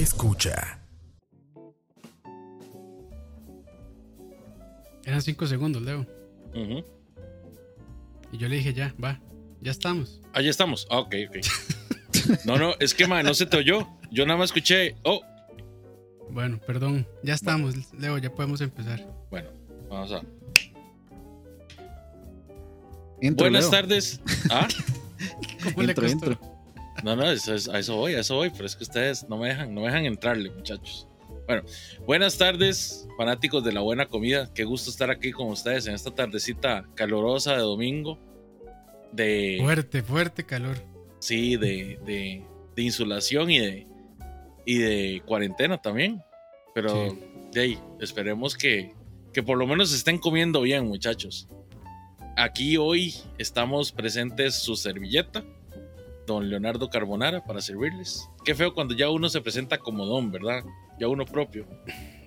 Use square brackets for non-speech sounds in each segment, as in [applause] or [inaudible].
Escucha. Eran cinco segundos, Leo. Y yo le dije, ya, va, ya estamos. Ah, ya estamos. Ah, ok, ok. No, no, es que, ma, no se te oyó. Yo nada más escuché. Oh, Bueno, perdón, ya estamos, Leo, ya podemos empezar. bueno, vamos a. Intro, Buenas Leo. tardes. Ah, ¿Cómo le costó? intro. No, no, eso es- a eso voy, a eso voy, pero es que ustedes no me dejan, no me dejan entrarle, muchachos. Bueno, buenas tardes, fanáticos de la buena comida. Qué gusto estar aquí con ustedes en esta tardecita calurosa de domingo. De. Fuerte, fuerte calor. Sí, de, de, de insulación y de, y de cuarentena también. Pero Sí. de ahí, esperemos que, que por lo menos estén comiendo bien, muchachos. Aquí hoy estamos presentes su servilleta, don Leonardo Carbonara, para servirles. Qué feo cuando ya uno se presenta como don, ¿verdad? Ya uno propio.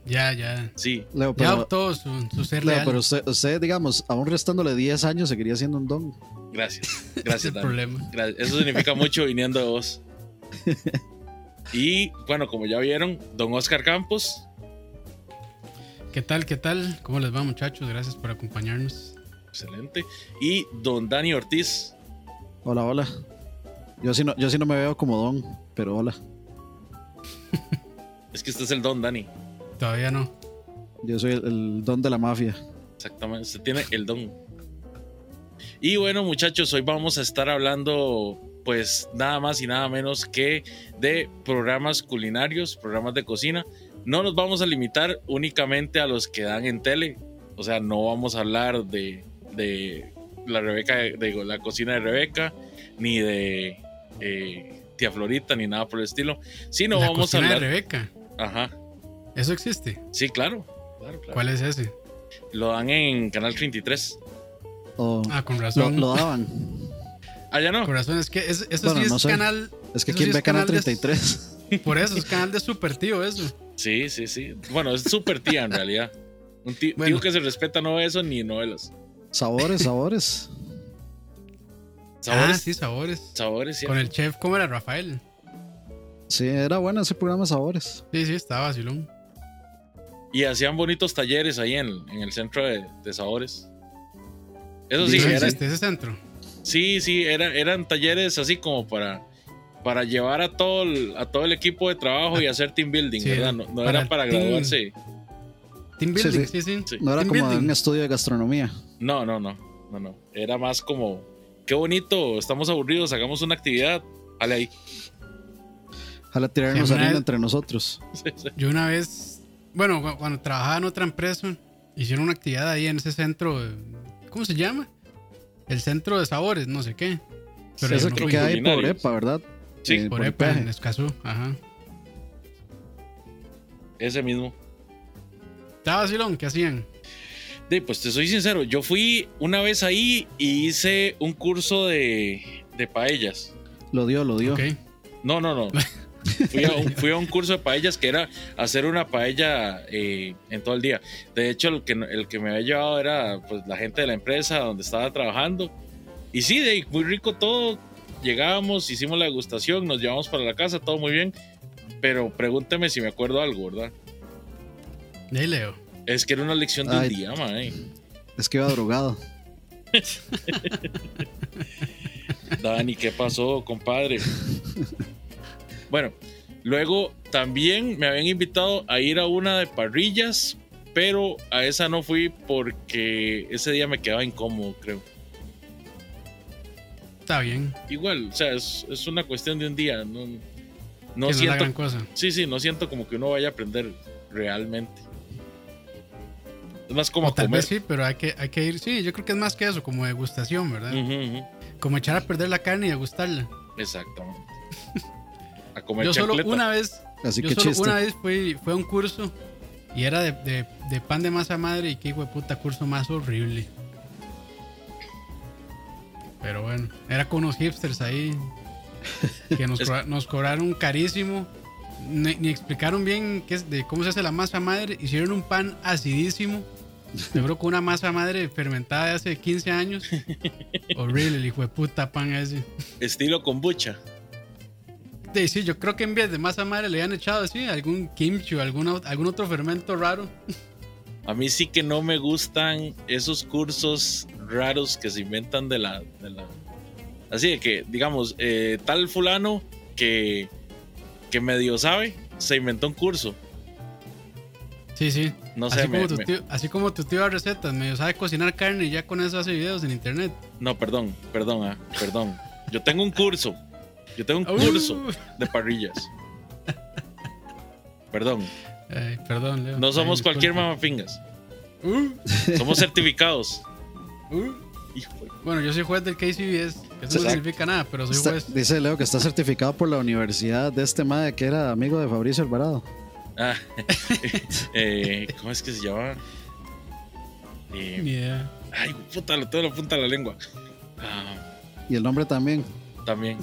Ya, ya. Sí, Leo, Ya pero, optó su, su ser Leo, real. pero usted, usted, digamos, aún restándole 10 años, seguiría siendo un don. gracias. [laughs] Es Gracias, el Dani. problema. Gracias. Eso significa mucho viniendo de vos. [laughs] Y bueno, como ya vieron, don Oscar Campos, ¿Qué tal, qué tal? ¿Cómo les va, muchachos? Gracias por acompañarnos. excelente, y don Dani Ortiz. Hola, hola. Yo sí no, yo sí no me veo como don, pero hola. Es que este es el don Dani. Todavía no. Yo soy el, el don de la mafia. Exactamente, usted tiene el don. Y bueno, muchachos, hoy vamos a estar hablando, pues nada más y nada menos que de programas culinarios, programas de cocina. No nos vamos a limitar únicamente a los que dan en tele. O sea, no vamos a hablar de, de la Rebeca, de la cocina de Rebeca, ni de eh, Tía Florita, ni nada por el estilo. Sino la vamos a cocina de hablar. Rebeca. Ajá. ¿Eso existe? Sí, claro. claro, claro. ¿Cuál es ese? Lo dan en Canal 33. O Ah, con lo, razón. lo daban. Ah, ya no. Con razón, es que es- eso Bueno, sí es sé. canal. Es que ¿quién sí ve Canal canal de- 33? [laughs] Por eso es canal de super tío, eso. Sí, sí, sí. Bueno, es súper tía en realidad. Un tío, Bueno. tío que se respeta no ve eso ni novelas. Sabores, sabores. Sabores. Ah, sí, sabores. Sabores, sí. Con el chef, ¿cómo era Rafael? Sí, era bueno ese programa Sabores. Sí, sí, estaba vacilón. Y hacían bonitos talleres ahí en, en el centro de, de sabores. Eso sí, Sí, ¿No era- existe ese centro? sí, sí, era- eran talleres así como para, para llevar a todo, el, a todo el equipo de trabajo y hacer team building, Sí, ¿verdad? No, no para era para team- graduarse. Team Sí, Building, sí. sí, sí. Sí. No era Team como building. un estudio de gastronomía. No, no, no, no, no. Era más como, qué bonito, estamos aburridos, hagamos una actividad. Dale ahí. Ojalá tirarnos Sí, vez- entre nosotros. Sí, sí. Yo una vez, bueno, cu- cuando trabajaba en otra empresa, hicieron una actividad ahí en ese centro, ¿cómo se llama? El centro de sabores, no sé qué. Pero Eso no que hay por Culinarios. EPA, ¿verdad? Sí, Eh, por EPA, en Escazú, ajá. Ese mismo. Estaba vacilón, ¿qué hacían? De, pues te soy sincero, yo fui una vez ahí y hice un curso de, de paellas. Lo dio, lo dio. No, no, no. [laughs] Fui a, un, fui a un curso de paellas que era hacer una paella eh, en todo el día. De hecho, el que, el que me había llevado era pues, la gente de la empresa donde estaba trabajando. Y sí, de, muy rico todo. Llegábamos, hicimos la degustación, nos llevamos para la casa, todo muy bien. Pero pregúnteme si me acuerdo algo, ¿verdad? De ahí leo. Es que era una lección de Ay. un día, mae. Es que iba drogado. Dani, ¿qué pasó, compadre? Bueno, luego también me habían invitado a ir a una de parrillas, pero a esa no fui porque ese día me quedaba incómodo, creo. Está bien. Igual, o sea, es, es una cuestión de un día. No, no que no es la siento. gran cosa. Sí, sí, no siento como que uno vaya a aprender realmente. Es más como O tal comer. vez sí, pero hay que, hay que ir. Sí, yo creo que es más que eso, como degustación, ¿verdad? Como echar a perder la carne y degustarla. Exactamente. [laughs] A comer Yo solo una vez, Así yo que solo chiste. una vez fui, fui a un curso y era de, de- de pan de masa madre y qué hijo de puta curso más horrible. Pero bueno, era con unos hipsters ahí [laughs] que nos, cobra- nos cobraron carísimo. Ni, ni explicaron bien qué es, de cómo se hace la masa madre. Hicieron un pan acidísimo. Seguro con una masa madre fermentada de hace 15 años. [laughs] Horrible, el hijo de puta pan ese. Estilo kombucha. Sí, sí, yo creo que en vez de masa madre le habían echado así algún kimchi o alguna, algún otro fermento raro. A mí sí que no me gustan esos cursos raros que se inventan de la. de la- así de que, digamos, eh, tal fulano que, que medio sabe, se inventó un curso. Sí, sí. No así, sé, como me- tu me- tío, así como tu tío da recetas, medio sabe cocinar carne y ya con eso hace videos en internet. No, perdón, perdón, ah, perdón. Yo tengo un curso. Yo tengo un Uh. curso de parrillas. Perdón. Ay, perdón, Leo. No somos Ay, cualquier mamafingas. Uh, Somos certificados. uh. Bueno, yo soy juez del KCBS, que eso no significa nada, pero soy Está- juez. dice Leo que está certificado por la universidad de este madre que era amigo de Fabricio Alvarado. Ah, [laughs] eh, ¿Cómo es que se llama? Eh, ay, puta, lo tengo en la punta de la lengua. Ah, Y el nombre también. también.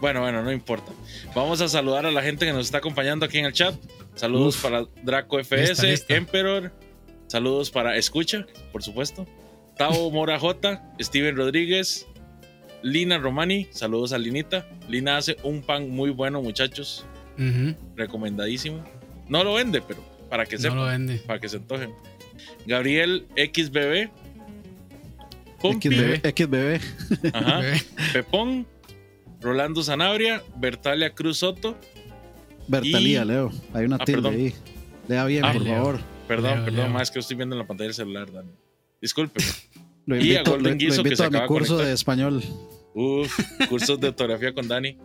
Bueno, bueno, no importa. Vamos a saludar a la gente que nos está acompañando aquí en el chat. Saludos Uf. para Draco FS, Lista, lista. Emperor. Saludos para Escucha, por supuesto. Tao Mora J, Steven Rodríguez, Lina Romani. Saludos a Linita. Lina hace un pan muy bueno, muchachos. Recomendadísimo. No lo vende, pero para que No sepan, lo vende. para que se antojen. Gabriel XBB. Pompi, XBB. XBB. ajá, [laughs] Bebé. Pepón, Rolando Sanabria, Bertalia Cruz Soto. Bertalía, Y- Leo. Hay una Ah, tilde perdón. ahí. Lea bien, Ah, por Leo. favor. Perdón, Leo, perdón, más que estoy viendo en la pantalla del celular, Dani. Disculpe. [laughs] Lo Y a invito, Golden lo- lo Guiso, que invito se a mi acaba curso conectar. de español. Uf, cursos de ortografía con Dani.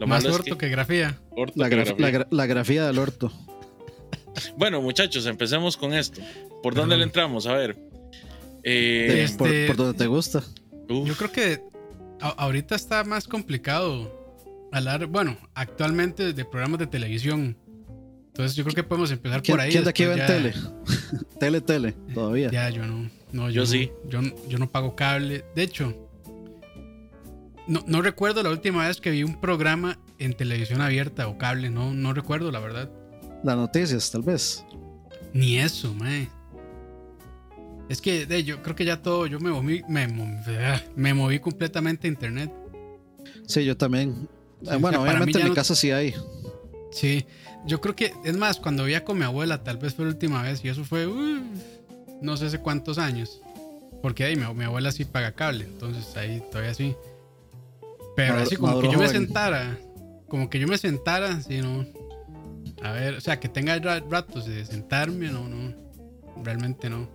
Lo Más es orto que grafía. La, graf- ortografía. la gra- la grafía del orto. [laughs] Bueno, muchachos, empecemos con esto. ¿Por Perdón. dónde le entramos? A ver. Eh, De- Este- por, por donde te gusta. uf, Yo creo que a- ahorita está más complicado hablar, bueno, actualmente de programas de televisión. Entonces yo creo que podemos empezar ¿Quién, por ahí. quién de aquí ve en tele? [laughs] tele, tele, todavía. Ya, yo no. no Yo no- sí. Yo, no- yo no pago cable. De hecho, no, no recuerdo la última vez que vi un programa en televisión abierta o cable. No, no recuerdo, la verdad. Las noticias, tal vez. Ni eso, mae. Es que de, yo creo que ya todo, yo me moví, me, mo- me moví completamente a internet. Sí, yo también. Sí, Eh, o sea, bueno, para obviamente en mi casa sí hay. Sí, yo creo que, es más, cuando vivía con mi abuela, tal vez fue la última vez, y eso fue, uh, no sé hace cuántos años. Porque ahí mi, mi abuela sí paga cable, entonces ahí todavía sí. Pero Maduro- así como que yo me sentara, como que yo me sentara, sí, no. A ver, o sea, que tenga ra- ratos de sentarme, no, no. Realmente no.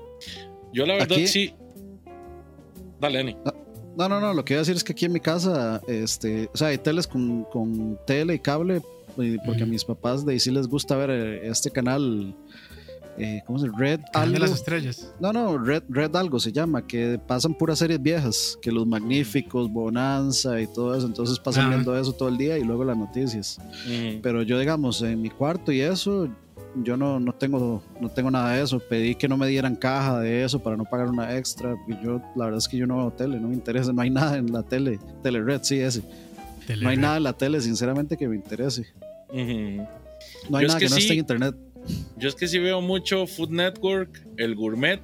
yo la verdad aquí- sí. Dale, Dani. No, no, no, lo que iba a decir es que aquí en mi casa, este, o sea, hay teles con, con tele y cable, porque a mis papás de ahí sí les gusta ver eh, este canal, eh, ¿cómo se llama? Red Canal de algo. las estrellas. No, no, Red, Red algo se llama, que pasan puras series viejas, que Los Magníficos, Bonanza y todo eso, entonces pasan Ajá. viendo eso todo el día y luego las noticias. Mm, Pero yo, digamos, en mi cuarto y eso, yo no, no, tengo, no tengo nada de eso. Pedí que no me dieran caja de eso para no pagar una extra. Y yo, la verdad es que yo no veo tele, no me interesa. No hay nada en la tele. Tele Red, sí, ese. No hay Telered. nada en la tele, sinceramente, que me interese. No hay Yo es nada que que, no sí. esté en internet. Yo es que sí veo mucho Food Network, el Gourmet.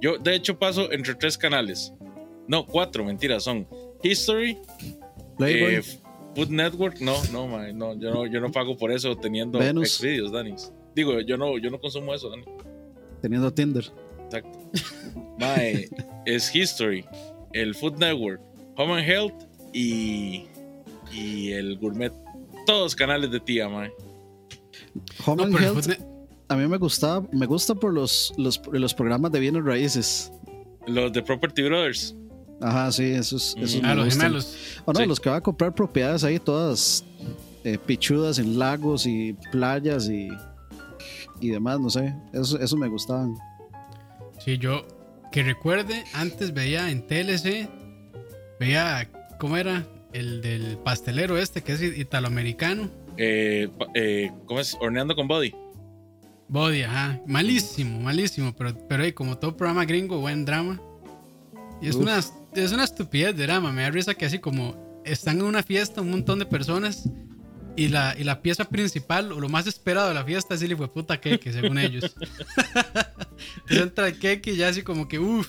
Yo, de hecho, paso entre tres canales. No, cuatro, mentiras, son History, eh, Food Network. No, no, mae, no, yo no, yo no pago por eso teniendo. Xvideos, Dani. Digo, yo no, yo no consumo eso, Dani. teniendo Tinder. Exacto. Mae, es History, el Food Network, Home and Health y, y el Gourmet. Todos canales de tía, mae. Home No, Health, a mí me gusta, me gusta por los, los, los programas de bienes raíces. Los de Property Brothers. Ajá, sí, esos, esos Mm. Ah, me los gemelos. O no, Sí. los que van a comprar propiedades ahí todas eh, pichudas en lagos y playas y, y demás, no sé. Eso, eso me gustaban. Sí, yo que recuerde, antes veía en TLC, veía, ¿cómo era? El del pastelero este, que es italoamericano. Eh, eh, ¿Cómo es? Horneando con Body. Body, ajá. Malísimo, malísimo, pero, pero ahí, como todo programa gringo, buen drama. Y es Uf. una, es una estupidez de drama. Me da risa que así como están en una fiesta un montón de personas y la, y la pieza principal o lo más esperado de la fiesta es el hijo de puta cake, según ellos. [laughs] Entonces entra el cake y ya así como que, uff,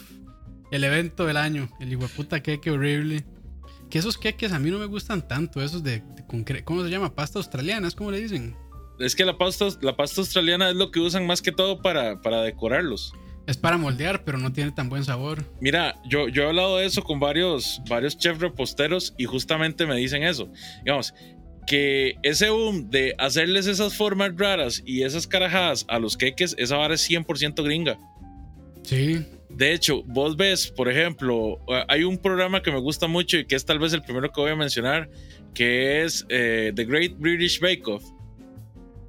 el evento del año. El hijo de puta cake horrible. Que esos queques a mí no me gustan tanto, esos de, de con ¿cómo se llama? Pasta australiana, ¿es como le dicen? Es que la pasta, la pasta australiana es lo que usan más que todo para, para decorarlos. Es para moldear, pero no tiene tan buen sabor. Mira, yo, yo he hablado de eso con varios, varios chefs reposteros y justamente me dicen eso. Digamos, que ese boom de hacerles esas formas raras y esas carajadas a los queques, esa vara es 100% gringa. Sí. De hecho, vos ves, por ejemplo, eh, hay un programa que me gusta mucho y que es tal vez el primero que voy a mencionar, que es eh, The Great British Bake Off.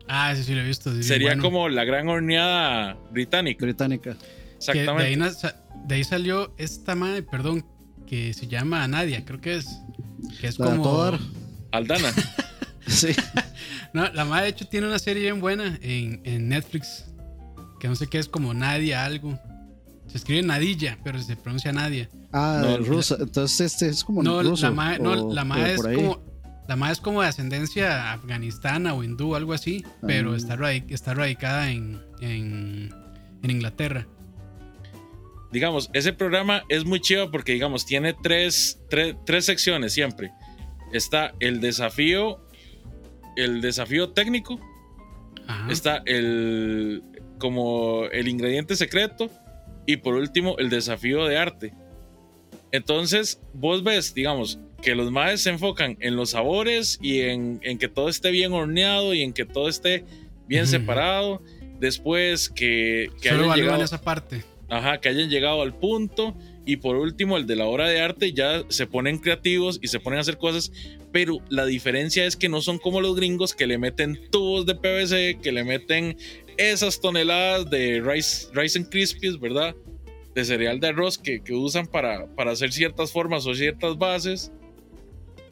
Ah, ese sí lo he visto. sí, Sería bueno. como la gran horneada británica. Británica. Que de, ahí, Exactamente. de ahí salió esta madre, perdón, que se llama Nadia, creo que es. Que es La de como. Todar. Aldana. [laughs] Sí. [laughs] No, la madre de hecho tiene una serie bien buena en, en Netflix. Que no sé qué es como Nadia algo. Se escribe Nadilla, pero se pronuncia Nadia. Ah, No, rusa. Entonces este es como No, ruso. la madre, no, o- la o madre es como. La madre es como de ascendencia afganistana o hindú, algo así, pero Ah. está, radi- está radicada en, en, en Inglaterra. digamos, ese programa es muy chido porque, digamos, tiene tres, tres, tres secciones siempre. Está el desafío, el desafío técnico, Ajá. está el como el ingrediente secreto y por último el desafío de arte. Entonces, vos ves, digamos, que los maes se enfocan en los sabores y en, en que todo esté bien horneado y en que todo esté bien separado. Después que, que Solo hayan llegado, esa parte. Ajá, que hayan llegado al punto. Y por último, el de la obra de arte, ya se ponen creativos y se ponen a hacer cosas. Pero la diferencia es que no son como los gringos que le meten tubos de PVC, que le meten esas toneladas de Rice, rice and Krispies, ¿verdad? De cereal de arroz que, que usan para, para hacer ciertas formas o ciertas bases.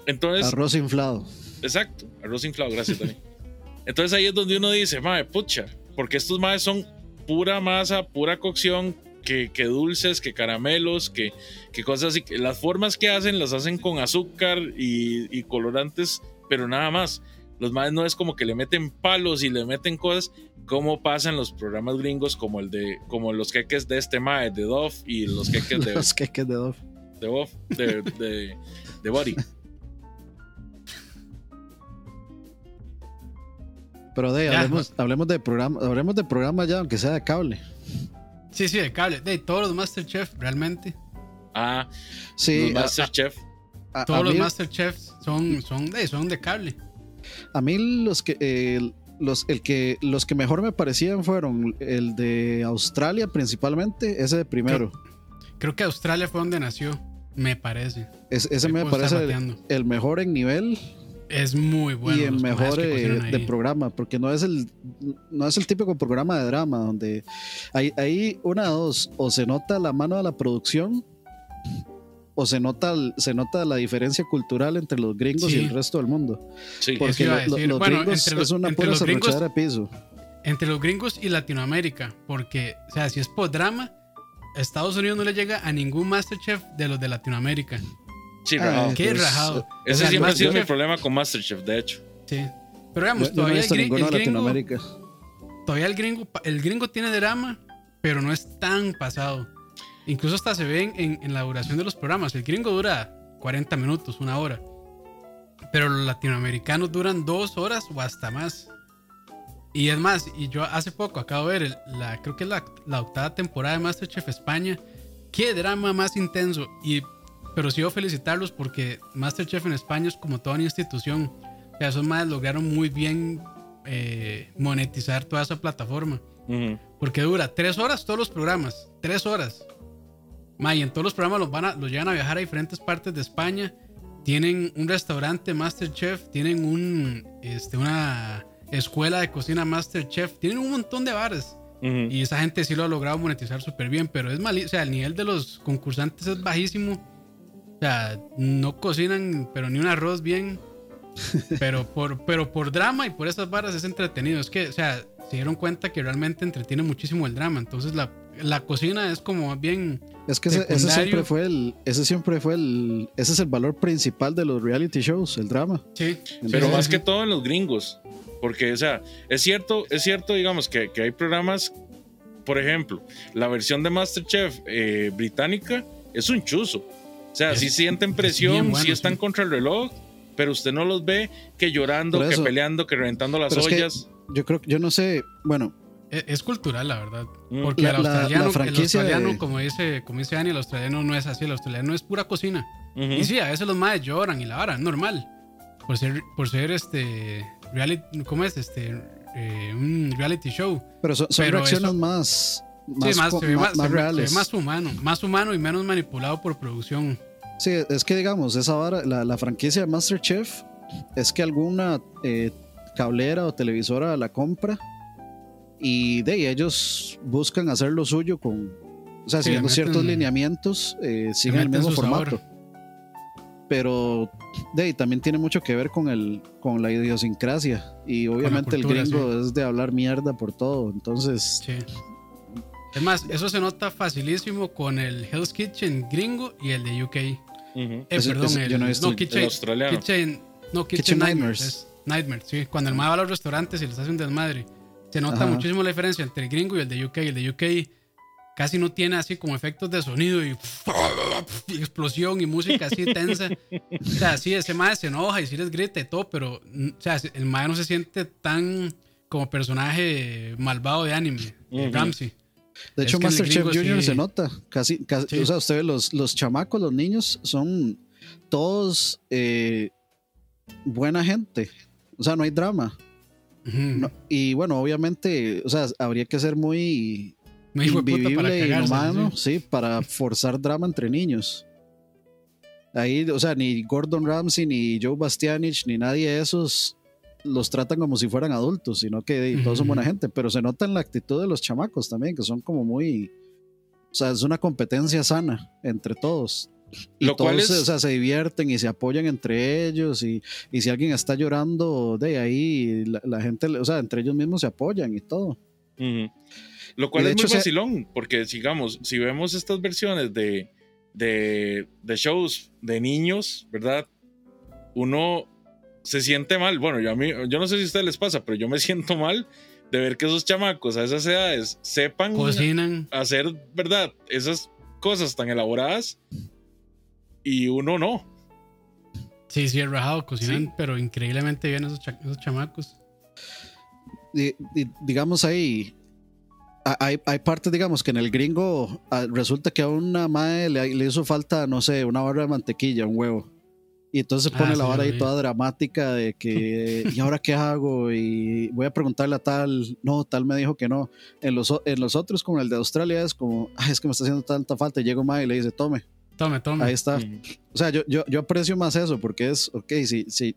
Entonces, Arroz inflado. Exacto, arroz inflado, gracias Dani. [laughs] Entonces ahí es donde uno dice, madre, pucha, porque estos madres son pura masa, pura cocción, que, que dulces, que caramelos, que, que cosas así. Las formas que hacen las hacen con azúcar y, y colorantes, pero nada más. Los madres no es como que le meten palos y le meten cosas como pasan los programas gringos como el de como los queques de este mae de Dove y los queques de, [laughs] Los queques de Dove. de de, de, de Body. Pero de, hablemos, hablemos de programa, hablemos de programa ya, aunque sea de cable. Sí, sí, de cable. De todos los Masterchef, realmente. Ah, Sí, los Masterchef. a, a Todos los Masterchefs son, son, de, son de cable. a mí los que eh, los, el que los que mejor me parecían fueron el de Australia principalmente, ese de primero. Creo que Australia fue donde nació, me parece. Es- ese me estar parece el, el mejor en nivel Es muy bueno. y los mejor eh, programa, porque no es el no es el típico programa de drama donde hay, hay una dos, o se nota la mano de la producción o se nota el- se nota la diferencia cultural entre los gringos Sí. y el resto del mundo. Sí. Porque lo- lo- los Bueno, gringos entre los- es una pura gringos- de piso. Entre los gringos y Latinoamérica, porque, o sea, si es por drama, Estados Unidos no le llega a ningún Masterchef de los de Latinoamérica. Sí, Ah, rajado. Qué Entonces, rajado. Ese O sea, siempre ha sido mi problema con Masterchef, de hecho. Sí. Pero digamos, Yo, yo no he todavía, visto el, gringo, Latinoamérica. todavía el gringo, el gringo tiene drama, pero no es tan pasado. Incluso hasta se ven en, en la duración de los programas. El gringo dura 40 minutos, una hora. Pero los latinoamericanos duran dos horas o hasta más. Y es más, y yo hace poco acabo de ver, el- la, creo que es la, la octava temporada de Masterchef España. Qué drama más intenso. Y, pero sí felicitarlos porque Masterchef en España es como toda una institución. O sea, esos más lograron muy bien eh, monetizar toda esa plataforma. Porque dura tres horas todos los programas. Tres horas. Ma, y en todos los programas los, van a, los llevan a viajar a diferentes partes de España. Tienen un restaurante Masterchef. Tienen un, este, una escuela de cocina Masterchef. Tienen un montón de bares. Y esa gente sí lo ha logrado monetizar súper bien. Pero es mal. O sea, el nivel de los concursantes es bajísimo. O sea, no cocinan, pero ni un arroz bien. Pero por, pero por drama y por esas varas es entretenido. Es que, o sea, se dieron cuenta que realmente entretiene muchísimo el drama. Entonces la, la cocina es como bien... Es que ese, ese siempre fue el ese siempre fue el ese es el valor principal de los reality shows, el drama. Sí. Pero Sí, más sí, que todo en los gringos. Porque, o sea, es cierto, es cierto, digamos, que, que hay programas, por ejemplo, la versión de Masterchef eh, británica es un chuzo. O sea, Es- sí sienten es presión, bien bueno, sí están sí. contra el reloj, pero usted no los ve que llorando, que peleando, que reventando las Pero es que- ollas. Yo creo yo no sé, bueno, Es, es cultural, la verdad. Mm. Porque La- el australiano, la el australiano de- como dice, como dice Dani, el australiano no es así, el australiano es pura cocina. Y sí, a veces los madres lloran y la vara, es normal. Por ser, por ser este reality, ¿cómo es? Este eh, un reality show. pero son, son Pero reacciones eso- más, Sí, más, se ve ma- más, más se ve- se ve reales. más humano, más humano y menos manipulado por producción. Sí, es que digamos, esa vara, la, la franquicia de Masterchef es que alguna eh, cablera o televisora la compra y de ahí ellos buscan hacer lo suyo con, o sea, Sí, siguiendo meten- ciertos lineamientos, eh, siguen el mismo sabor. formato. Pero de ahí también tiene mucho que ver con el con la idiosincrasia y obviamente cultura, el gringo es de hablar mierda por todo, entonces Sí. Es más, eso se nota facilísimo con el Hell's Kitchen gringo y el de UK. Eh, Ujú. Ese- perdón, ese el, yo no visto no, Kitchen, el australiano. Kitchen, no, Kitchen, Kitchen Nightmares. Nightmares. es Nightmares, sí. Cuando el mae va a los restaurantes y les hace un desmadre. Se nota Ajá. muchísimo la diferencia entre el gringo y el de UK. El de UK casi no tiene así como efectos de sonido y, y [laughs] explosión y música así tensa. O sea, sí, ese mae se enoja y sí les grita y todo, pero mm, o sea, el mae no se siente tan como personaje malvado de anime, Ujú. Ramsey. De hecho, Masterchef Junior sí- se nota. Casi, casi Sí. o sea, ustedes los, los chamacos, los niños, son todos eh, buena gente. O sea, no hay drama. No- y bueno, obviamente, o sea, habría que ser muy Me para y sí. sí, para forzar drama entre niños. Ahí, o sea, ni Gordon Ramsay, ni Joe Bastianich, ni nadie de esos los tratan como si fueran adultos, sino que todos son buena gente, pero se nota en la actitud de los chamacos también, que son como muy, o sea, es una competencia sana entre todos. Lo cual es- o sea, se divierten y se apoyan entre ellos y, y si alguien está llorando de ahí, la, la gente, o sea, entre ellos mismos se apoyan y todo. Ujú. Lo cual es hecho muy vacilón, porque sigamos, si vemos estas versiones de, de, de shows de niños, ¿verdad? Uno se siente mal. Bueno, yo a mí, yo no sé si a ustedes les pasa, pero yo me [laughs] siento mal de ver que esos chamacos a esas edades sepan Cocinan. hacer, ¿verdad? Esas cosas tan elaboradas y uno no. Sí, sí, es rajado, cocinan, Sí. pero increíblemente bien esos, cha- esos chamacos. y- y digamos ahí hay, hay partes digamos que en el gringo ah, resulta que a una madre le, le hizo falta no sé una barra de mantequilla un huevo y entonces Ah, pone sí, la vara ahí toda dramática de que [laughs] y ahora qué hago y voy a preguntarle a tal no tal me dijo que no en los, en los otros como el de Australia es como "Ay, es que me está haciendo tanta falta y un madre y le dice tome Tome, tome. ahí está. O sea, yo, yo, yo aprecio más eso porque es, ok, si, si,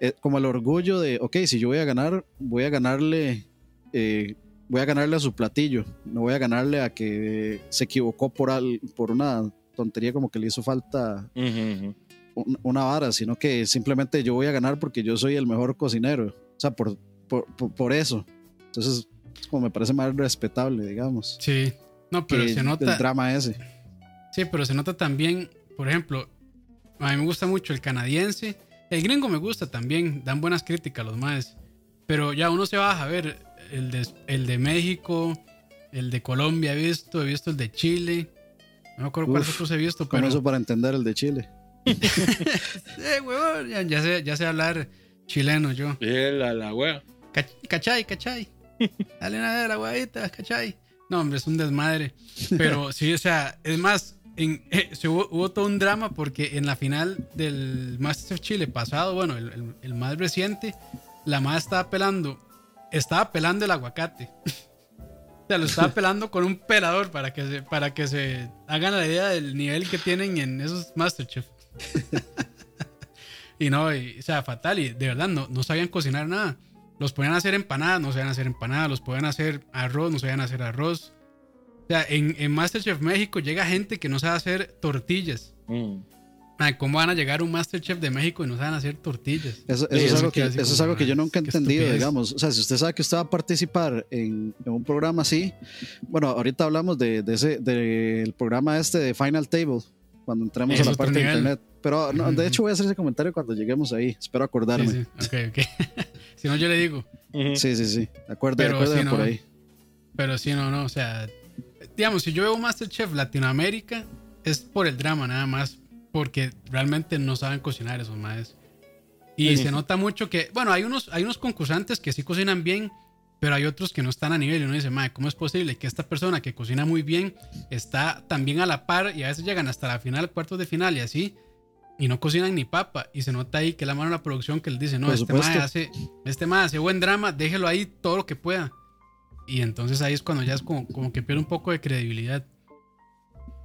eh, como el orgullo de, ok, si yo voy a ganar, voy a ganarle, eh, voy a ganarle a su platillo, no voy a ganarle a que se equivocó por, al, por una tontería como que le hizo falta un- una vara, sino que simplemente yo voy a ganar porque yo soy el mejor cocinero, o sea, por, por, por, por eso. Entonces, es como me parece más respetable, digamos, Sí. No, pero se el nota. drama ese. Sí, pero se nota también, por ejemplo, a mí me gusta mucho el canadiense. El gringo me gusta también, dan buenas críticas los más. Pero ya uno se baja a ver el de, el de México, el de Colombia he visto, he visto el de Chile. No me acuerdo Uf, otros he visto, Con pero. eso para entender el de Chile. [laughs] Eh, huevón, ya, ya sé, ya sé hablar chileno yo. La, la wea. Cach- ¿Cachai? ¿Cachai? Dale una de la huevita, ¿cachai? No, hombre, es un desmadre. Pero [laughs] sí, o sea, es más, en, eh, se hubo, hubo todo un drama porque en la final del Masterchef Chile pasado, bueno, el, el- el más reciente, la madre estaba pelando, estaba pelando el aguacate. O sea, lo estaba [laughs] pelando con un pelador para que se, para que se hagan la idea del nivel que tienen en esos Masterchef. Y no, y, o sea, fatal. Y de verdad, no, no sabían cocinar nada. Los podían hacer empanadas, no sabían hacer empanadas. Los podían hacer arroz, no sabían hacer arroz. O sea, en, en Masterchef México llega gente que no sabe hacer tortillas. Mm. Ay, ¿Cómo van a llegar a un Masterchef de México y no saben hacer tortillas? Eso, eso es, algo que, eso es como, algo que yo "Ah, nunca he entendido, estupidez". digamos. O sea, si usted sabe que usted va a participar en, en un programa así, bueno, ahorita hablamos de, de ese, del programa este de Final Table, cuando entremos Es a la parte de nivel. internet. Pero no, de hecho voy a hacer ese comentario cuando lleguemos ahí. Espero acordarme. Sí, Sí, sí. Ok, ok. [laughs] si no, yo le digo. Ujú. sí, sí. Acuerde, Pero acuérdeme sí, por no. ahí. Pero sí, no, no. O sea, digamos, si yo veo un Masterchef Latinoamérica, es por el drama nada más. porque realmente no saben cocinar esos maes. Y Sí. se nota mucho que, bueno, hay unos, hay unos concursantes que sí cocinan bien, pero hay otros que no están a nivel. Y uno dice, mae, ¿cómo es posible que esta persona que cocina muy bien está también a la par y a veces llegan hasta la final, cuartos de final y así? Y no cocinan ni papa. Y se nota ahí que la mano de la producción que les dice, no, Por este supuesto. hace, este mae hace buen drama, déjelo ahí todo lo que pueda. Y entonces ahí es cuando ya es como, como que pierde un poco de credibilidad.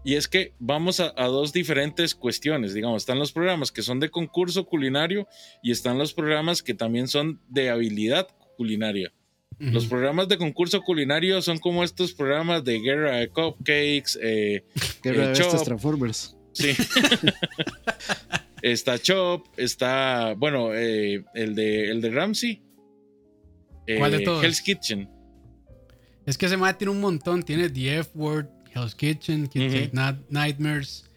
Y es que vamos a, a dos diferentes cuestiones, digamos, están los programas que son de concurso culinario y están los programas que también son de habilidad culinaria. Los programas de concurso culinario son como estos programas de guerra de cupcakes, eh, [laughs] Que Eh, de Chop. Transformers. sí. [laughs] está Chop, está, bueno, eh, el, de, el de Ramsey. ¿Cuál de eh, todos? Hell's Kitchen. Es que ese mae tiene un montón. Tiene The F Word, Hell's Kitchen, Night- Nightmares.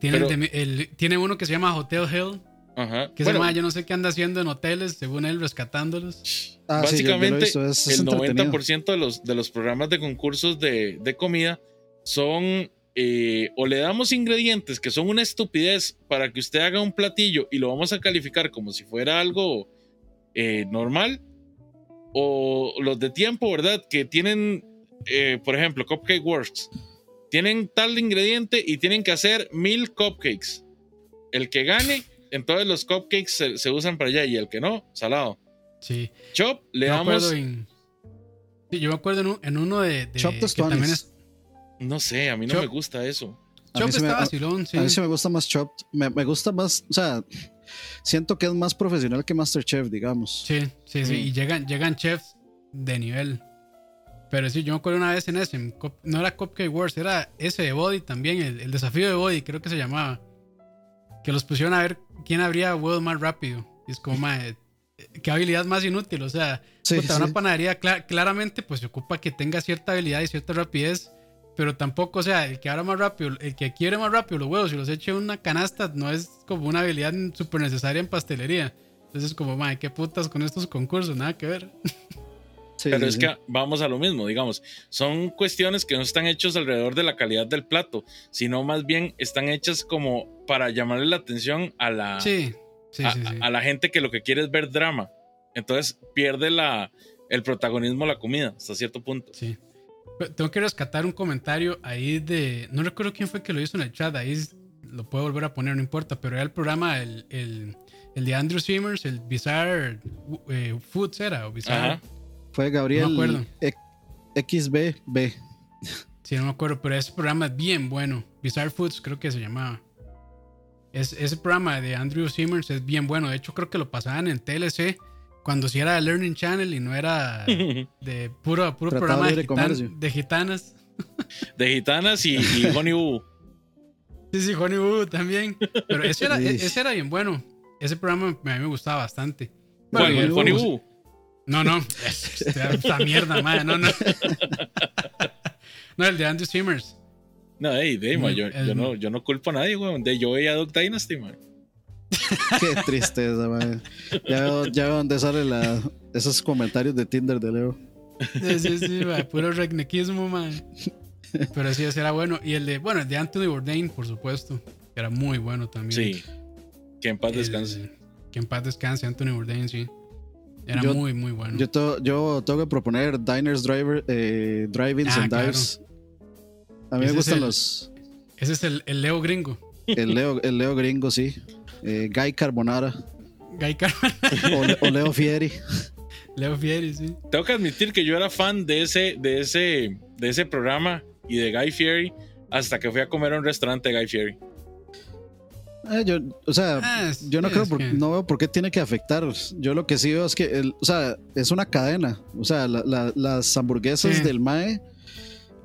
Tiene, el Pero- de- el- tiene uno que se llama Hotel Hill. Ajá. Que Bueno, mae yo no sé qué anda haciendo en hoteles, según él, rescatándolos. Ah, Básicamente, visto, es- es el entretenido. 90% de los, de los programas de concursos de, de comida son eh, o le damos ingredientes que son una estupidez para que usted haga un platillo y lo vamos a calificar como si fuera algo eh, normal, o los de tiempo, ¿verdad? Que tienen, eh, por ejemplo, Cupcake Works. Tienen tal ingrediente y tienen que hacer mil cupcakes. El que gane, entonces los cupcakes se, se usan para allá y el que no, salado. Sí. Chop, le Yo me damos... en. Sí, yo me acuerdo en, un- en uno de. de Chop que también es. No sé, a mí no Chop. me gusta eso. Chop me- está a- vacilón, sí. A mí sí me gusta más Chopped. Me, me gusta más, o sea, siento que es más profesional que Masterchef, digamos. Sí, sí, sí. Y llegan, llegan chefs de nivel. Pero sí, yo me acuerdo una vez en ese, en no era Cupcake Wars, era ese de Body también, el, el desafío de Body, creo que se llamaba. Que los pusieron a ver quién habría huevo más rápido. Y es como, mae, qué habilidad más inútil. O sea, Sí, puta, sí. una panadería cla- claramente pues se ocupa que tenga cierta habilidad y cierta rapidez. Pero tampoco, o sea, el que abra más rápido, el que quiere más rápido los huevos y los eche en una canasta no es como una habilidad súper necesaria en pastelería. Entonces es como, mae, qué putas con estos concursos, nada que ver. [laughs] Sí, Pero sí, es que vamos a lo mismo, digamos. Son cuestiones que no están hechas alrededor de la calidad del plato, sino más bien están hechas como para llamarle la atención a la, a, la gente que lo que quiere es ver drama. Entonces pierde la, el protagonismo la comida hasta cierto punto. Sí. Pero Tengo que rescatar un comentario ahí de. No recuerdo quién fue que lo hizo en el chat. Ahí lo puedo volver a poner, no importa. Pero era el programa, el, el, el de Andrew Simmers, el Bizarre eh, Foods era. O Bizarre. Ajá. Fue Gabriel No me. E- XBB. Sí, no me acuerdo. Pero ese programa es bien bueno. Bizarre Foods creo que se llamaba. Es, ese programa de Andrew Simmers es bien bueno. De hecho, creo que lo pasaban en TLC cuando sí era Learning Channel y no era [laughs] de puro, puro programa de, de gitan- comercio. de gitanas. [laughs] De gitanas y, y [laughs] Honey Boo. Sí, sí, Honey Boo también. Pero ese era, Sí. ese era bien bueno. Ese programa a mí me gustaba bastante. Bueno, ¿El y- Honey Boo? No, no. Esta mierda, madre. No, no. No, el de Andrew Simmers. No, hey, de, El- yo, el- yo no, yo no culpo a nadie, weón. De, yo veía Dog Dynasty, man. Qué tristeza, man. Ya veo, ya veo dónde salen la, esos comentarios de Tinder de Leo. Sí, sí, sí, mae, puro redneckismo, madre. Pero sí, ese era bueno. Y el de, bueno, el de Anthony Bourdain, por supuesto. que Era muy bueno también. Sí. Que en paz El- descanse. que en paz descanse, Anthony Bourdain, sí. Era Yo- muy, muy bueno. Yo, to- yo tengo que proponer Diners, Driver, eh, Drive-ins Ah, and claro. Dives. A mí Ese me es gustan el- los. Ese es el, el Leo gringo. El Leo, el Leo gringo, sí. Eh, Guy Carbonara. Guy Carmen. O, o Leo Fieri. Leo Fieri, sí. Tengo que admitir que yo era fan de ese, de ese, de ese programa y de Guy Fieri hasta que fui a comer a un restaurante de Guy Fieri. Eh, yo, o sea, Ah, yo no creo, por- que- no veo por qué tiene que afectar. Yo lo que sí veo es que, el- o sea, es una cadena. O sea, la- la- las hamburguesas Sí. del MAE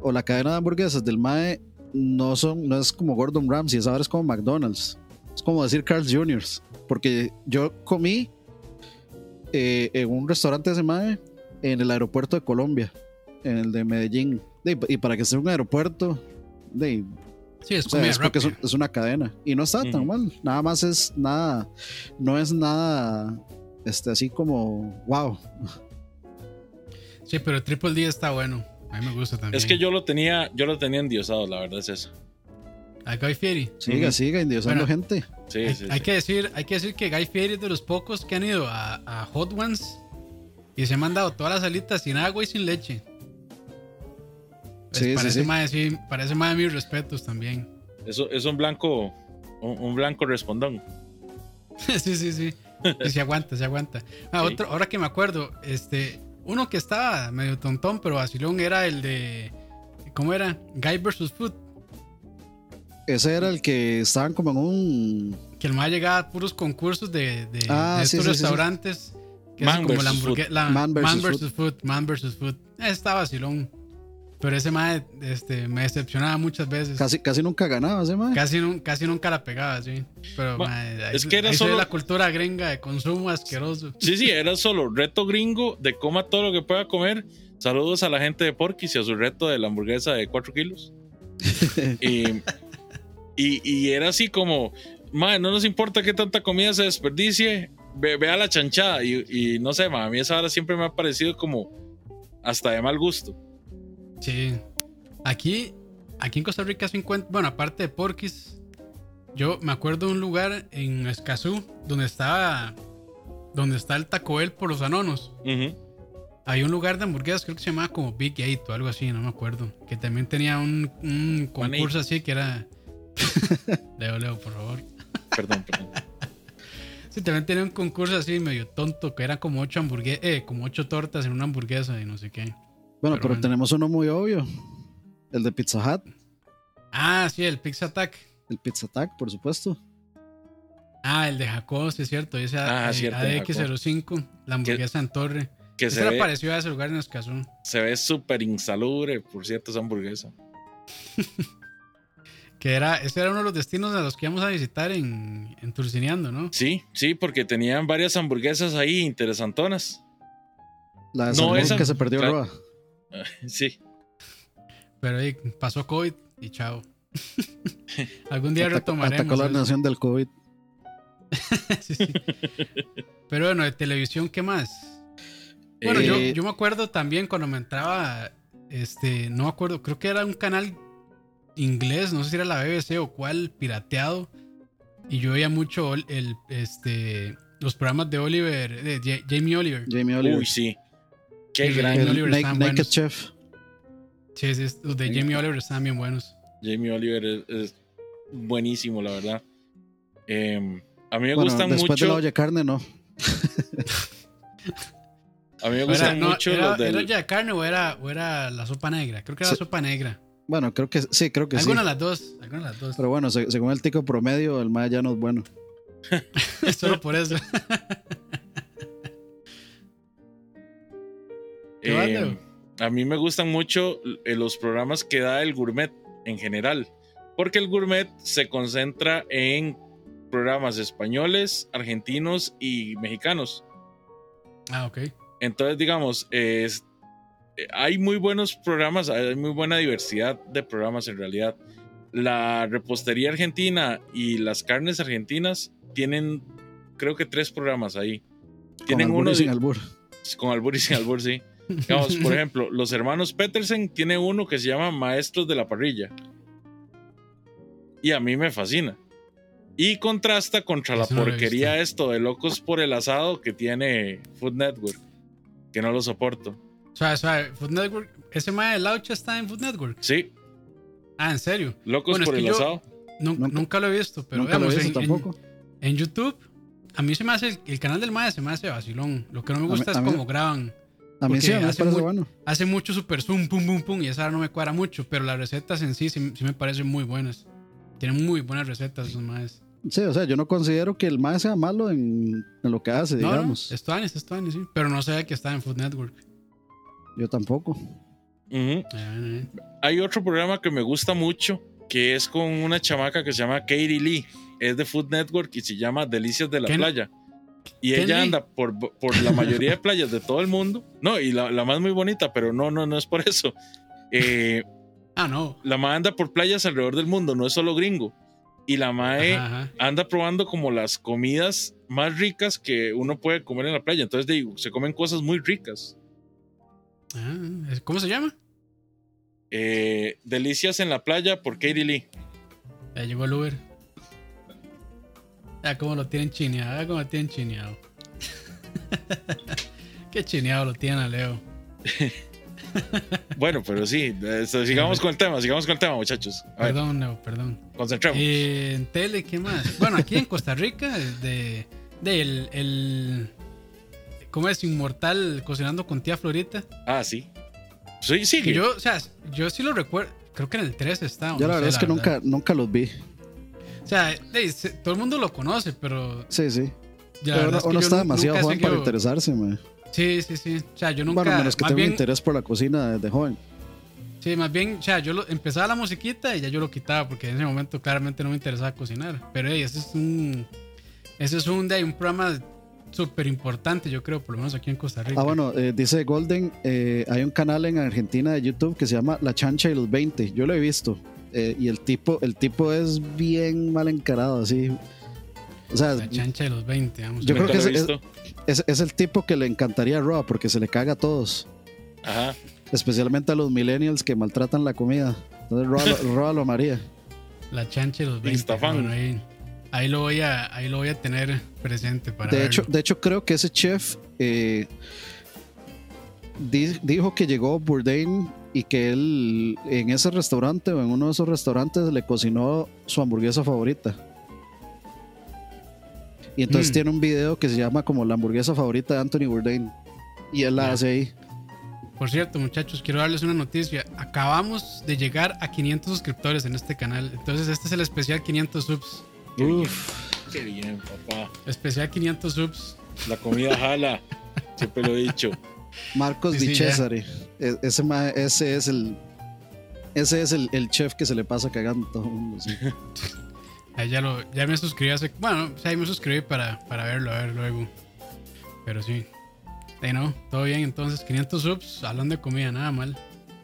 o la cadena de hamburguesas del MAE no son, no es como Gordon Ramsay, es ahora es como McDonald's. Es como decir Carl's Jr. Porque yo comí eh, en un restaurante de ese MAE en el aeropuerto de Colombia, en el de Medellín. De- y para que sea un aeropuerto, de, Sí, es o sea, comida es porque es, una cadena. Y no está tan mal. Nada más es nada. No es nada. Este, así como. Wow. Sí, pero Triple D está bueno. A mí me gusta también. Es que yo lo tenía, yo lo tenía endiosado, la verdad es eso. A Guy Fieri. Siga, siga endiosando Bueno. gente. Sí, hay, sí, hay sí. que decir, hay que decir que Guy Fieri es de los pocos que han ido a, a Hot Ones y se han mandado todas las alitas sin agua y sin leche. Pues Sí, parece sí. Más, sí, parece más de mis respetos también. Eso es un blanco, un, un blanco respondón. [laughs] sí, sí, sí. Y se aguanta, se aguanta. Ah, Sí. otro, ahora que me acuerdo, este, uno que estaba medio tontón, pero vacilón era el de. ¿Cómo era? Guy vs. Food. Ese era el que estaban como en un. Que el más llegaba a puros concursos de, de, Ah, de sí, estos sí, sí, sí. restaurantes. Que Man como la versus hamburguesa. la- Man Man versus vs. Food. Man vs. Food. Está vacilón. Pero ese más este, me decepcionaba muchas veces. Casi, Casi, casi nunca ganaba ese man. nun- casi nunca la pegaba, sí. Pero Ma, mae, ahí, es que era ahí solo- la cultura gringa de consumo asqueroso. Sí, sí, era solo reto gringo de coma todo lo que pueda comer. Saludos a la gente de Porky's y a su reto de la hamburguesa de 4 kilos. [laughs] y, y, y era así como, "Mae, no nos importa que tanta comida se desperdicie, ve, ve a la chanchada. Y, y no sé, ma, a mí esa hora siempre me ha parecido como hasta de mal gusto. Sí. Aquí, aquí en Costa Rica se encuentra, bueno, aparte de Porquis, yo me acuerdo de un lugar en Escazú donde estaba, donde está el Taco Bell por los anonos. Ujú. Hay un lugar de hamburguesas, creo que se llamaba como Big Eight o algo así, no me acuerdo. Que también tenía un, un concurso así que era. [laughs] Leo, Leo, por favor. Perdón, perdón. [laughs] Sí, también tenía un concurso así medio tonto que era como ocho hamburguesas, eh, como ocho tortas en una hamburguesa y no sé qué. Bueno, Pero pero bueno. tenemos uno muy obvio. El de Pizza Hut. Ah, sí, el Pizza Attack. El Pizza Attack, por supuesto. Ah, el de Jacob, sí es cierto. Ese Ah, eh, cierto, de ADX05, la hamburguesa en torre. Que se ve, parecido a ese lugar en Escazú. se ve súper insalubre, por cierto, esa hamburguesa. [laughs] Que era, ese era uno de los destinos a los que íbamos a visitar en, en Turcineando, ¿no? Sí, sí, porque tenían varias hamburguesas ahí interesantonas. La de No, esa- que se perdió claro. Roa. [laughs] Sí. Pero ahí pasó COVID y chao. [laughs] Algún día Atacó, retomaremos. atacó la eso. nación del COVID. [laughs] Sí, sí. Pero bueno, de televisión, ¿qué más? Bueno, yo, Eh, yo me acuerdo también cuando me entraba, este, no me acuerdo, creo que era un canal inglés, no sé si era la BBC o cuál, pirateado. Y yo veía mucho el, este, los programas de Oliver, de Ja- Jamie Oliver. Jamie Oliver. Uy, sí. Qué El- gran Naked buenos. Chef. Sí, sí, los de Jamie Oliver están bien buenos. Jamie Oliver es, es buenísimo, la verdad. Eh, a mí me Bueno, gustan después de la mucho. olla de carne, no. [laughs] A mí me Era, gustan no, mucho era, los del. ¿era ya de carne o era, o era la sopa negra? Creo que era la sopa negra. Bueno, creo que sí, creo que sí. De las dos, alguna de las dos. Pero bueno, se- según el tico promedio, el Maya ya no es bueno. [laughs] Solo por eso. [laughs] eh, Leo? a mí me gustan mucho eh, los programas que da el gourmet en general. Porque el gourmet se concentra en programas españoles, argentinos y mexicanos. Ah, ok. Entonces, digamos, es- eh, hay muy buenos programas, hay muy buena diversidad de programas en realidad. La repostería argentina y las carnes argentinas tienen, creo que tres programas ahí. Tienen con albur uno y sin albur. con albur y sin albur, sí. Digamos, por [laughs] ejemplo, los hermanos Petersen tiene uno que se llama Maestros de la Parrilla. Y a mí me fascina. Y contrasta contra la Eso porquería esto de locos por el asado que tiene Food Network. Que no lo soporto. Suave, suave. Food Network. Ese mae de Laucha está en Food Network. Sí, Ah, en serio. locos Bueno, por el asado. Nun- Nunca- nunca, lo he visto, pero Nunca lo he visto en, tampoco. en YouTube, a mí se me hace el, el canal del mae se me hace vacilón. Lo que no me gusta mí- es mí- cómo graban. A mí porque sí, a mí me hace parece muy- bueno. Hace mucho super zoom, pum, pum, pum, y esa no me cuadra mucho, pero las recetas en sí sí, sí me parecen muy buenas. Tienen muy buenas recetas esos maes. Sí, o sea, yo no considero que el Maya sea malo en, en lo que hace, No, no, digamos. es Tuanis, es Tuanis, sí. Pero no sé que está en Food Network. Yo tampoco. Ujú. Ah, eh. Hay otro programa que me gusta mucho, que es con una chamaca que se llama Katie Lee. Es de Food Network y se llama Delicias de la Playa. Y ella anda por, por la mayoría de playas de todo el mundo. No, y la, la más muy bonita, pero no, no, no es por eso. Eh, [laughs] Ah, no. la mae anda por playas alrededor del mundo, no es solo gringo. Y la mae Ajá, ajá. anda probando como las comidas más ricas que uno puede comer en la playa. Entonces digo, se comen cosas muy ricas. Ah, ¿Cómo se llama? Eh, Delicias en la playa por Katie Lee. Ya llegó el Uber. Ya como lo tienen chineado, ya como lo tienen chineado. [laughs] Qué chineado lo tienen a Leo. [laughs] Bueno, pero sí, eso, sigamos con el tema, sigamos con el tema, muchachos. A ver, Perdón, Leo, perdón. concentremos. Eh, en tele, ¿qué más? Bueno, aquí en Costa Rica, de, de el, el- ¿Cómo es? Inmortal cocinando con tía Florita. Ah, sí. Sí, sigue. yo, o sea, yo sí lo recuerdo. Creo que en el 3 está. Yo no la verdad sé, es que nunca, nunca los vi. O sea, todo el mundo lo conoce, pero. Sí, sí. ya Pero uno, uno está demasiado joven para interesarse, man. Sí, sí, sí. O sea, yo nunca. Bueno, menos que más tenga bien, interés por la cocina desde joven. Sí, más bien, o sea, yo lo- empezaba la musiquita y ya yo lo quitaba porque en ese momento claramente no me interesaba cocinar. Pero hey, ese es un. Ese es un, un programa súper importante, yo creo, por lo menos aquí en Costa Rica. Ah, bueno, eh, dice Golden, eh, hay un canal en Argentina de YouTube que se llama La Chancha y los 20. Yo lo he visto. Eh, y el tipo, el tipo es bien mal encarado, así. O sea, La chancha de los 20, vamos. Yo creo que es- visto. es, es el tipo que le encantaría a Raw porque se le caga a todos. Ajá. Especialmente a los millennials que maltratan la comida. Entonces Raw, lo- Raw lo amaría. La chancha de los 20. Instafan. bueno, ahí, ahí lo voy a, ahí lo voy a tener presente para De verlo. hecho, de hecho, creo que ese chef eh, di- dijo que llegó Bourdain y que él en ese restaurante o en uno de esos restaurantes le cocinó su hamburguesa favorita. Y entonces Mm. tiene un video que se llama como la hamburguesa favorita de Anthony Bourdain. Y él la hace ahí. Por cierto, muchachos, quiero darles una noticia. Acabamos de llegar a 500 suscriptores en este canal. Entonces, este es el especial 500 subs. Uf, Qué bien, papá. Especial 500 subs. La comida jala. [laughs] Siempre lo he dicho. Marcos Sí, Di sí. Cesare. E- Ese, ese es el. Ese es el, el chef que se le pasa cagando a todo el mundo. sí. [laughs] Ahí ya, lo, ya me suscribí hace. Bueno, o sea, ahí me suscribí para, para verlo, a ver luego. Pero sí. Ahí no, todo bien. Entonces, 500 subs, hablando de comida, nada mal.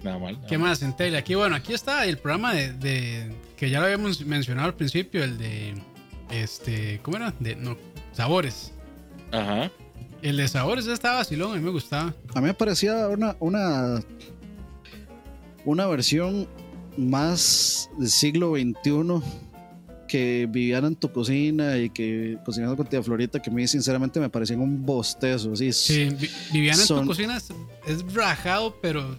Nada mal. nada ¿Qué mal. más en tele? Aquí, bueno, aquí está el programa de, de- que ya lo habíamos mencionado al principio, el de este, ¿cómo era? De no, sabores. Ajá. El de sabores estaba vacilón, a mí me gustaba. A mí me parecía una, una, una versión más del siglo XXI que vivían en tu cocina y que cocinando con tía Florita, que a mí sinceramente me parecían un bostezo. Así, Sí, Vi- Viviana en Son- tu cocina es, es rajado, pero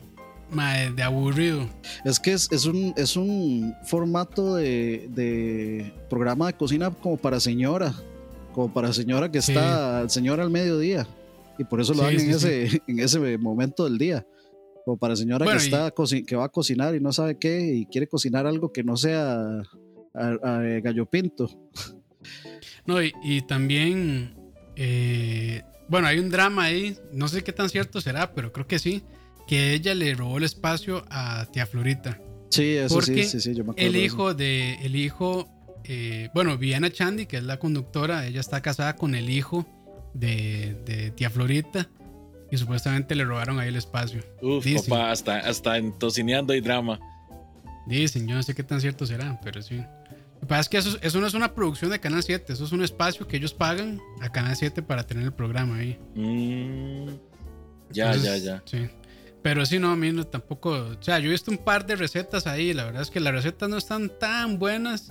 de aburrido. Es que es, es un, es un formato de, de programa de cocina como para señora, como para señora que Sí. está, señora al mediodía. Y por eso lo Sí, dan sí, en, sí. ese, [laughs] en ese momento del día. Como para señora Bueno, que, está que va a cocinar y no sabe qué y quiere cocinar algo que no sea a- a- gallo pinto. No, y, y también, eh, bueno, hay un drama ahí, no sé qué tan cierto será, pero creo que sí, que ella le robó el espacio a tía Florita. Sí, eso sí, Porque sí, sí, yo me acuerdo El de hijo de, el hijo, eh, bueno, Viviana Chandy, que es la conductora, ella está casada con el hijo de, de tía Florita y supuestamente le robaron ahí el espacio. Uf, Dicen. papá, hasta, hasta en tocineando hay drama. Dicen, yo no sé qué tan cierto será, pero sí. Lo que pasa es que eso, eso no es una producción de Canal 7, eso es un espacio que ellos pagan a Canal 7 para tener el programa ahí. Mm, ya, Entonces, ya, ya. Sí. Pero sí, no, a mí no, tampoco. O sea, yo he visto un par de recetas ahí. La verdad es que las recetas no están tan buenas.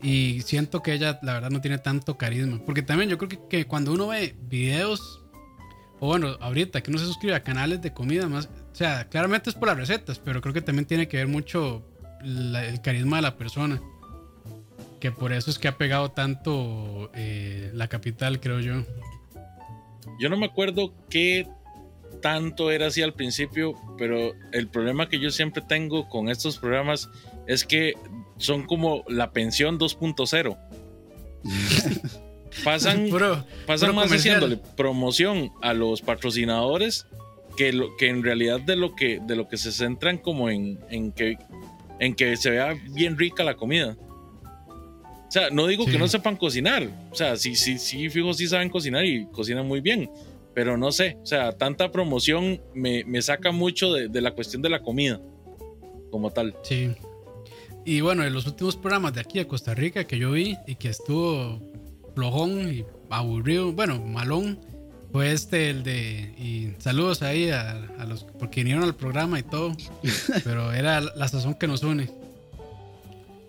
Y siento que ella, la verdad, no tiene tanto carisma. Porque también yo creo que, que cuando uno ve videos. O bueno, ahorita que uno se suscribe a canales de comida más. O sea, claramente es por las recetas. Pero creo que también tiene que ver mucho el carisma de la persona. Que por eso es que ha pegado tanto eh, la capital, creo yo. Yo no me acuerdo qué tanto era así al principio, pero el problema que yo siempre tengo con estos programas es que son como la pensión 2.0. Pasan, [laughs] pasan más haciéndole promoción a los patrocinadores que, lo, que en realidad de lo que, de lo que se centran como en, en, que, en que se vea bien rica la comida. O sea, no digo Sí. que no sepan cocinar. O sea, sí, sí, sí, fijo, sí saben cocinar y cocinan muy bien. Pero no sé, o sea, tanta promoción me, me saca mucho de, de la cuestión de la comida como tal. Sí. Y bueno, en los últimos programas de aquí de Costa Rica que yo vi y que estuvo flojón y aburrido, bueno, malón, fue este, el de. Y saludos ahí a, a los. porque vinieron al programa y todo, [laughs] pero era la sazón que nos une.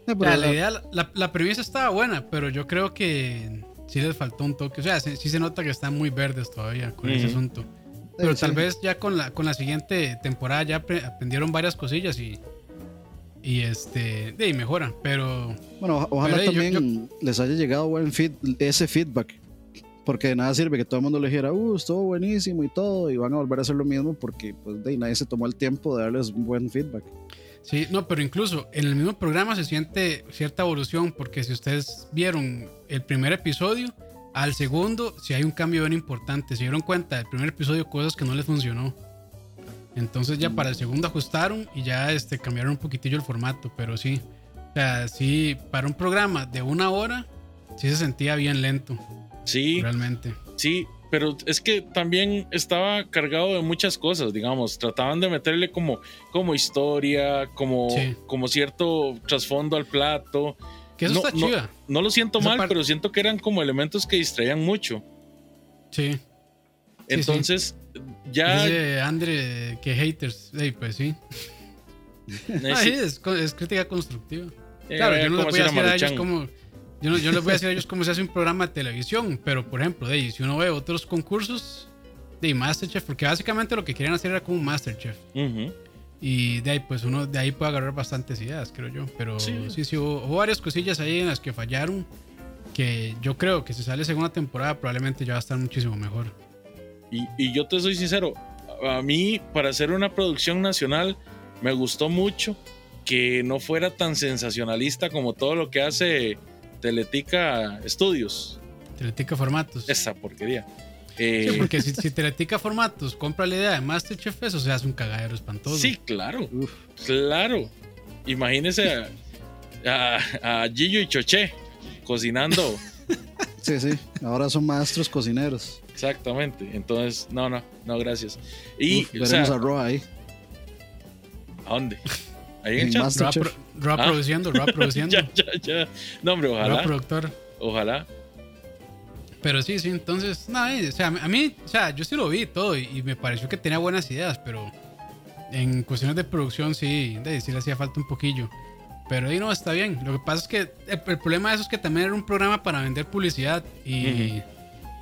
O pero sea, la- idea, la, la premisa estaba buena, pero yo creo que sí les faltó un toque. O sea, sí, sí se nota que están muy verdes todavía con ese asunto. Pero sí. tal vez ya con la, con la siguiente temporada ya apre- aprendieron varias cosillas y, y este, de ahí mejora. Pero Bueno, ojalá Pero, hey, yo- también les haya llegado buen feed, ese feedback. Porque de nada sirve que todo el mundo le dijera, uh, estuvo buenísimo y todo, y van a volver a hacer lo mismo porque pues, de ahí nadie se tomó el tiempo de darles un buen feedback. sí, no, pero incluso en el mismo programa se siente cierta evolución porque si ustedes vieron el primer episodio, al segundo sí hay un cambio bien importante. Se dieron cuenta del primer episodio cosas que no les funcionó. Entonces ya para el segundo ajustaron y ya este, cambiaron un poquitillo el formato, pero sí. O sea, sí, para un programa de una hora, sí se sentía bien lento, Sí, realmente. sí, pero es que también estaba cargado de muchas cosas, digamos. Trataban de meterle como, como historia, como, Sí. como cierto trasfondo al plato. Que eso No, está no. chida. No lo siento Esa mal, parte- pero siento que eran como elementos que distraían mucho. Sí. sí. Entonces, ya... Dice Andre que haters. Ey, pues sí. [laughs] Ah, es, es crítica constructiva. eh, Claro, yo no les voy a decir a ellos cómo. Yo no, yo les voy a decir a ellos cómo se hace un programa de televisión, pero por ejemplo, de ahí, si uno ve otros concursos de Masterchef, porque básicamente lo que querían hacer era como un Masterchef. Ujú. Y de ahí, pues uno de ahí puede agarrar bastantes ideas, creo yo. Pero Sí. sí, sí, hubo, hubo varias cosillas ahí en las que fallaron. Que yo creo que si sale segunda temporada, probablemente ya va a estar muchísimo mejor. Y, y yo te soy sincero, a mí para hacer una producción nacional me gustó mucho que no fuera tan sensacionalista como todo lo que hace Teletica Studios. Teletica Formatos. Esa porquería. Sí, Eh, porque si, [laughs] si Teletica Formatos compra la idea de Masterchef, eso se hace un cagadero espantoso. sí, claro, Uf. claro. Imagínese a, a, a Gillo y Choché cocinando. [laughs] Sí, sí, ahora son maestros cocineros. Exactamente. Entonces, no, no, no, gracias. Y, Uf, o sea, veremos a Roa ahí. ¿a dónde? [laughs] Ahí en el En chat. Roa, pro- Roa Ah. produciendo, Roa [laughs] produciendo. Ya, ya, ya. No, hombre, Roa ojalá. productor. Ojalá. Pero sí, sí, entonces, nada, eh, o sea, a mí, o sea, yo sí lo vi todo y, y me pareció que tenía buenas ideas, pero en cuestiones de producción sí, de, sí le hacía falta un poquillo. Pero ahí no, está bien. Lo que pasa es que el, el problema de eso es que también era un programa para vender publicidad y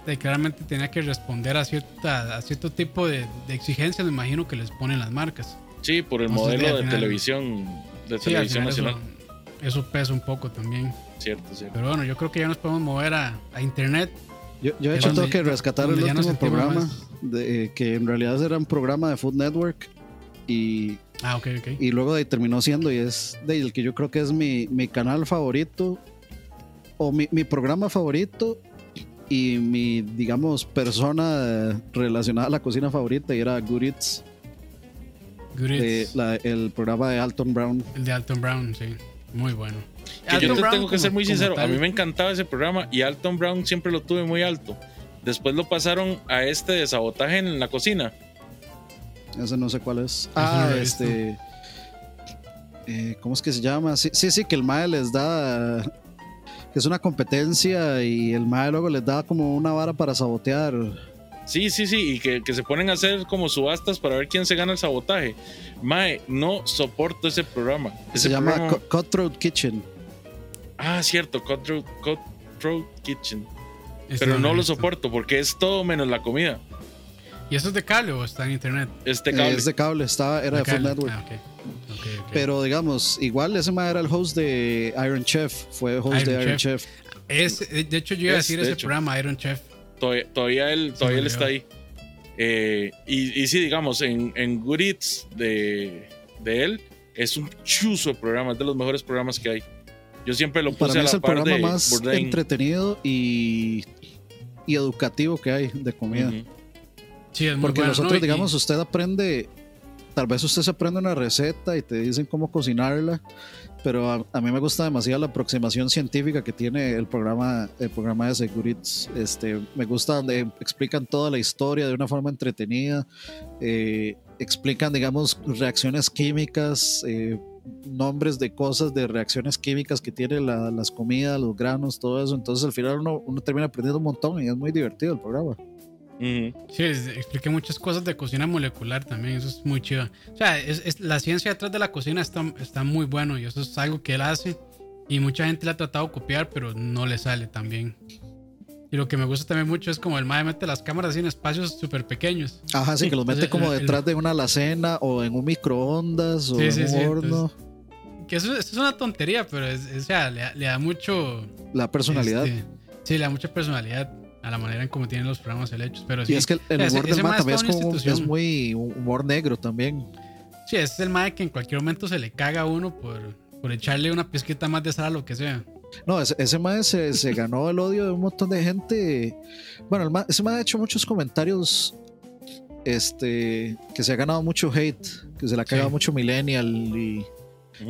de, claramente tenía que responder a, cierta, a cierto tipo de, de exigencias, me imagino, que les ponen las marcas. Sí, por el Entonces, modelo de final- televisión, de Sí, al televisión final eso, nacional. eso pesa un poco también. Cierto, cierto. Pero bueno, yo creo que ya nos podemos mover a, a internet. Yo, yo de hecho tengo que rescatar el último programa, de, eh, que en realidad era un programa de Food Network y, Ah, ok, ok. y luego de ahí terminó siendo y es de el que yo creo que es mi, mi canal favorito o mi, mi programa favorito y mi, digamos, persona relacionada a la cocina favorita y era Good Eats, Good de Eats. la- el programa de Alton Brown. El de Alton Brown, sí. Muy bueno. Que yo Alton te Brown tengo que como- ser muy sincero, a mí me encantaba ese programa y Alton Brown siempre lo tuve muy alto. Después lo pasaron a este de sabotaje en la cocina. Ese no sé cuál es. Ah, este. eh, ¿Cómo es que se llama? Sí, sí, sí, que el MAE les da. Que es una competencia y el MAE luego les da como una vara para sabotear. Sí, sí, sí, y que, que se ponen a hacer como subastas para ver quién se gana el sabotaje. Mae, no soporto ese programa. Ese se llama programa- Cut- Cutthroat Kitchen. Ah, cierto, Cutthroat, Cutthroat Kitchen. Este Pero no lo soporto porque es todo menos la comida. ¿Y eso es de cable o está en internet? Este Eh, cable. es de cable, estaba, era de, Food cable. Network. Ah. Ok, ok. Pero digamos, igual ese MAE era el host de Iron Chef. Fue host Iron de Iron Chef. Chef. Es- de hecho, yo iba a Es, decir de ese hecho. programa, Iron Chef. Todavía, todavía él, todavía él está ahí. Eh, y, y sí, digamos, en, en Good Eats de, de él, es un chuzo de programa, es de los mejores programas que hay. Yo siempre lo Para puse mí a es la el par programa de más Bourdain. entretenido y, y educativo que hay de comida. Ujú. Sí, es muy Porque bueno, nosotros, ¿no? Y- digamos, usted aprende, tal vez usted se aprende una receta y te dicen cómo cocinarla, pero a, a mí me gusta demasiado la aproximación científica que tiene el programa, el programa de Segurits. Este, me gusta donde explican toda la historia de una forma entretenida, eh, explican, digamos, reacciones químicas, eh, nombres de cosas, de reacciones químicas que tiene la- las comidas, los granos, todo eso. Entonces al final uno, uno termina aprendiendo un montón y es muy divertido el programa. Sí, expliqué muchas cosas de cocina molecular también, eso es muy chido. O sea, es, es- la ciencia detrás de la cocina está, está muy bueno y eso es algo que él hace Y mucha gente le ha tratado de copiar, pero no le sale tan bien. Y lo que me gusta también mucho es como el mae mete las cámaras así en espacios súper pequeños. Ajá, sí, que los mete Entonces, como el- el- detrás de una alacena o en un microondas o Sí, en sí, un sí, horno. Que eso, eso es una tontería, pero es, es- o sea, le, da- le da mucho. La personalidad. este, sí, le da mucha personalidad a la manera en cómo tienen los programas hechos. Pero sí, y es que el, el ese- humor del mae también es como muy humor negro también. Sí, es el mae que en cualquier momento se le caga a uno por, por echarle una pizquita más de sal o lo que sea. No, ese, ese mae se, se ganó el odio de un montón de gente. Bueno, el mae- ese mae ha hecho muchos comentarios este que se ha ganado mucho hate, que se le ha cagado Sí. mucho millennial y,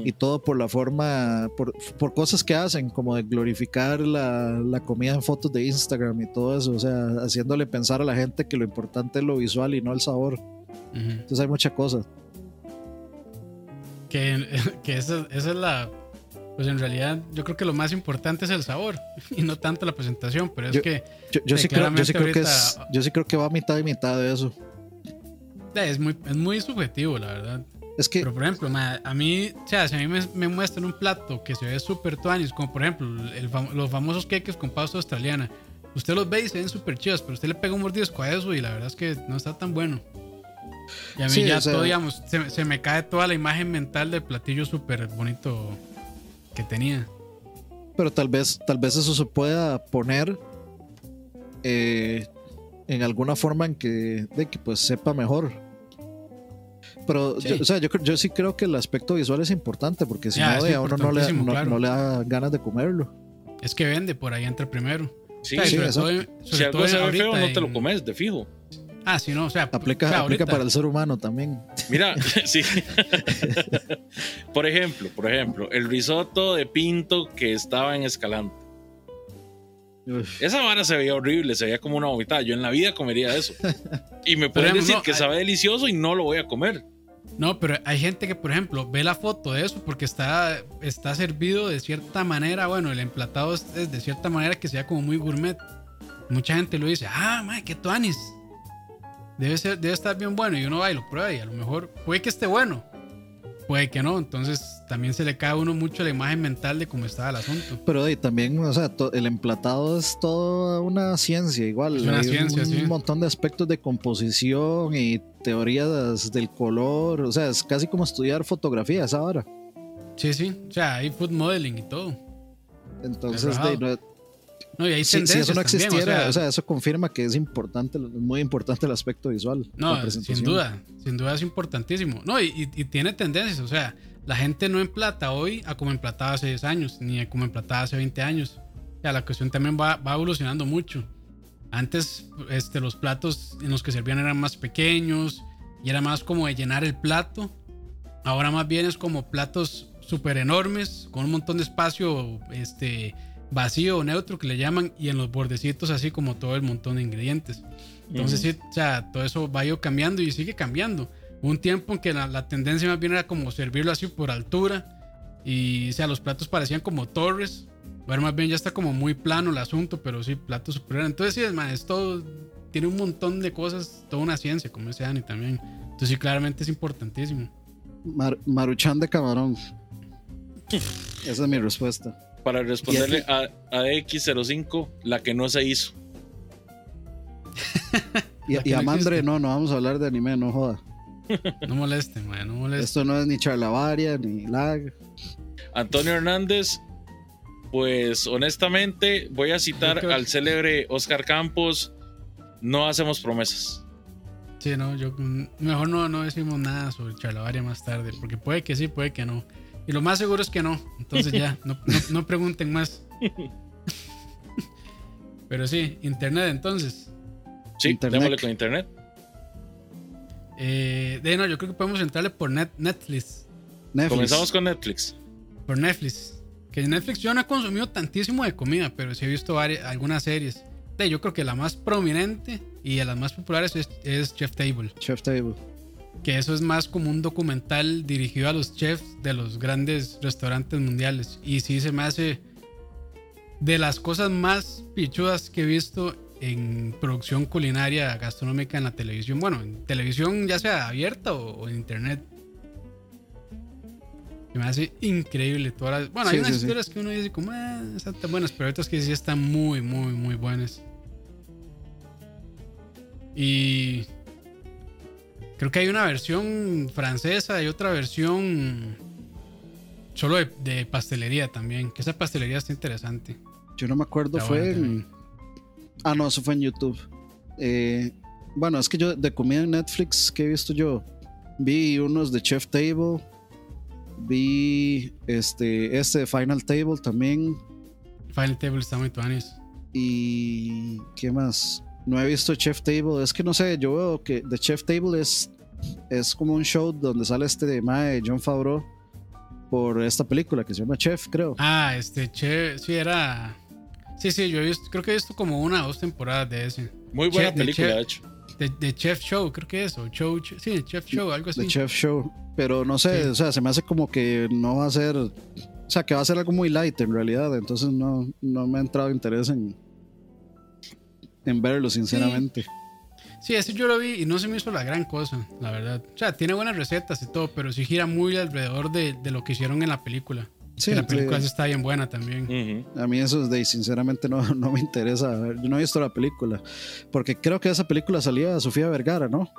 Y todo por la forma, por, por cosas que hacen, como de glorificar la, la comida en fotos de Instagram y todo eso, o sea, haciéndole pensar a la gente que lo importante es lo visual y no el sabor. Entonces hay muchas cosas. Que, [laughs] que esa, esa es la. Pues en realidad, yo creo que lo más importante es el sabor [laughs] y no tanto la presentación, pero es Yo- que Yo, yo Sí, creo, yo sí creo que es, yo sí creo que va a mitad y mitad de eso. eh, es muy, es muy subjetivo, la verdad. Es que Pero por ejemplo, ma, a mí, o sea, si a mí me, me muestran un plato que se ve súper tuanis, como por ejemplo el los famosos queques con pasta australiana, usted los ve y se ven súper chidos, pero usted le pega un mordisco a eso y la verdad es que no está tan bueno. Y a mí Sí, ya o sea- todo, digamos, se, se me cae toda la imagen mental del platillo súper bonito que tenía. pero tal vez, tal vez eso se pueda poner eh, en alguna forma en que, de que pues sepa mejor. Pero, Sí. yo, o sea, yo, yo sí creo que el aspecto visual es importante porque si Ya, no, a uno no le, importantísimo, no, claro. no le da ganas de comerlo. Es que vende, por ahí entra primero. Sí, O sea, sí, sobre eso. todo en- si sobre algo todo se ve feo, no te lo comes, de fijo. Ah, sí, no, o sea, Aplica, o sea, aplica ahorita- para el ser humano también. Mira, [laughs] [laughs] sí. [laughs] por ejemplo, por ejemplo, el risotto de pinto que estaba en Escalante. Uf. Esa vara se veía horrible, se veía como una vomitada. Yo en la vida comería eso. Y me pueden decir no, que sabe delicioso y no lo voy a comer. No, pero hay gente que, por ejemplo, ve la foto de eso porque está, está servido de cierta manera. Bueno, el emplatado es, de cierta manera que sea como muy gourmet. Mucha gente lo dice, ah, madre, qué tuanis. Debe, ser, debe estar bien bueno. Y uno va y lo prueba y a lo mejor puede que esté bueno, puede que no. Entonces también se le cae a uno mucho la imagen mental de cómo estaba el asunto. Pero ahí también, o sea, el emplatado es toda una ciencia igual. Es una Hay ciencia, un sí. montón de aspectos de composición y teorías del color. O sea, es casi como estudiar fotografía esa hora. Sí, sí. O sea, hay food modeling y todo. Entonces, de, no- No, y hay si, si eso no también, existiera, o sea, eso confirma que es importante, muy importante el aspecto visual. No, sin duda, sin duda es importantísimo. No, y, y- y tiene tendencias, o sea, la gente no emplata hoy a como emplataba hace 10 años, ni a como emplataba hace 20 años. O sea, la cuestión también va, va evolucionando mucho. Antes, este, los platos en los que servían eran más pequeños y era más como de llenar el plato. Ahora más bien es como platos súper enormes, con un montón de espacio este, vacío o neutro que le llaman, y en los bordecitos así como todo el montón de ingredientes. Entonces, sí, o sea, todo eso va ido cambiando y sigue cambiando. Hubo un tiempo en que la, la tendencia más bien era como servirlo así por altura. Y, o sea, los platos parecían como torres. Ahora más bien ya está como muy plano el asunto, pero sí, platos superiores. Entonces, sí, es, todo, tiene un montón de cosas, toda una ciencia, como ese Dani también. Entonces, sí, claramente es importantísimo. Mar- maruchan de camarón. [laughs] Esa es mi respuesta. Para responderle a, a X05, la que no se hizo. Y, y a no Mandre, no, no vamos a hablar de anime, no joda. No molesten, man, no molesten. Esto no es ni charlavaria, ni lag. Antonio Hernández, pues honestamente voy a citar creo- al célebre Oscar Campos, no hacemos promesas. Sí, no, yo mm, mejor no, no decimos nada sobre Charlavaria más tarde, porque puede que sí, puede que no. Y lo más seguro es que no. Entonces ya, no, no- no pregunten más. Pero sí, internet entonces. Sí, Internet. démosle con internet. Eh, de no, yo creo que podemos entrarle por net, Netflix. Netflix. Comenzamos con Netflix. Por Netflix. Que Netflix yo no he consumido tantísimo de comida, pero sí he visto varias, algunas series. De, yo creo que la más prominente y de las más populares es, es Chef Table. Chef Table. Que eso es más como un documental dirigido a los chefs de los grandes restaurantes mundiales. Y sí se me hace de las cosas más pichudas que he visto en producción culinaria gastronómica en la televisión. Bueno, en televisión ya sea abierta o, o en internet. que me hace increíble. Todas las- bueno, hay unas sí, sí. historias que uno dice como, ah, están tan buenas, pero otras que sí están muy, muy, muy buenas. Y creo que hay una versión francesa y otra versión solo de, de pastelería también, que esa pastelería está interesante. Yo no me acuerdo, Está fue en... Ah, no, eso fue en YouTube. Eh, bueno, es que yo de comida en Netflix, ¿qué he visto yo? Vi unos de Chef Table. Vi este, este de Final Table también. Final Table está muy tuanis. Y ¿qué más? No he visto Chef Table. Es que no sé, yo veo que The Chef Table es, es como un show donde sale este de Mae John Favreau por esta película que se llama Chef, creo. Ah, este, che, sí, era. Sí, sí, yo he visto, creo que he visto como una o dos temporadas de ese. Muy buena película, de hecho. De Chef Show, creo que es, o Show, Ch- sí, Chef Show, algo así. The Chef Show. Pero no sé, Sí. o sea, se me hace como que no va a ser. O sea, que va a ser algo muy light en realidad. Entonces no, no me ha entrado interés en, en verlo, sinceramente. Sí, ese yo lo vi y no se me hizo la gran cosa, la verdad. O sea, tiene buenas recetas y todo, pero sí gira muy alrededor de, de lo que hicieron en la película. Sí, la película sí. sí está bien buena también. Ujú. A mí eso es de sinceramente no, no me interesa. ver. Yo no he visto la película. Porque creo que esa película salía Sofía Vergara, ¿no?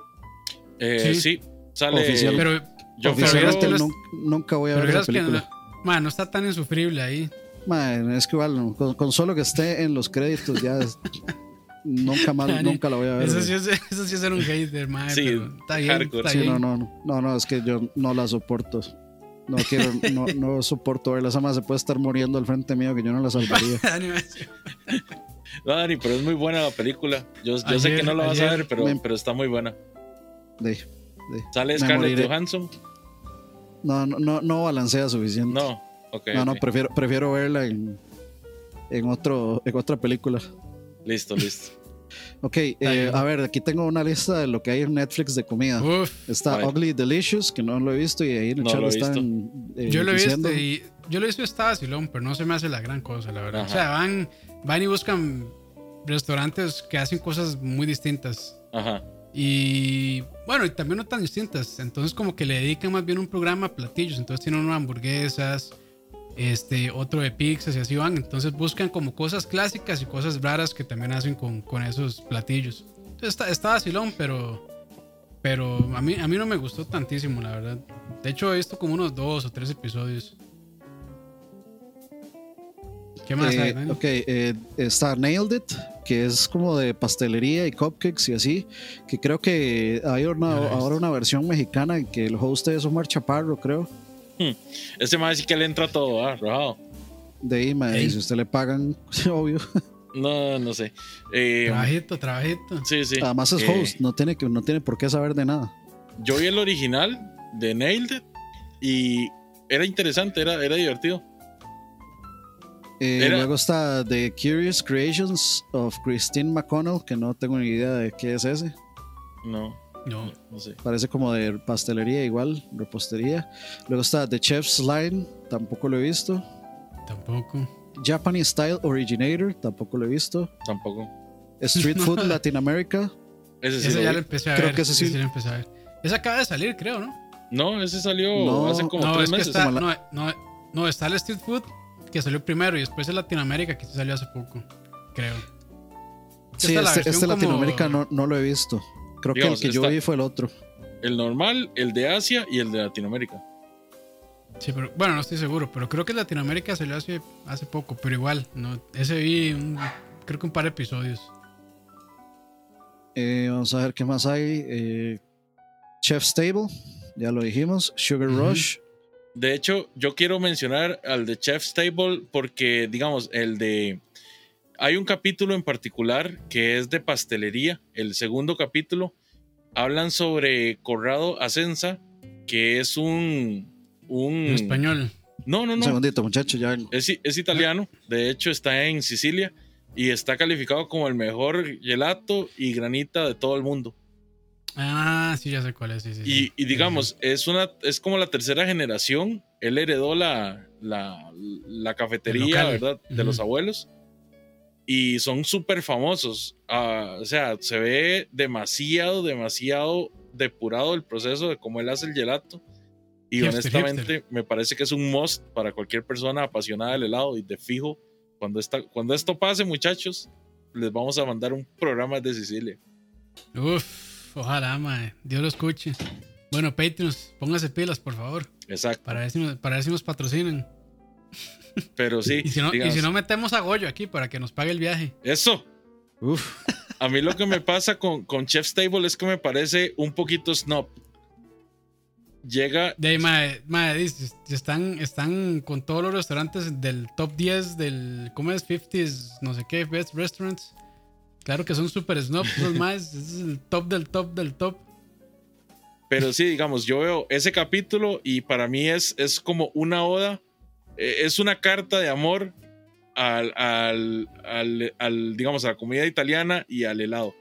Eh, Sí. sí. sale Oficial. Pero, pero que Oficialmente los- nun- nunca voy a pero ver esa película. no, man, no está tan insufrible ahí. Man, es que igual, con, con solo que esté en los créditos ya es- [laughs] nunca más, [laughs] Dani, nunca la voy a ver. Eso sí, es, eso sí es ser un hater, man. Sí, está bien, hardcore. está Sí, bien. no, no, no, no, es que yo no la soporto. No quiero, no, no soporto verla. Esa más se puede estar muriendo al frente mío que yo no la salvaría. [laughs] No, Dani, pero es muy buena la película. Yo, yo sé que no la vas a ver, pero, me- pero está muy buena. De- de- Sale Scarlett. Johansson. no, no, no, no balancea suficiente. No, ok. no, no, prefiero, prefiero verla en, en, otro, en otra película. Listo, listo. Ok, eh, a ver, aquí tengo una lista de lo que hay en Netflix de comida. Uf, Está. Ugly Delicious, que no lo he visto, y ahí en el No chat lo he están eh, yo lo he diciendo. visto y yo lo he visto está vacilón, pero no se me hace la gran cosa, la verdad. Ajá. O sea, van, van y buscan restaurantes que hacen cosas muy distintas. Ajá. Y bueno, y también no tan distintas. Entonces, como que le dedican más bien un programa a platillos. Entonces, tienen unas hamburguesas, este, otro de pizzas y así van. Entonces, buscan como cosas clásicas y cosas raras que también hacen con, con esos platillos. Entonces, está, está vacilón, pero, pero a, mí, a mí no me gustó tantísimo, la verdad. De hecho, he visto como unos dos o tres episodios. ¿Qué más Eh, hay, ok, eh, está Nailed It, que es como de pastelería y cupcakes y así, que creo que hay una, ahora una versión mexicana en que el host es Omar Chaparro, creo. [laughs] Ese más sí que le entra todo, ah, rojado. De ahí, ma, Ey. y si usted le pagan, [laughs] obvio. No, no sé. Eh, Trabajito, trabajito. sí, sí. Además es Eh, host, no tiene, que, no tiene por qué saber de nada. Yo vi el original de Nailed It y era interesante, era, era divertido. Eh, Era- Luego está The Curious Creations of Christine McConnell, que no tengo ni idea de qué es ese. No, No, no sé. Parece como de pastelería igual, repostería. Luego está The Chef's Line, tampoco lo he visto. tampoco. Japanese Style Originator, tampoco lo he visto. Tampoco. Street Food [laughs] Latin America. Ese sí Ese lo ya lo empecé a Creo ver. que ese sí. lo empecé a ver. Ese acaba de salir, creo, ¿no? No, ese salió No, hace como no, tres es que meses. está, como no, no, no, está el Street Food que salió primero y después el Latinoamérica que salió hace poco, creo. Sí, este, este como- Latinoamérica no, no lo he visto. Creo Digamos, que el que yo vi fue el otro. El normal, el de Asia y el de Latinoamérica. Sí, pero bueno, no estoy seguro, pero creo que Latinoamérica salió hace, hace poco, pero igual, no, ese vi un- creo que un par de episodios. Eh, vamos a ver qué más hay. Eh, Chef's Table, ya lo dijimos. Sugar. Rush. De hecho, yo quiero mencionar al de Chef's Table porque, digamos, el de... Hay un capítulo en particular que es de pastelería. El segundo capítulo hablan sobre Corrado Ascensa, que es un... un En español. No, no, Un no. segundito, muchachos, ya vengo. Es, es italiano, de hecho está en Sicilia y está calificado como el mejor gelato y granita de todo el mundo. Ah, sí, ya sé cuál es. Sí, sí, Y, sí. y digamos, es una es como la tercera generación. Él heredó la, la, la cafetería. ¿verdad? De los abuelos. Y son súper famosos. Ah, o sea, se ve demasiado, demasiado depurado el proceso de cómo él hace el gelato. Y Hipster, honestamente hipster. me parece que es un must para cualquier persona apasionada del helado y de fijo. Cuando, esta, cuando esto pase, muchachos, les vamos a mandar un programa de Sicilia. Uf, ojalá, mae. Dios lo escuche. Bueno, Patreons, póngase pilas, por favor. Exacto. Para ver si nos, para ver si nos patrocinan. Pero sí, Y si, no, y digamos, si no, metemos a Goyo aquí para que nos pague el viaje. eso. Uf, A mí lo que me pasa con, con Chef's Table es que me parece un poquito snob. Llega, De ahí, dice, están, están con todos los restaurantes del top 10 del, ¿cómo es? 50s, no sé qué, best restaurants. Claro que son super snobs los [laughs] más, es el top del top del top. pero sí, digamos, yo veo ese capítulo y para mí es, es como una oda, es una carta de amor al, al, al, al, digamos, a la comida italiana y al helado.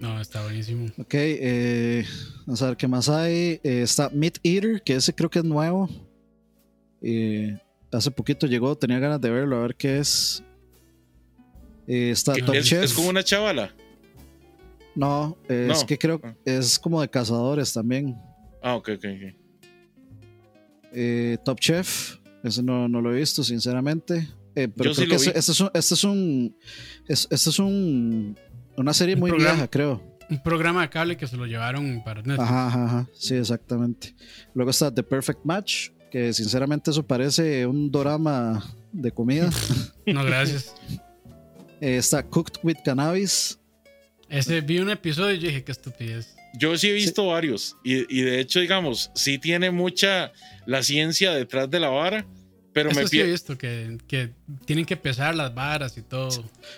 No, está buenísimo. ok, eh, vamos a ver qué más hay. Eh, está Meat Eater, que ese creo que es nuevo. Eh, hace poquito llegó, tenía ganas de verlo, a ver qué es. Eh, está Que Top es, Chef. es como una chavala. No, es No. que creo Ah. es como de cazadores también. Ah, ok, ok, ok. Eh, Top Chef, ese no, no lo he visto, sinceramente. Eh, pero Yo sí creo que lo este, vi. este es un, este es un, es- este es un, una serie Un muy programa. vieja, creo. Un programa de cable que se lo llevaron para Netflix. Ajá, ajá, ajá, sí, exactamente. Luego está The Perfect Match, que sinceramente eso parece un drama de comida. [laughs] No, gracias. Eh, está Cooked with Cannabis. Ese vi un episodio y yo dije, qué estupidez. Yo sí he visto varios y, y de hecho, digamos, sí tiene mucha la ciencia detrás de la vara, pero Eso me, sí he visto, que, que tienen que pesar las varas y todo.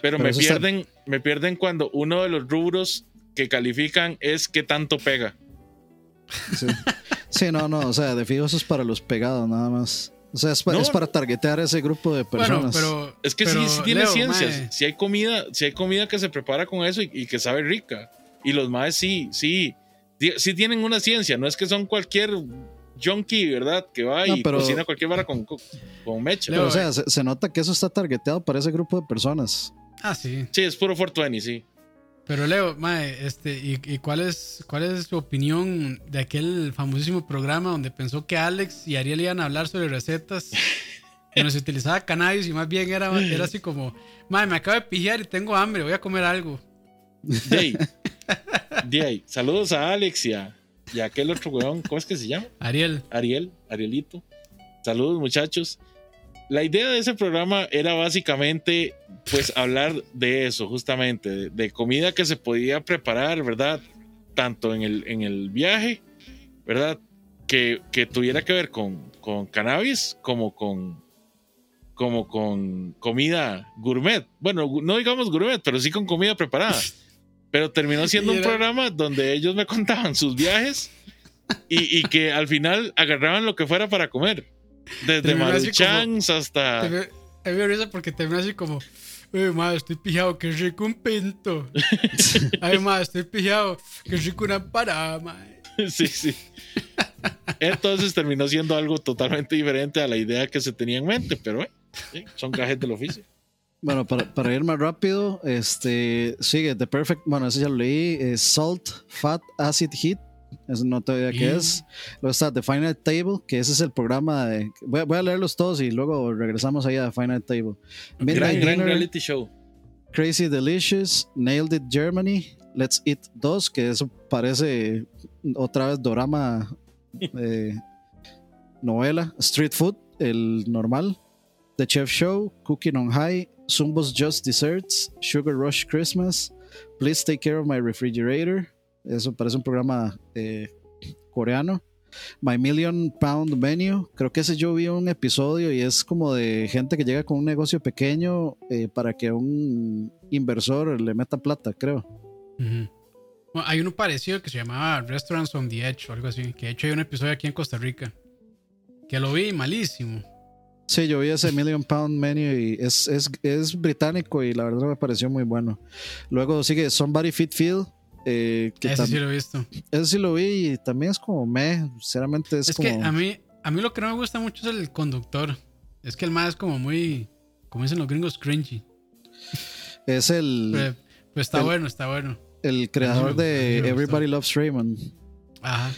pero Pero me está- pierden, me pierden cuando uno de los rubros que califican es qué tanto pega. Sí. Sí, no, no, o sea, de fijo eso es para los pegados nada más. O sea, es, pa- No, es para targetear a ese grupo de personas. Bueno, pero. Es que pero, sí, sí tiene Leo, ciencias. Si hay comida, si hay comida que se prepara con eso y, y que sabe rica. Y los maes sí, sí, sí tienen una ciencia. No es que son cualquier junkie, ¿verdad? Que va No, y pero- cocina cualquier vara con, con, con mecha. Pero, o sea, se, se nota que eso está targeteado para ese grupo de personas. Ah, sí. Sí, es puro 420, sí. Pero Leo, mae, este, ¿y, y cuál, es, cuál es su opinión de aquel famosísimo programa donde pensó que Alex y Ariel iban a hablar sobre recetas? [laughs] Donde se utilizaba cannabis y más bien era, era así como, mae, me acabo de pijar y tengo hambre, voy a comer algo. Dey. Dey. Saludos a Alex y a, y a aquel otro weón. ¿Cómo es que se llama? Ariel, Ariel, Arielito. Saludos, muchachos. La idea de ese programa era básicamente, pues, hablar de eso, justamente, de, de comida que se podía preparar, ¿verdad? Tanto en el, en el viaje, ¿verdad? Que, que tuviera que ver con, con cannabis como con, como con comida gourmet. Bueno, no digamos gourmet, pero sí con comida preparada. Pero terminó siendo un programa donde ellos me [laughs] contaban sus viajes y, y que al final agarraban lo que fuera para comer. Desde maruchans hasta... te me, risa porque terminó así como, Uy, madre, estoy pijado, qué rico un pinto. [laughs] Ay, madre, estoy pijado, qué rico una empanada, madre. [laughs] Sí, sí. Entonces terminó siendo algo totalmente diferente a la idea que se tenía en mente, pero eh, son gajes del oficio. Bueno, para, para ir más rápido, este sigue The Perfect, bueno, ese ya lo leí, Salt, Fat, Acid, Heat. Eso no te idea qué Y- es. Luego está The Final Table, que ese es el programa de. Voy a, voy a leerlos todos y luego regresamos ahí a The Final Table. Midnight Gran, gran Dinner, reality show. Crazy Delicious, Nailed It Germany, Let's Eat 2, que eso parece otra vez dorama [laughs] eh, novela, Street Food, el normal, The Chef Show, Cooking on High, Zumbo's Just Desserts, Sugar Rush Christmas, Please Take Care of My Refrigerator, eso parece un programa eh, coreano. My Million Pound Menu, creo que ese yo vi un episodio y es como de gente que llega con un negocio pequeño eh, para que un inversor le meta plata, creo. Hay uno parecido que se llamaba Restaurants on the Edge o algo así. Que de hecho hay un episodio aquí en Costa Rica. Que lo vi malísimo. Sí, yo vi ese [laughs] Million Pound Menu y es, es, es británico y la verdad me pareció muy bueno. Luego sigue Somebody Fit Feel. eh, que Ese sí lo he visto. ese sí lo vi y también es como me, sinceramente es, Es como... que a mí, a mí lo que no me gusta mucho es el conductor. Es que el más es como muy, como dicen los gringos, cringy. Es el, Pero, pues está el- bueno, está bueno. el creador de. Everybody Loves Raymond. Ajá.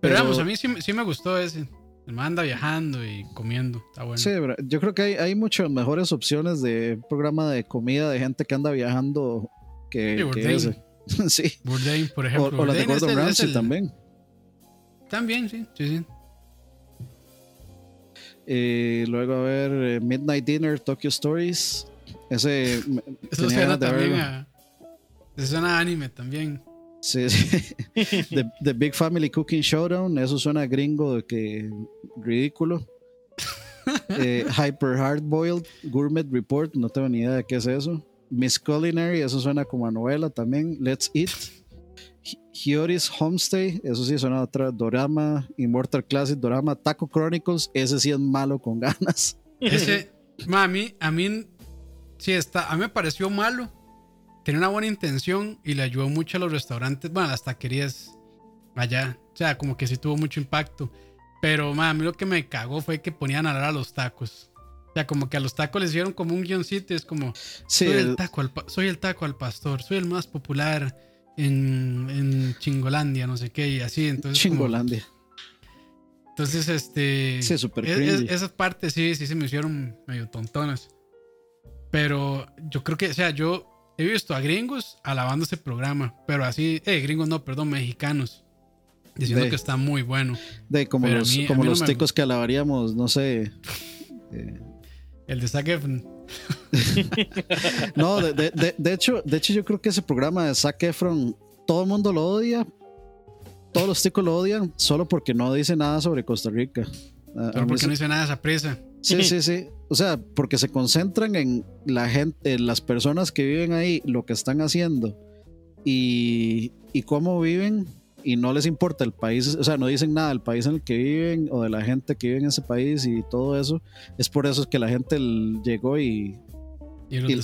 Pero, vamos, a mí sí, sí me gustó ese. El man anda viajando y comiendo. Está bueno. Sí, bro, yo creo que hay, hay muchas mejores opciones de programa de comida de gente que anda viajando que, Sí, que Bourdain. ese. [laughs] sí. Bourdain, por O, ejemplo. o las de Bourdain es Gordon Ramsay el- también. También, sí, sí, sí. Y luego a ver eh, Midnight Dinner, Tokyo Stories. Ese Eso suena de también verlo. a. Eso suena a anime también. Sí, sí. [laughs] The, The Big Family Cooking Showdown, eso suena gringo de que ridículo. [laughs] Eh, Hyper Hard Boiled Gourmet Report, no tengo ni idea de qué es eso. Miss Culinary, eso suena como a novela también. Let's Eat. Hi- Hyoris Homestay, eso sí suena a otra. Dorama, Immortal Classic Dorama. Taco Chronicles, ese sí es malo con ganas. Ese, ma, a mí, a mí, sí está, a mí me pareció malo. Tenía una buena intención y le ayudó mucho a los restaurantes, bueno, a las taquerías allá. O sea, como que sí tuvo mucho impacto. Pero, ma, a mí lo que me cagó fue que ponían a hablar a los tacos. O sea, como que a los tacos les hicieron como un guioncito es como, Sí, soy, el el- taco al, soy el taco al pastor, soy el más popular en, en Chingolandia, no sé qué, y así. Entonces, como- Chingolandia. entonces, este. Sí, súper es- esas partes sí, sí se me hicieron medio tontonas. Pero yo creo que, o sea, yo he visto a gringos alabando ese programa. Pero así, eh, gringos no, perdón, mexicanos. Diciendo De- que está muy bueno. De como Pero los, mí- como no los me- ticos que alabaríamos, no sé. eh, El de Zac Efron. [laughs] No, de, de- de- de hecho, de hecho yo creo que ese programa de Zac Efron, todo el mundo lo odia, todos los ticos lo odian, solo porque no dice nada sobre Costa Rica. A- a Pero mí porque se- no hice nada de esa prisa. Sí, sí, sí. O sea, porque se concentran en la gente, en las personas que viven ahí, lo que están haciendo y, y cómo viven y no les importa el país, o sea, no dicen nada del país en el que viven o de la gente que vive en ese país y todo eso. Es por eso que la gente llegó y, Y le-.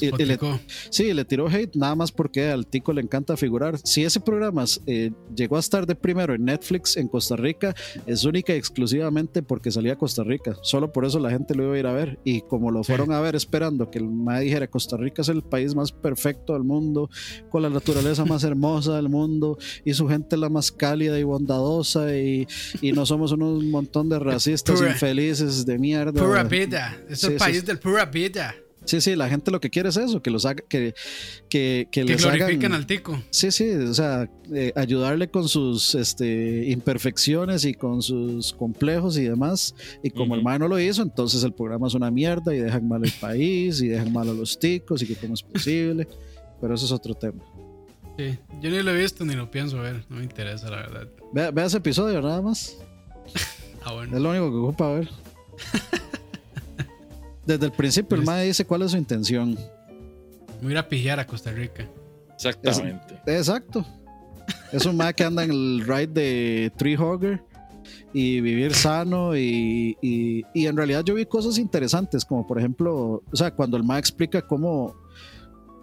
Sí, le tiró hate nada más porque al tico le encanta figurar. Si ese programa eh, llegó a estar de primero en Netflix en Costa Rica, es única y exclusivamente porque salía a Costa Rica. Solo por eso la gente lo iba a ir a ver. Y como lo Sí. fueron a ver esperando que el MAE dijera Costa Rica es el país más perfecto del mundo, con la naturaleza más [laughs] hermosa del mundo, y su gente la más cálida y bondadosa, y, y no somos unos montón de [laughs] racistas Pura- infelices de mierda. Pura vida. Es Sí, el país del pura vida. Sí, sí, la gente lo que quiere es eso, que los haga, que, que, que Que les glorifiquen hagan, al tico. Sí, sí, o sea, eh, ayudarle con sus este, imperfecciones y con sus complejos y demás. Y como el Ujú. mae no lo hizo, entonces el programa es una mierda y dejan mal el país y dejan mal a los ticos y que cómo es posible. Pero eso es otro tema. Sí. Yo ni lo he visto ni lo pienso ver. No me interesa, la verdad. Vea, vea ese episodio nada más. [laughs] Ah, bueno. Es lo único que ocupa ver. [laughs] Desde el principio el mae dice cuál es su intención. Me voy a ir a pijear a Costa Rica. Exactamente. Exacto. Es un mae que anda en el ride de Tree Hugger y vivir sano y, y- y en realidad yo vi cosas interesantes como por ejemplo, o sea, cuando el mae explica cómo,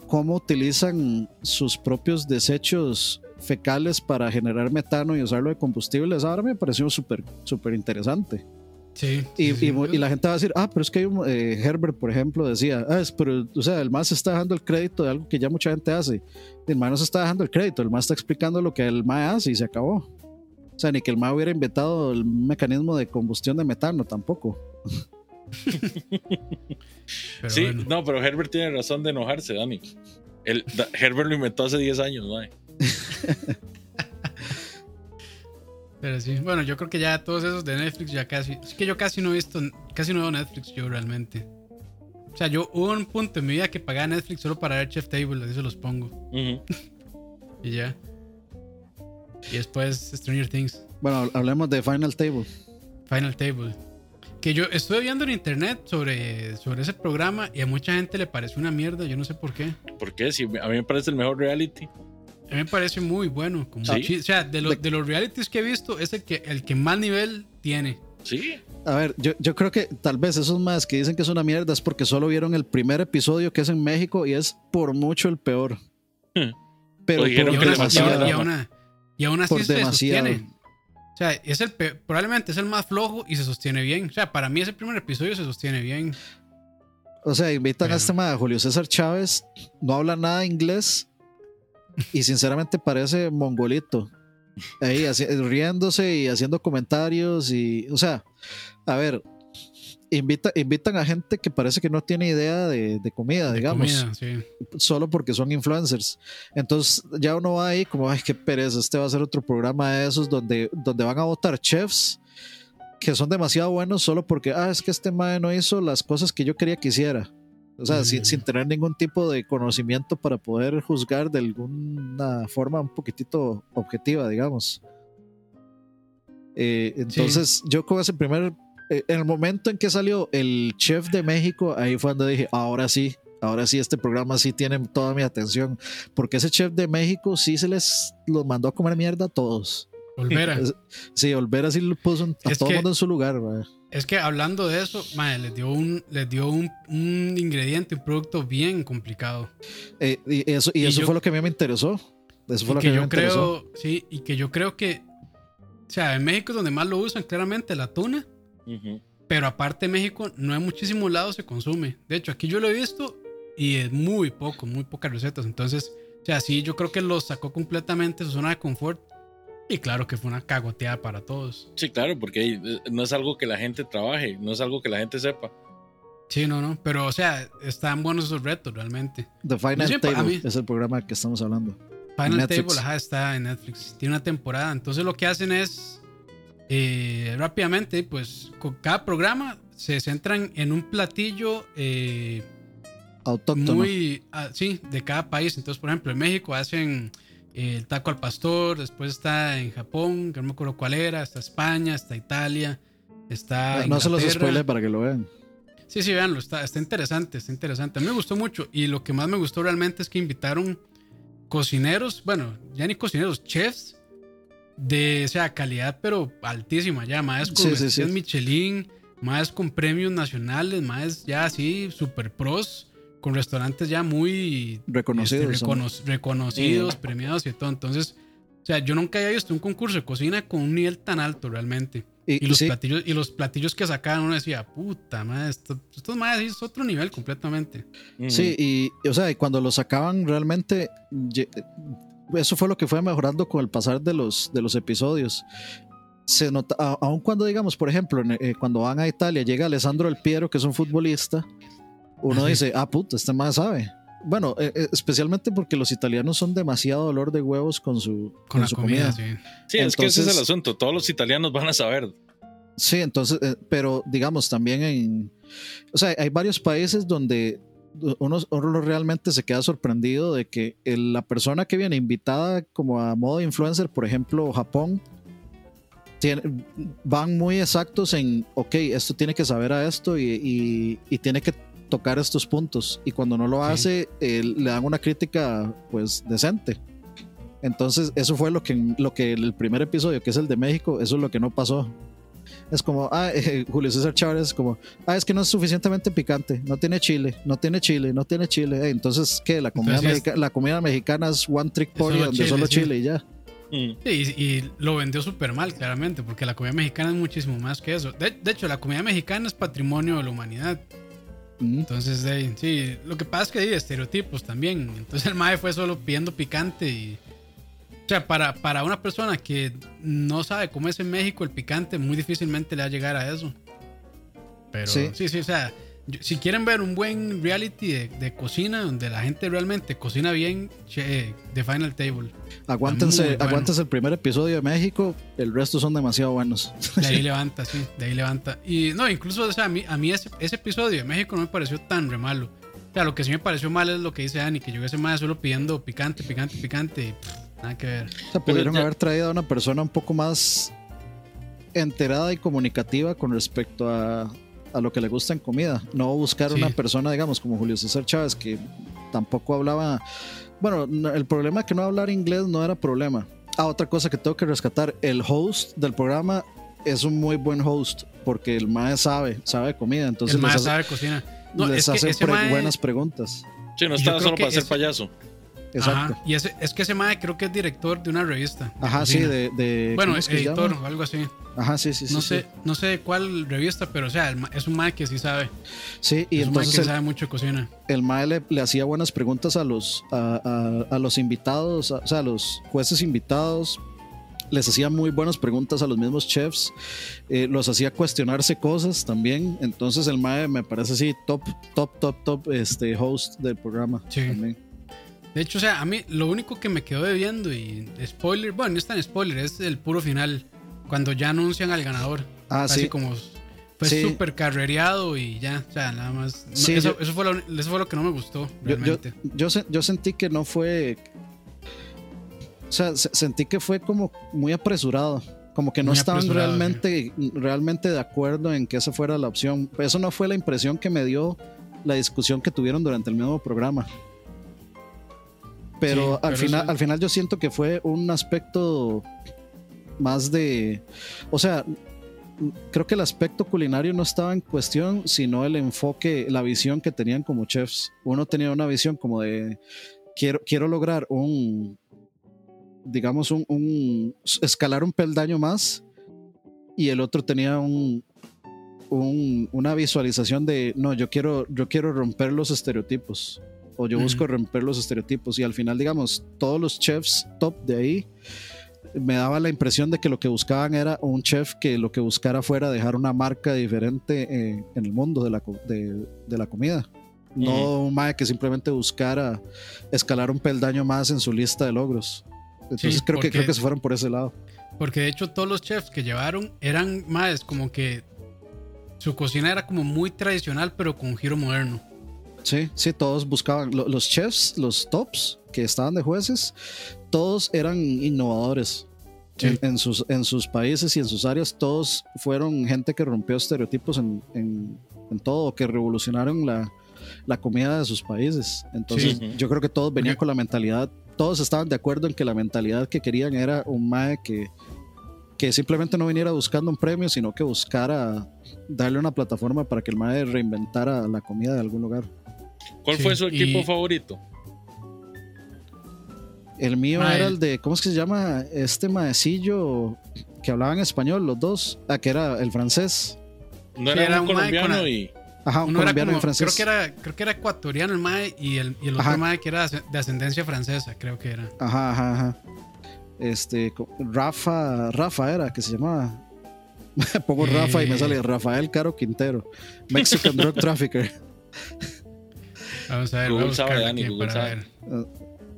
cómo utilizan sus propios desechos fecales para generar metano y usarlo de combustible, esa ahora me pareció súper súper interesante. Sí. Y, sí, sí. y mu- y la gente va a decir, ah, pero es que hay un, eh, Herbert, por ejemplo, decía, ah, es, pero, o sea, el más está dejando el crédito de algo que ya mucha gente hace. El más no se está dejando el crédito, el más está explicando lo que el MAE hace y se acabó. O sea, ni que el MAE hubiera inventado el mecanismo de combustión de metano tampoco. Sí, bueno. no, pero Herbert tiene razón de enojarse, Dani. El, Da- Herbert lo inventó hace 10 años, ¿no? [laughs] Pero sí, bueno, yo creo que ya todos esos de Netflix ya casi. Es que yo casi no he visto, casi no veo Netflix yo realmente. O sea, yo hubo un punto en mi vida que pagaba Netflix solo para ver Chef Table, así se los pongo. [laughs] Y ya. Y después Stranger Things, Bueno, hablemos de Final Table. Final Table. Que yo estuve viendo en internet sobre, sobre ese programa y a mucha gente le pareció una mierda, yo no sé por qué. ¿Por qué? Si a mí me parece el mejor reality. A mí me parece muy bueno. Como Sí. O sea, de, los- de los realities que he visto, es el que, el que más nivel tiene. Sí. A ver, yo, yo creo que tal vez esos más que dicen que es una mierda es porque solo vieron el primer episodio que es en México y es por mucho el peor. Hmm. Pero Y por que aún, así, y, demasiado y aún- y aún así Por se demasiado. sostiene. O sea, es el pe- probablemente es el más flojo y se sostiene bien. O sea, para mí ese primer episodio se sostiene bien. O sea, invitan a este mae, Julio César Chávez, no habla nada de inglés y sinceramente parece mongolito. ahí así- riéndose y haciendo comentarios y, o sea, a ver, invita, invitan a gente que parece que no tiene idea de, de comida, De digamos, comida, sí. solo porque son influencers. Entonces ya uno va ahí como, ay, qué pereza, este va a ser otro programa de esos donde, donde van a votar chefs que son demasiado buenos solo porque, ah, es que este mae no hizo las cosas que yo quería que hiciera. O sea, sin, Mm. sin tener ningún tipo de conocimiento para poder juzgar de alguna forma un poquitito objetiva, digamos. Eh, entonces, yo con ese primer, eh, en el momento en que salió el chef de México, ahí fue donde dije, ahora sí, ahora sí, este programa sí tiene toda mi atención, porque ese chef de México sí se les los mandó a comer mierda a todos. Olvera. [laughs] Sí, Olvera sí lo puso a Es todo el mundo en su lugar. mae. Es que hablando de eso, madre, les dio un, les dio un, un ingrediente, un producto bien complicado. Eh, y eso, y Y eso yo- fue lo que a mí me interesó. Eso fue Y lo que yo me interesó. creo, sí, y que yo creo que, o sea, en México es donde más lo usan, claramente, la tuna. Pero aparte México, no en muchísimos lados se consume. De hecho, aquí yo lo he visto y es muy poco, muy pocas recetas. Entonces, o sea, sí, yo creo que lo sacó completamente de su zona de confort. Y claro que fue una cagoteada para todos. Sí, claro, porque eh, no es algo que la gente trabaje, no es algo que la gente sepa. Sí, no, no. Pero, o sea, están buenos esos retos realmente. The Final siempre- Table mí- es el programa que estamos hablando. Final Netflix. Table, ajá, está en Netflix. Tiene una temporada. Entonces lo que hacen es eh, rápidamente, pues con cada programa se centran en un platillo eh, Autóctono. muy, ah, sí, de cada país. Entonces, por ejemplo, en México hacen eh, el taco al pastor, después está en Japón, que no me acuerdo cuál era, está España, está Italia, está... no se los Inglaterra. spoile para que lo vean. Sí, sí, véanlo, está, está interesante, está interesante. A mí me gustó mucho y lo que más me gustó realmente es que invitaron cocineros, bueno, ya ni cocineros, chefs de, o sea, calidad pero altísima ya, más con Sí, sí, sí. Michelin, más con premios nacionales, más ya así super pros, con restaurantes ya muy Reconocidos. este, son. recono- reconocidos, premiados y todo. Entonces, o sea, yo nunca había visto un concurso de cocina con un nivel tan alto realmente. Y, Y los, sí, platillos, y los platillos que sacaban, uno decía, puta madre, esto, estos madres es otro nivel completamente. Sí, y, y, o sea, y cuando lo sacaban realmente, eso fue lo que fue mejorando con el pasar de los, de los episodios. Se nota, aun cuando digamos, por ejemplo, eh, cuando van a Italia, llega Alessandro El Piero, que es un futbolista, uno dice, ah, puta, este más sabe. Bueno, eh, eh, especialmente porque los italianos son demasiado dolor de huevos con su, Con, la su comida, comida. sí. Sí, es que ese es el Entonces- asunto. Todos los italianos van a saber. Sí, entonces, eh, pero digamos también en, o sea, hay varios países donde uno, uno realmente se queda sorprendido de que el- la persona que viene invitada como a modo de influencer, por ejemplo, Japón, tiene- van muy exactos en, ok, esto tiene que saber a esto y, y- y tiene que tocar estos puntos. Y cuando no lo Sí. hace, eh, le dan una crítica pues decente. Entonces, eso fue lo que, lo que el primer episodio, que es el de México, eso es lo que no pasó. Es como, ah, [laughs] eh, Julio César Chávez es como, ah, es que no es suficientemente picante, no tiene chile, no tiene chile, no tiene chile. Eh, entonces, ¿qué? La comida, Entonces, mexica- la comida mexicana es one trick pony solo donde chile, solo sí. chile y ya. Mm. Sí, y, y lo vendió súper mal, claramente, porque la comida mexicana es muchísimo más que eso. De, de hecho, la comida mexicana es patrimonio de la humanidad. Entonces, sí, lo que pasa es que hay estereotipos también. Entonces, el mae fue solo pidiendo picante y. O sea, para, para una persona que no sabe cómo es en México el picante, muy difícilmente le va a llegar a eso. Pero sí, Sí. sí, o sea, si quieren ver un buen reality de, de cocina, donde la gente realmente cocina bien, che, The Final Table. Aguántense, bueno. aguántense el primer episodio de México, el resto son demasiado buenos. De ahí [laughs] levanta, sí, de ahí levanta. Y no, incluso, o sea, a mí, a mí ese, ese episodio de México no me pareció tan re malo. O sea, lo que sí me pareció mal es lo que dice Dani, que yo ese más solo pidiendo picante, picante, picante. Y, pff, nada que ver. O sea, pudieron ya- haber traído a una persona un poco más enterada y comunicativa con respecto a, a lo que le gusta en comida. No buscar Sí. una persona, digamos, como Julio César Chávez, que tampoco hablaba. Bueno, no- el problema es que no hablar inglés no era problema. Ah, otra cosa que tengo que rescatar: el host del programa es un muy buen host, porque el MAE sabe, sabe de comida. Entonces el hace, sabe cocina. No, les es que hace pre- mae- buenas preguntas. Sí, no estaba solo para ser es- payaso. Exacto. Ajá, y ese, es que ese mae creo que es director de una revista. de Ajá, sí, de. de Bueno, ¿cómo es editor o algo así. Ajá, sí, sí, sí. no sí. sé, no sé cuál revista, pero o sea, es un mae que sí sabe. Sí, y es un mae entonces que el, sabe mucho de cocina. el MAE le, le hacía buenas preguntas a los, a, a- a los invitados, a- o sea, a los jueces invitados. les hacía muy buenas preguntas a los mismos chefs, eh, los hacía cuestionarse cosas también. Entonces el Mae me parece así top, top, top, top este host del programa. Sí. también. De hecho, o sea, a mí lo único que me quedó debiendo y spoiler, bueno, no es tan spoiler, es el puro final, cuando ya anuncian al ganador. Ah, Así sí. como fue Sí. súper carrereado y ya, o sea, nada más. no, Sí, eso, yo- eso, fue lo, eso fue lo que no me gustó, yo, realmente. yo, yo sentí que no fue. O sea, se- sentí que fue como muy apresurado. Como que no Muy estaban realmente, realmente de acuerdo en que esa fuera la opción. Eso no fue la impresión que me dio la discusión que tuvieron durante el mismo programa. Pero, Sí, al, pero final, al final yo siento que fue un aspecto más de... O sea, creo que el aspecto culinario no estaba en cuestión, sino el enfoque, la visión que tenían como chefs. Uno tenía una visión como de quiero, quiero lograr un, digamos, un, un- escalar un peldaño más, y el otro tenía un, un- una visualización de no, yo quiero, yo quiero romper los estereotipos. O yo busco romper los estereotipos. Y al final, digamos, todos los chefs top de ahí me daba la impresión de que lo que buscaban era un chef que lo que buscara fuera dejar una marca diferente eh, en el mundo de la, de, de la comida. No un mae que simplemente buscara escalar un peldaño más en su lista de logros. Entonces Sí, creo, que, creo que se fueron por ese lado. Porque de hecho todos los chefs que llevaron eran más como que su cocina era como muy tradicional, pero con un giro moderno. Sí, sí, todos buscaban. lo- los chefs, los tops que estaban de jueces, todos eran innovadores. Sí. En, en sus, en sus países y en sus áreas, todos fueron gente que rompió estereotipos en, en- en todo, que revolucionaron la, la comida de sus países. Entonces, Sí. yo creo que todos venían con la mentalidad, todos estaban de acuerdo en que la mentalidad que querían era un MAE que, que simplemente no viniera buscando un premio, sino que buscara darle una plataforma para que el MAE reinventara la comida de algún lugar. ¿Cuál Sí, fue su equipo y- favorito? El mío era el- de, ¿cómo es que se llama? Este maecillo que hablaba en español, los dos. Ah, que era el francés. No era, era un colombiano con- y Ajá, un colombiano y como- un francés. creo que era, creo que era ecuatoriano el mae y el, y el otro mae que era de ascendencia francesa, creo que era. Ajá, ajá, ajá. Este, Rafa, Rafa era, que se llamaba. [laughs] Pongo Rafa y me Eh. sale Rafael Caro Quintero, Mexican [laughs] Drug Trafficker. Vamos a ver, Google sabe, Dani, Google para sabe. ver.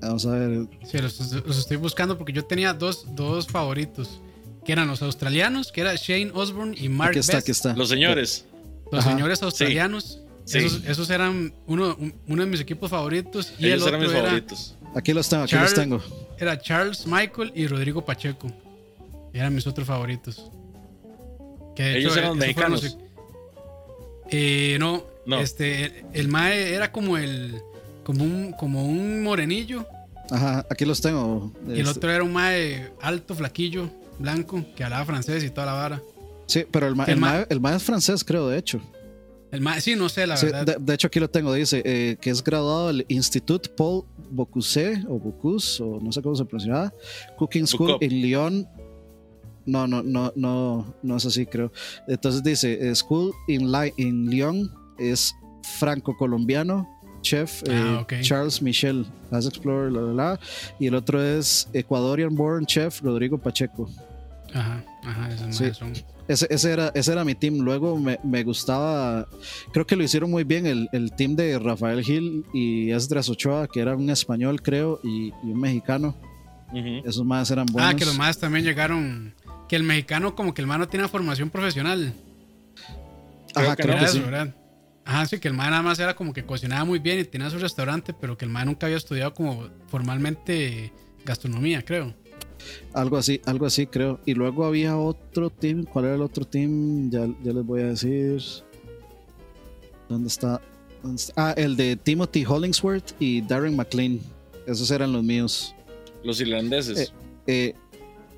Vamos a ver. Sí, los, los estoy buscando porque yo tenía dos, dos favoritos, que eran los australianos, que era Shane Osborne y Mark Aquí está, Best. aquí está. los señores. Los Ajá. señores australianos. Sí. Esos, esos eran uno, un- uno de mis equipos favoritos. Y Ellos el eran otro mis era, favoritos. Aquí los tengo, aquí Charles- los tengo. era Charles Michael y Rodrigo Pacheco. Eran mis otros favoritos. Que de Ellos hecho, eran los- mexicanos. Eh, no, No. Este, el, el Mae era como el. Como un, como un morenillo. Ajá, aquí los tengo. Y el Este, otro era un Mae alto, flaquillo, blanco, que hablaba francés y toda la vara. Sí, pero el, ma- el el, ma- ma- el ma es francés, creo, de hecho. El Mae, sí, no sé, la Sí, verdad. de, de hecho, aquí lo tengo. Dice eh, que es graduado del Institut Paul Bocuse o Bocuse, o no sé cómo se pronunciaba, Cooking School Bocop. en Lyon. No, no, no, no, no es así, creo. Entonces dice: eh, School in, in Lyon es franco-colombiano, chef eh, Ah, ok. Charles Michel, as explorer, la, la, la. Y el otro es Ecuadorian born chef Rodrigo Pacheco. Ajá, ajá, Sí. Son. Ese, ese era, ese era mi team. Luego me, me gustaba, creo que lo hicieron muy bien el, el team de Rafael Gil y Esdras Ochoa, que era un español, creo, y, y un mexicano. Esos más eran buenos. Ah, que los más también llegaron. Que el mexicano, como que el man no tiene formación profesional. Ajá, creo que creo Era que eso, sí. ¿verdad? Ajá, sí, que el man nada más era como que cocinaba muy bien y tenía su restaurante, pero que el man nunca había estudiado como formalmente gastronomía, creo. Algo así, algo así, creo. Y luego había otro team. ¿Cuál era el otro team? Ya, ya les voy a decir. ¿Dónde está? ¿Dónde está? Ah, el de Timothy Hollingsworth y Darren McLean. Esos eran los míos. Los irlandeses. Eh,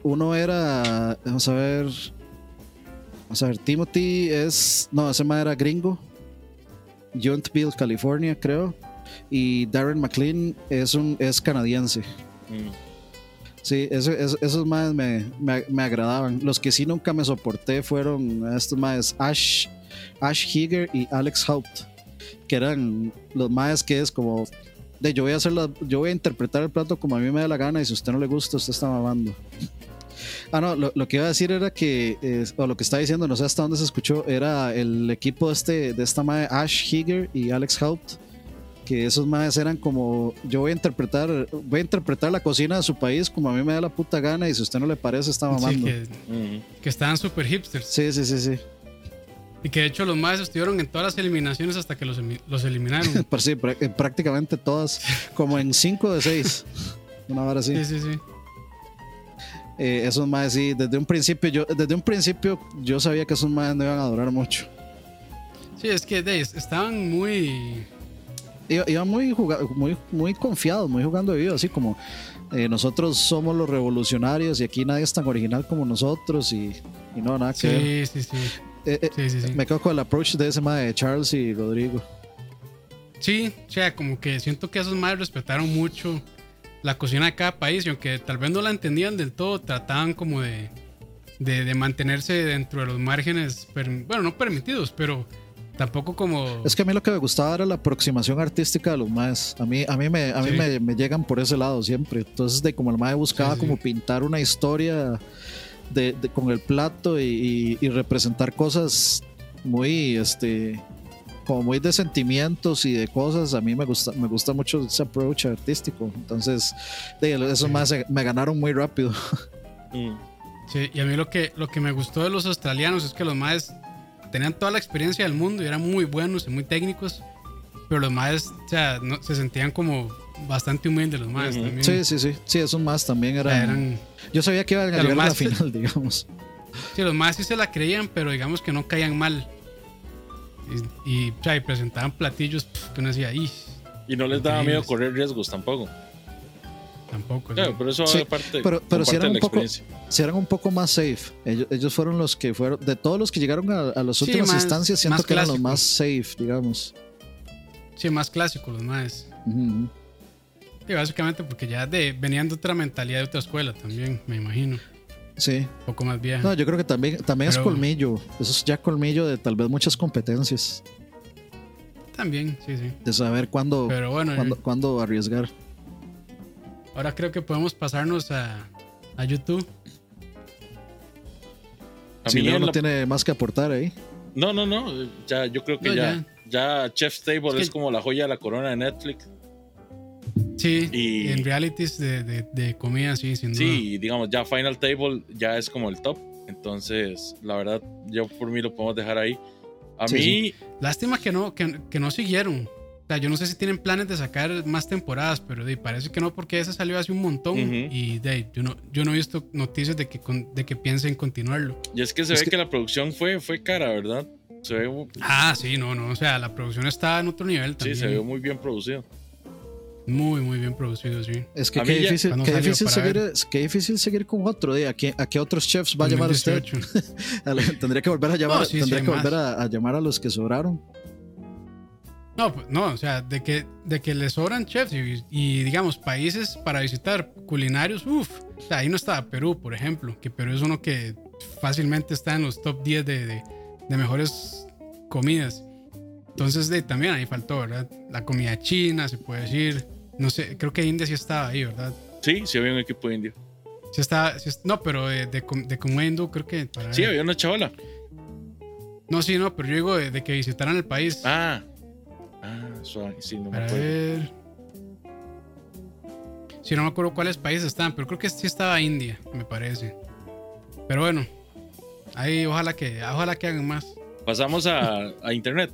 uno era, vamos a ver, vamos a ver, Timothy es, no, ese más era gringo, Yountville, California, creo, y Darren McLean es un es canadiense. Mm. Sí, eso- eso- esos más me, me, me agradaban. Los que sí nunca me soporté fueron estos más Ash, Ash Higer y Alex Haupt, que eran los más que es como de yo voy a hacer la- yo voy a interpretar el plato como a mí me da la gana y si a usted no le gusta, usted está mamando. Ah, no, lo, lo que iba a decir era que, eh, o lo que estaba diciendo, no sé hasta dónde se escuchó, era el equipo este, de esta madre Ash Higer y Alex Haupt, que esos madres eran como, yo voy a interpretar, voy a interpretar la cocina de su país como a mí me da la puta gana y si a usted no le parece está Sí, mamando. que, estaban super hipsters. Sí, sí, sí, sí. Y que de hecho los más estuvieron en todas las eliminaciones hasta que los, eliminaron. [laughs] Sí, eh, prácticamente todas, como en 5 de 6. [laughs] Una hora así. Sí, sí, sí. Eh, esos más sí, desde un principio yo, desde un principio yo sabía que esos más no iban a durar mucho. Sí, es que de, estaban muy. Iba, iba muy, muy, muy confiados, muy jugando de vida, así como eh, nosotros somos los revolucionarios y aquí nadie es tan original como nosotros y, y no, nada que ver. Sí, sí, sí. Eh, Sí, sí, sí. Me quedo con el approach de ese más de Charles y Rodrigo. Sí, o sea, como que siento que esos madres respetaron mucho la cocina de cada país y aunque tal vez no la entendían del todo, trataban como de, de, de mantenerse dentro de los márgenes, per- bueno, no permitidos, pero tampoco como... Es que a mí lo que me gustaba era la aproximación artística de los maes. A mí, a mí, me, a mí Sí. me, me llegan por ese lado siempre. Entonces, de como el mae buscaba Sí, sí. como pintar una historia de, de- con el plato y, y- y representar cosas muy, este, como muy de sentimientos y de cosas. A mí me gusta, me gusta mucho ese approach artístico. Entonces, Sí. más me ganaron muy rápido. Mm. Sí, y a mí lo que, lo que me gustó de los australianos es que los maes tenían toda la experiencia del mundo y eran muy buenos y muy técnicos, pero los maes, o sea, no, se sentían como bastante humildes los también. Sí, sí, sí. Sí, esos más también O sea, eran. eran Yo sabía que iban a llegar a la más- final, [laughs] digamos. Sí, los más sí se la creían, pero digamos que no caían mal. Y, y, o sea, y presentaban platillos que uno decía, ¡ih! Y no les daba miedo correr riesgos tampoco. Tampoco. Claro, sí. pero eso Sí, parte, pero- pero parte si eran de la un poco- experiencia. si eran un poco más safe. Ellos, ellos fueron los que fueron, de todos los que llegaron a, a las Sí, últimas más- instancias, siento que eran los más safe, digamos. Sí, más clásicos los más. Ujú. Sí, básicamente porque ya de, venían de otra mentalidad de otra escuela también, me imagino. Sí. Un poco más vieja. No, yo creo que también, también es colmillo. Eso es ya colmillo de tal vez muchas competencias. También, sí, sí. De saber cuándo, Pero bueno, cuándo, cuándo arriesgar. ahora creo que podemos pasarnos a, a YouTube. A Si Leo no la- tiene más que aportar ahí. No, no, no. Ya, yo creo que No, ya, ya. Chef's Table Es que- es como la joya de la corona de Netflix. Sí, Y- en realities de, de, de comida, sí, sin duda. Sí, digamos, ya Final Table ya es como el top. Entonces, la verdad, yo por mí lo podemos dejar ahí. A Sí, mí, sí. Lástima que no, que, que no siguieron. O sea, yo no sé si tienen planes de sacar más temporadas, pero de, parece que no, porque esa salió hace un montón. Ujú. Y de, yo, no, yo no he visto noticias de que, con- de que piensen continuarlo. y es que se Es ve que- que... la producción fue, fue cara, ¿verdad? Se ve, Ah, sí, no, no. O sea, la producción está en otro nivel sí, también. se ve muy bien producido. Muy, muy bien producido, sí. Es que qué difícil, qué seguir, qué difícil seguir con otro. De, ¿a, qué, ¿A qué otros chefs va a llamar usted? 2018. [laughs] A la- tendría que volver a llamar, No, sí, sí, tendría que volver a, a llamar a los que sobraron. No, pues, no, o sea, de que, de que le sobran chefs y, y, digamos países para visitar culinarios, uff, o sea, ahí no estaba Perú, por ejemplo, que Perú es uno que fácilmente está en los top 10 de, de- de mejores comidas. Entonces, de, también ahí faltó, ¿verdad? La comida china, se puede decir. No sé, creo que India sí estaba ahí, ¿verdad? Sí, sí había un equipo indio. Sí estaba, sí no, pero de, de, de hindú creo que para Sí, había una chavala. No, sí, no, pero yo digo de, de que visitaran el país. Ah, ah, suave, sí, no me acuerdo. ver. Sí, no me acuerdo cuáles países están, pero creo que sí estaba India, me parece. Pero bueno, ahí ojalá que, ojalá que hagan más. Pasamos a, a internet.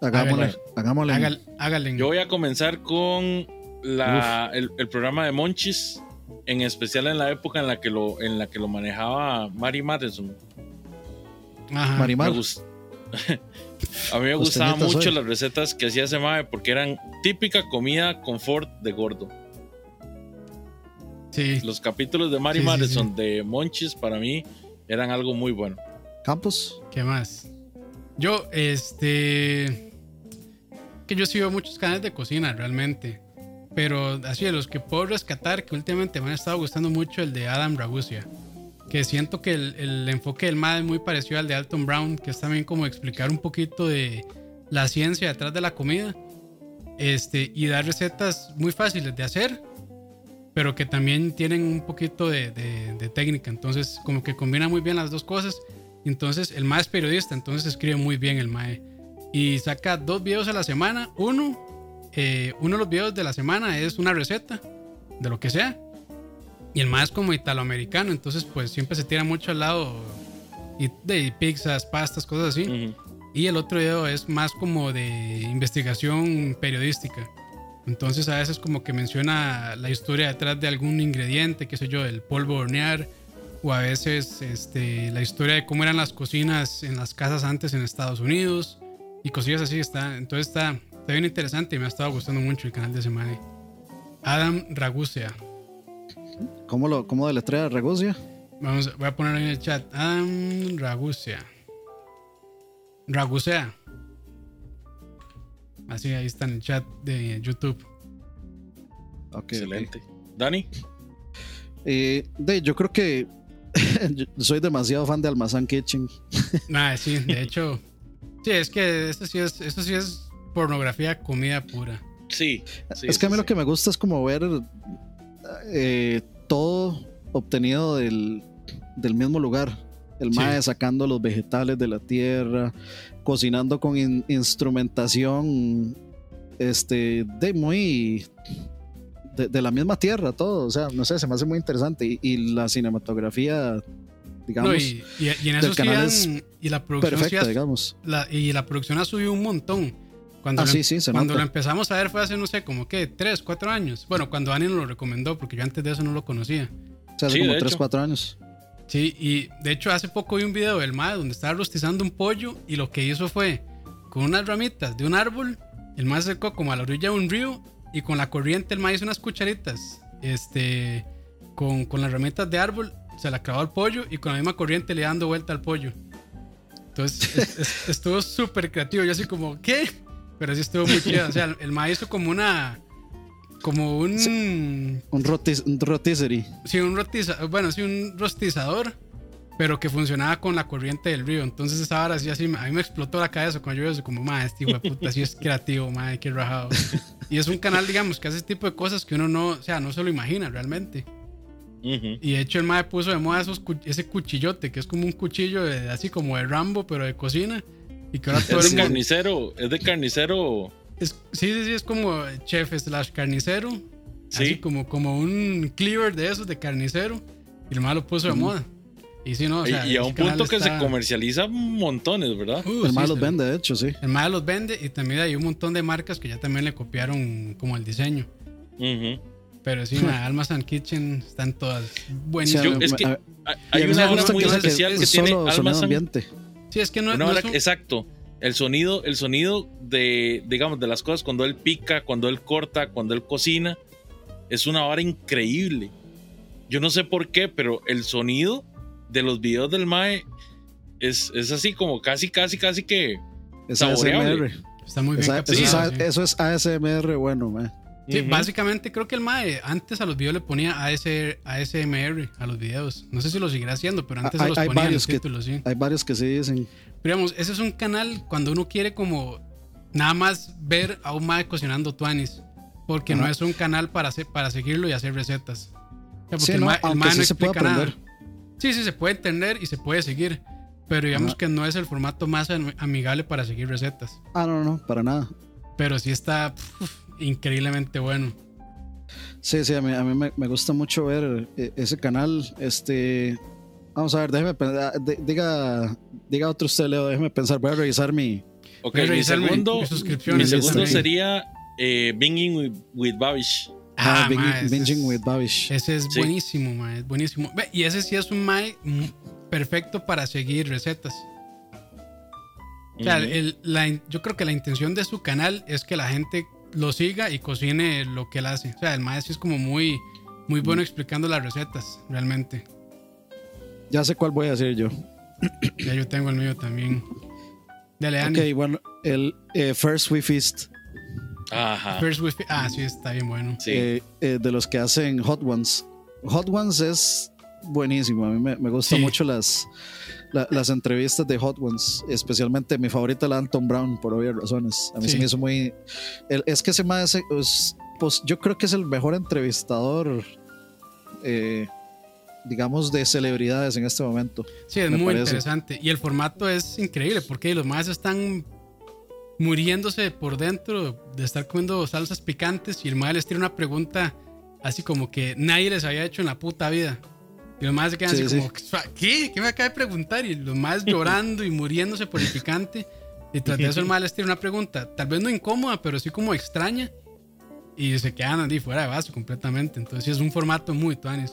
Hagámosle, Hágale. hagámosle. Hágal- háganle. Yo voy a comenzar con la, el, el programa de Monchis, en especial en la época en la que lo, en la que lo manejaba Mari Madison. Ajá. Gust- [laughs] a mí me gustaban Costeñitas mucho hoy. las recetas que hacía ese mae porque eran típica comida confort de gordo. Sí. Los capítulos de Mari Sí, sí, Madison de Monchis para mí eran algo muy bueno. Campos. ¿Qué más? Yo, este. Que yo sigo muchos canales de cocina realmente. Pero así de los que puedo rescatar, que últimamente me han estado gustando mucho el de Adam Ragusia. Que siento que el, el enfoque del MAD es muy parecido al de Alton Brown, que es también como explicar un poquito de la ciencia detrás de la comida. Este, y dar recetas muy fáciles de hacer, pero que también tienen un poquito de, de- de técnica. Entonces, como que combina muy bien las dos cosas. Entonces, el mae es periodista, entonces escribe muy bien el mae. Y saca dos videos a la semana. Uno, eh, uno de los videos de la semana es una receta de lo que sea. Y el mae es como italoamericano, entonces pues siempre se tira mucho al lado y- de pizzas, pastas, cosas así. Y el otro video es más como de investigación periodística. Entonces a veces como que menciona la historia detrás de algún ingrediente, qué sé yo, del polvo de hornear. O a veces este, la historia de cómo eran las cocinas en las casas antes en Estados Unidos. Y cosillas así. Está, entonces está, está bien interesante y me ha estado gustando mucho el canal de semana. Adam Ragusia. ¿Cómo, lo, cómo deletrea Regucia? Vamos, a- voy a poner en el chat. Adam Ragusia. Ragusea. Así, ahí está en el chat de YouTube. Ok, ok. Excelente. Dani, Eh, de, yo creo que [laughs] yo soy demasiado fan de Almazán Kitchen. Ah, sí, de hecho. Sí, es que esto sí es, esto sí es pornografía comida pura. sí. sí, es que a mí sí, lo que me gusta es como ver eh, todo obtenido del, del mismo lugar. El Sí. mae sacando los vegetales de la tierra, cocinando con in- instrumentación este, de muy de, de la misma tierra, todo. O sea, no sé, se me hace muy interesante. Y, y la cinematografía, digamos, No, y, y- y en eso sí han- y la producción sí perfecta, ha- digamos. la- y la producción ha subido un montón. Cuando, Ah, lo, sí, sí, se cuando lo empezamos a ver fue hace, no sé, como que 3, 4 años. Bueno, cuando Dani nos lo recomendó, porque yo antes de eso no lo conocía. O sea, hace Sí, como de 3, hecho. 4 años. Sí, y de hecho hace poco vi un video del MAE donde estaba rostizando un pollo y lo que hizo fue con unas ramitas de un árbol, el MAE se acercó como a la orilla de un río y con la corriente el MAE hizo unas cucharitas, este, con, con las ramitas de árbol, se la clavó al pollo y con la misma corriente le dando vuelta al pollo. Entonces es- es- [laughs] estuvo súper creativo, yo así como, ¿qué? Pero sí estuvo muy chido, o sea, el MAE hizo como una, como un... Un, rotis, un rotisserie. Sí, un rostizador, bueno, sí, un rostizador, pero que funcionaba con la corriente del río. Entonces esa hora sí así, a mí me explotó la cabeza cuando yo vi eso, como, madre, este hijo de puta, sí es creativo, madre, qué rajado. Y es un canal, digamos, que hace ese tipo de cosas que uno no, o sea, no se lo imagina realmente. Ujú. Y de hecho el mae puso de moda esos, ese cuchillote, que es como un cuchillo de- así como de Rambo, pero de cocina. Y que ahora [laughs] todo Es el carnicero, es de carnicero. es- sí, sí, sí, es como chef slash carnicero. Sí. Así como, como un cleaver de esos de carnicero. Y el mae lo puso de moda. Y sí, no, o sea, y, y a un punto que está- se comercializa montones, ¿verdad? Uh, el sí, mae los vende, de hecho, sí. El mae los vende y también hay un montón de marcas que ya también le copiaron como el diseño. Ujú. Pero sí, mae, Almas and Kitchen están todas buenísimas. Yo- es que a- Hay- a una hora muy que- especial que, tiene solo sonido Almazán. ambiente. sí, es que no, Una no hora- es un- exacto. El sonido, el sonido de, digamos, de las cosas cuando él pica, cuando él corta, cuando él cocina, es una hora increíble. Yo no sé por qué, pero el sonido de los videos del Mae es, es así como casi, casi, casi que. Es Saboreable. ASMR. está muy bien Esa- eso, capturado, es, sí. eso es ASMR bueno, mae. Sí, Ujú. básicamente creo que el MAE antes a los videos le ponía AS, ASMR a los videos. No sé si lo seguirá haciendo, pero antes Hay- se los hay ponía en varios los que- títulos, sí. Hay varios que sí dicen. Pero digamos, ese es un canal cuando uno quiere como nada más ver a un mae cocinando tuanis. Porque no es un canal para, hacer, para seguirlo y hacer recetas. O sea, porque Sí, el no, mae, el mae sí no se puede explica nada. Sí, sí, se puede entender y se puede seguir. Pero digamos Ajá. que no es el formato más am- amigable para seguir recetas. Ah, no, no, para nada. Pero sí está increíblemente bueno. Sí, sí, a mí, a mí me, me gusta mucho ver eh, ese canal. Este, vamos a ver, déjeme pensar. de- diga, diga otro usted, Leo, déjeme pensar. Voy a revisar mi. Ok, Voy a mi revisar mi- segundo, mi suscripción mi en segundo sería eh, Binging with, with Babish. Ah, Ah, Bing- Binging es- with Babish. Ese es Sí. buenísimo, mae, es buenísimo. Y ese sí es un mae perfecto para seguir recetas. O sea, Ujú. el- la in- yo creo que la intención de su canal es que la gente lo siga y cocine lo que él hace. O sea, el maestro es como muy, muy bueno explicando las recetas, realmente. Ya sé cuál voy a decir yo. Ya yo tengo el mío también. Dale, Ani. Ok, bueno, el eh, First We Feast. Ajá. First with- Ah, sí, está bien bueno. Sí. eh, eh, de los que hacen Hot Ones. Hot Ones es buenísimo. A mí me, me gustan Sí. mucho las, la- las entrevistas de Hot Ones. Especialmente mi favorita, la de Anton Brown, por obvias razones. A mí Sí. se me hizo muy. el- es que ese más es, pues, yo creo que es el mejor entrevistador eh, digamos, de celebridades en este momento. Sí, es muy parece. interesante. Y el formato es increíble porque los más están muriéndose por dentro de estar comiendo salsas picantes y el más les tira una pregunta así como que nadie les había hecho en la puta vida. Y los más se quedan Sí, así sí. como, ¿qué? ¿Qué me acaba de preguntar? Y los más [laughs] llorando y muriéndose por el picante. Y tras de eso el [laughs] más les tira una pregunta, tal vez no incómoda, pero sí como extraña. Y se quedan así fuera de base completamente. Entonces sí, es un formato muy tuanis.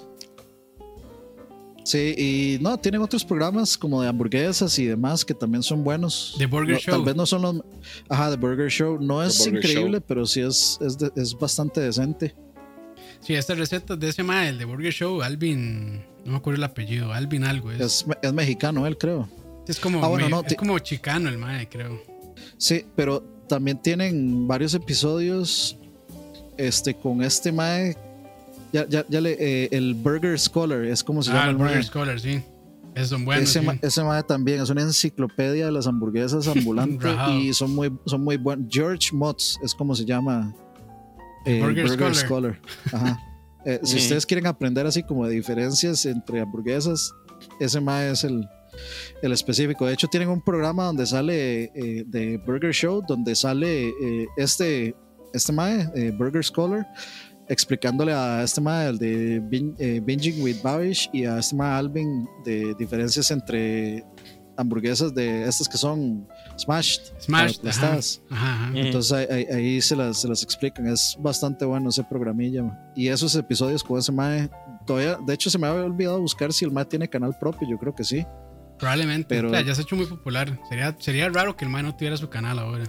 Sí, y no, tienen otros programas como de hamburguesas y demás que también son buenos. The Burger No, Show. Tal vez no son los. Ajá, The Burger Show. No es increíble, Show. pero sí es, es, de- es bastante decente. Sí, estas recetas de ese mae, el de Burger Show, Alvin, no me acuerdo el apellido, Alvin algo. Es, Es, es mexicano, él creo. es como, ah, bueno, me- no, es ti- como chicano el mae, creo. Sí, pero también tienen varios episodios este, con este Mae. Ya, ya, ya le, eh, el Burger Scholar es como se ah, llama el el Burger mae. Scholar, sí. Esos son buenos. ese, sí. ma- ese mae también es una enciclopedia de las hamburguesas [laughs] ambulantes y son muy, son muy buenos. George Motz es como se llama. eh, Burger Scholar. Scholar. Ajá. [laughs] Eh, si ustedes quieren aprender así como de diferencias entre hamburguesas, ese mae es el, el específico. De hecho, tienen un programa donde sale eh, de Burger Show, donde sale eh, este, este mae, eh, Burger Scholar, explicándole a este mae, el de Bin- eh, Binging with Babish, y a este mae Alvin de diferencias entre hamburguesas de estas que son smashed, Smashed, ajá. aplastadas. Ajá, ajá. Mm. Entonces ahí, ahí- ahí se, las, se las explican. Es bastante bueno ese programilla. Y esos episodios con ese mae, todavía, de hecho se me había olvidado buscar si el mae tiene canal propio. Yo creo que sí. Probablemente. pero- O sea, ya se ha hecho muy popular. Sería, sería raro que el mae no tuviera su canal ahora.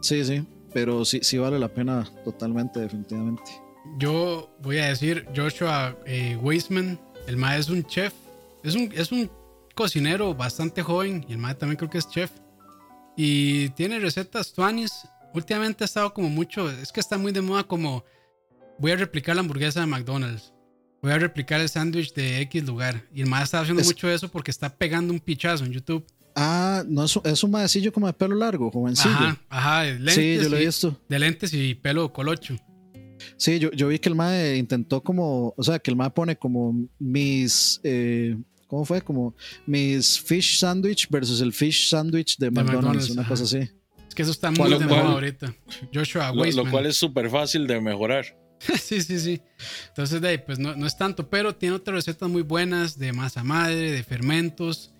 Sí, sí. Pero sí, sí vale la pena totalmente, definitivamente. Yo voy a decir Joshua eh, Weisman. El mae es un chef. Es un, es un cocinero bastante joven. Y el mae también creo que es chef. Y tiene recetas tuanis. Últimamente ha estado como mucho. Es que está muy de moda como. Voy a replicar la hamburguesa de McDonald's. Voy a replicar el sándwich de X lugar. Y el mae está haciendo Es- mucho eso porque está pegando un pichazo en YouTube. Ah, no es, un- es un maecillo como de pelo largo, jovencillo. Ajá, ajá. de Lentes sí, yo lo he visto. De lentes y pelo colocho. Sí, yo, yo vi que el mae intentó como, o sea, que el mae pone como mis, eh, ¿cómo fue? Como mis fish sandwich versus el fish sandwich de, McDonald's, McDonald's, una ajá. cosa así. Es que eso está muy de cual- moda ahorita. Joshua Lo, lo cual es súper fácil de mejorar. [laughs] sí, sí, sí. Entonces, de ahí, pues no, no es tanto, pero tiene otras recetas muy buenas de masa madre, de fermentos,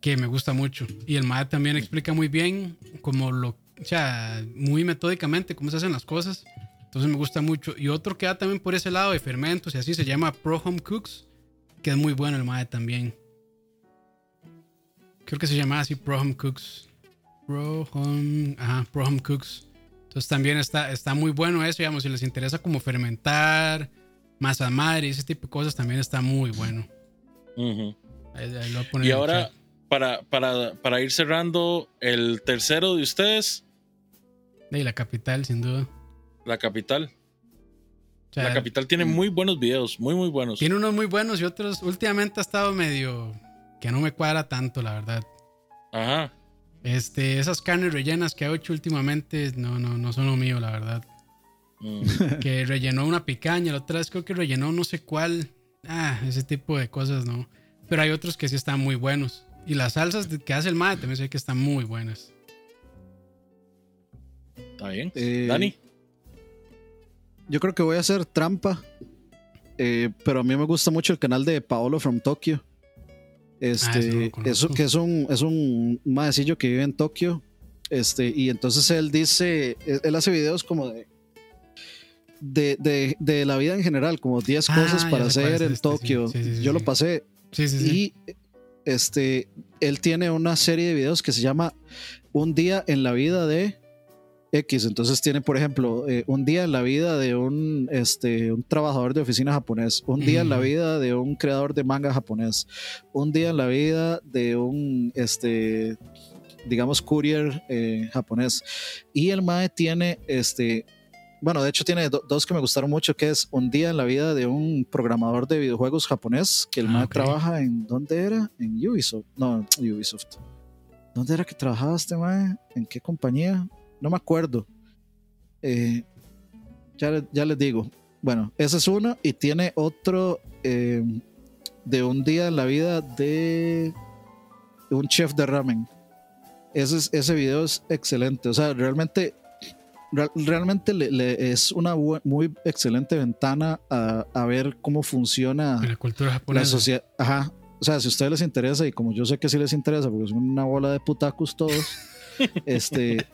que me gusta mucho. Y el MAD también explica muy bien, como lo, o sea, muy metódicamente cómo se hacen las cosas. Entonces me gusta mucho. Y otro que da también por ese lado de fermentos y así se llama Pro Home Cooks, que es muy bueno el MAD también. Creo que se llama así Pro Home Cooks. Pro Home, ajá, Pro Home Cooks. Entonces también está, está muy bueno eso, digamos, si les interesa como fermentar, masa madre y ese tipo de cosas, también está muy bueno. Ujú. Ahí- ahí lo voy a poner Y ahora, para, para, para ir cerrando, el tercero de ustedes, De la capital, sin duda. la capital. O sea, La capital tiene muy buenos videos, muy, muy buenos. Tiene unos muy buenos y otros últimamente ha estado medio que no me cuadra tanto, la verdad. Ajá. Este, esas carnes rellenas que ha hecho últimamente no, no, no son lo mío, la verdad. Mm. [laughs] [laughs] Que rellenó una picaña, la otra vez creo que rellenó no sé cuál. Ah, ese tipo de cosas no. Pero hay otros que sí están muy buenos. Y las salsas que hace el mate también sé que están muy buenas. Está bien. Eh, Dani. Yo creo que voy a hacer trampa, eh, pero a mí me gusta mucho el canal de Paolo from Tokyo. Ah, Este, conozco. eso que es un, es un maecillo que vive en Tokio. Este, y entonces él dice, él, él hace videos como de, de, de, de la vida en general, como 10 Ah, cosas para hacer es en este. Tokio. Sí, sí, sí, Yo lo pasé Sí, sí, sí. y este, él tiene una serie de videos que se llama Un día en la vida de X. Entonces tiene, por ejemplo, eh, un día en la vida de un, este, un trabajador de oficina japonés, un día en la vida de un creador de manga japonés, un día en la vida de un, este, digamos, courier eh, japonés. Y el MAE tiene, este, bueno, de hecho tiene do- dos que me gustaron mucho, que es un día en la vida de un programador de videojuegos japonés, que el Ah, MAE trabaja en, ¿dónde era? En Ubisoft. No, Ubisoft. ¿Dónde era que trabajaba este MAE? ¿En qué compañía? No me acuerdo. Eh, ya, ya les digo. Bueno, ese es uno y tiene otro eh, de un día en la vida de un chef de ramen. Ese, es- ese video es excelente. O sea, realmente, real- realmente le- le- es una muy excelente ventana a, a ver cómo funciona la cultura la japonesa. sociedad. Ajá. O sea, si a ustedes les interesa, y como yo sé que sí les interesa, porque son una bola de putacos todos, [laughs] este,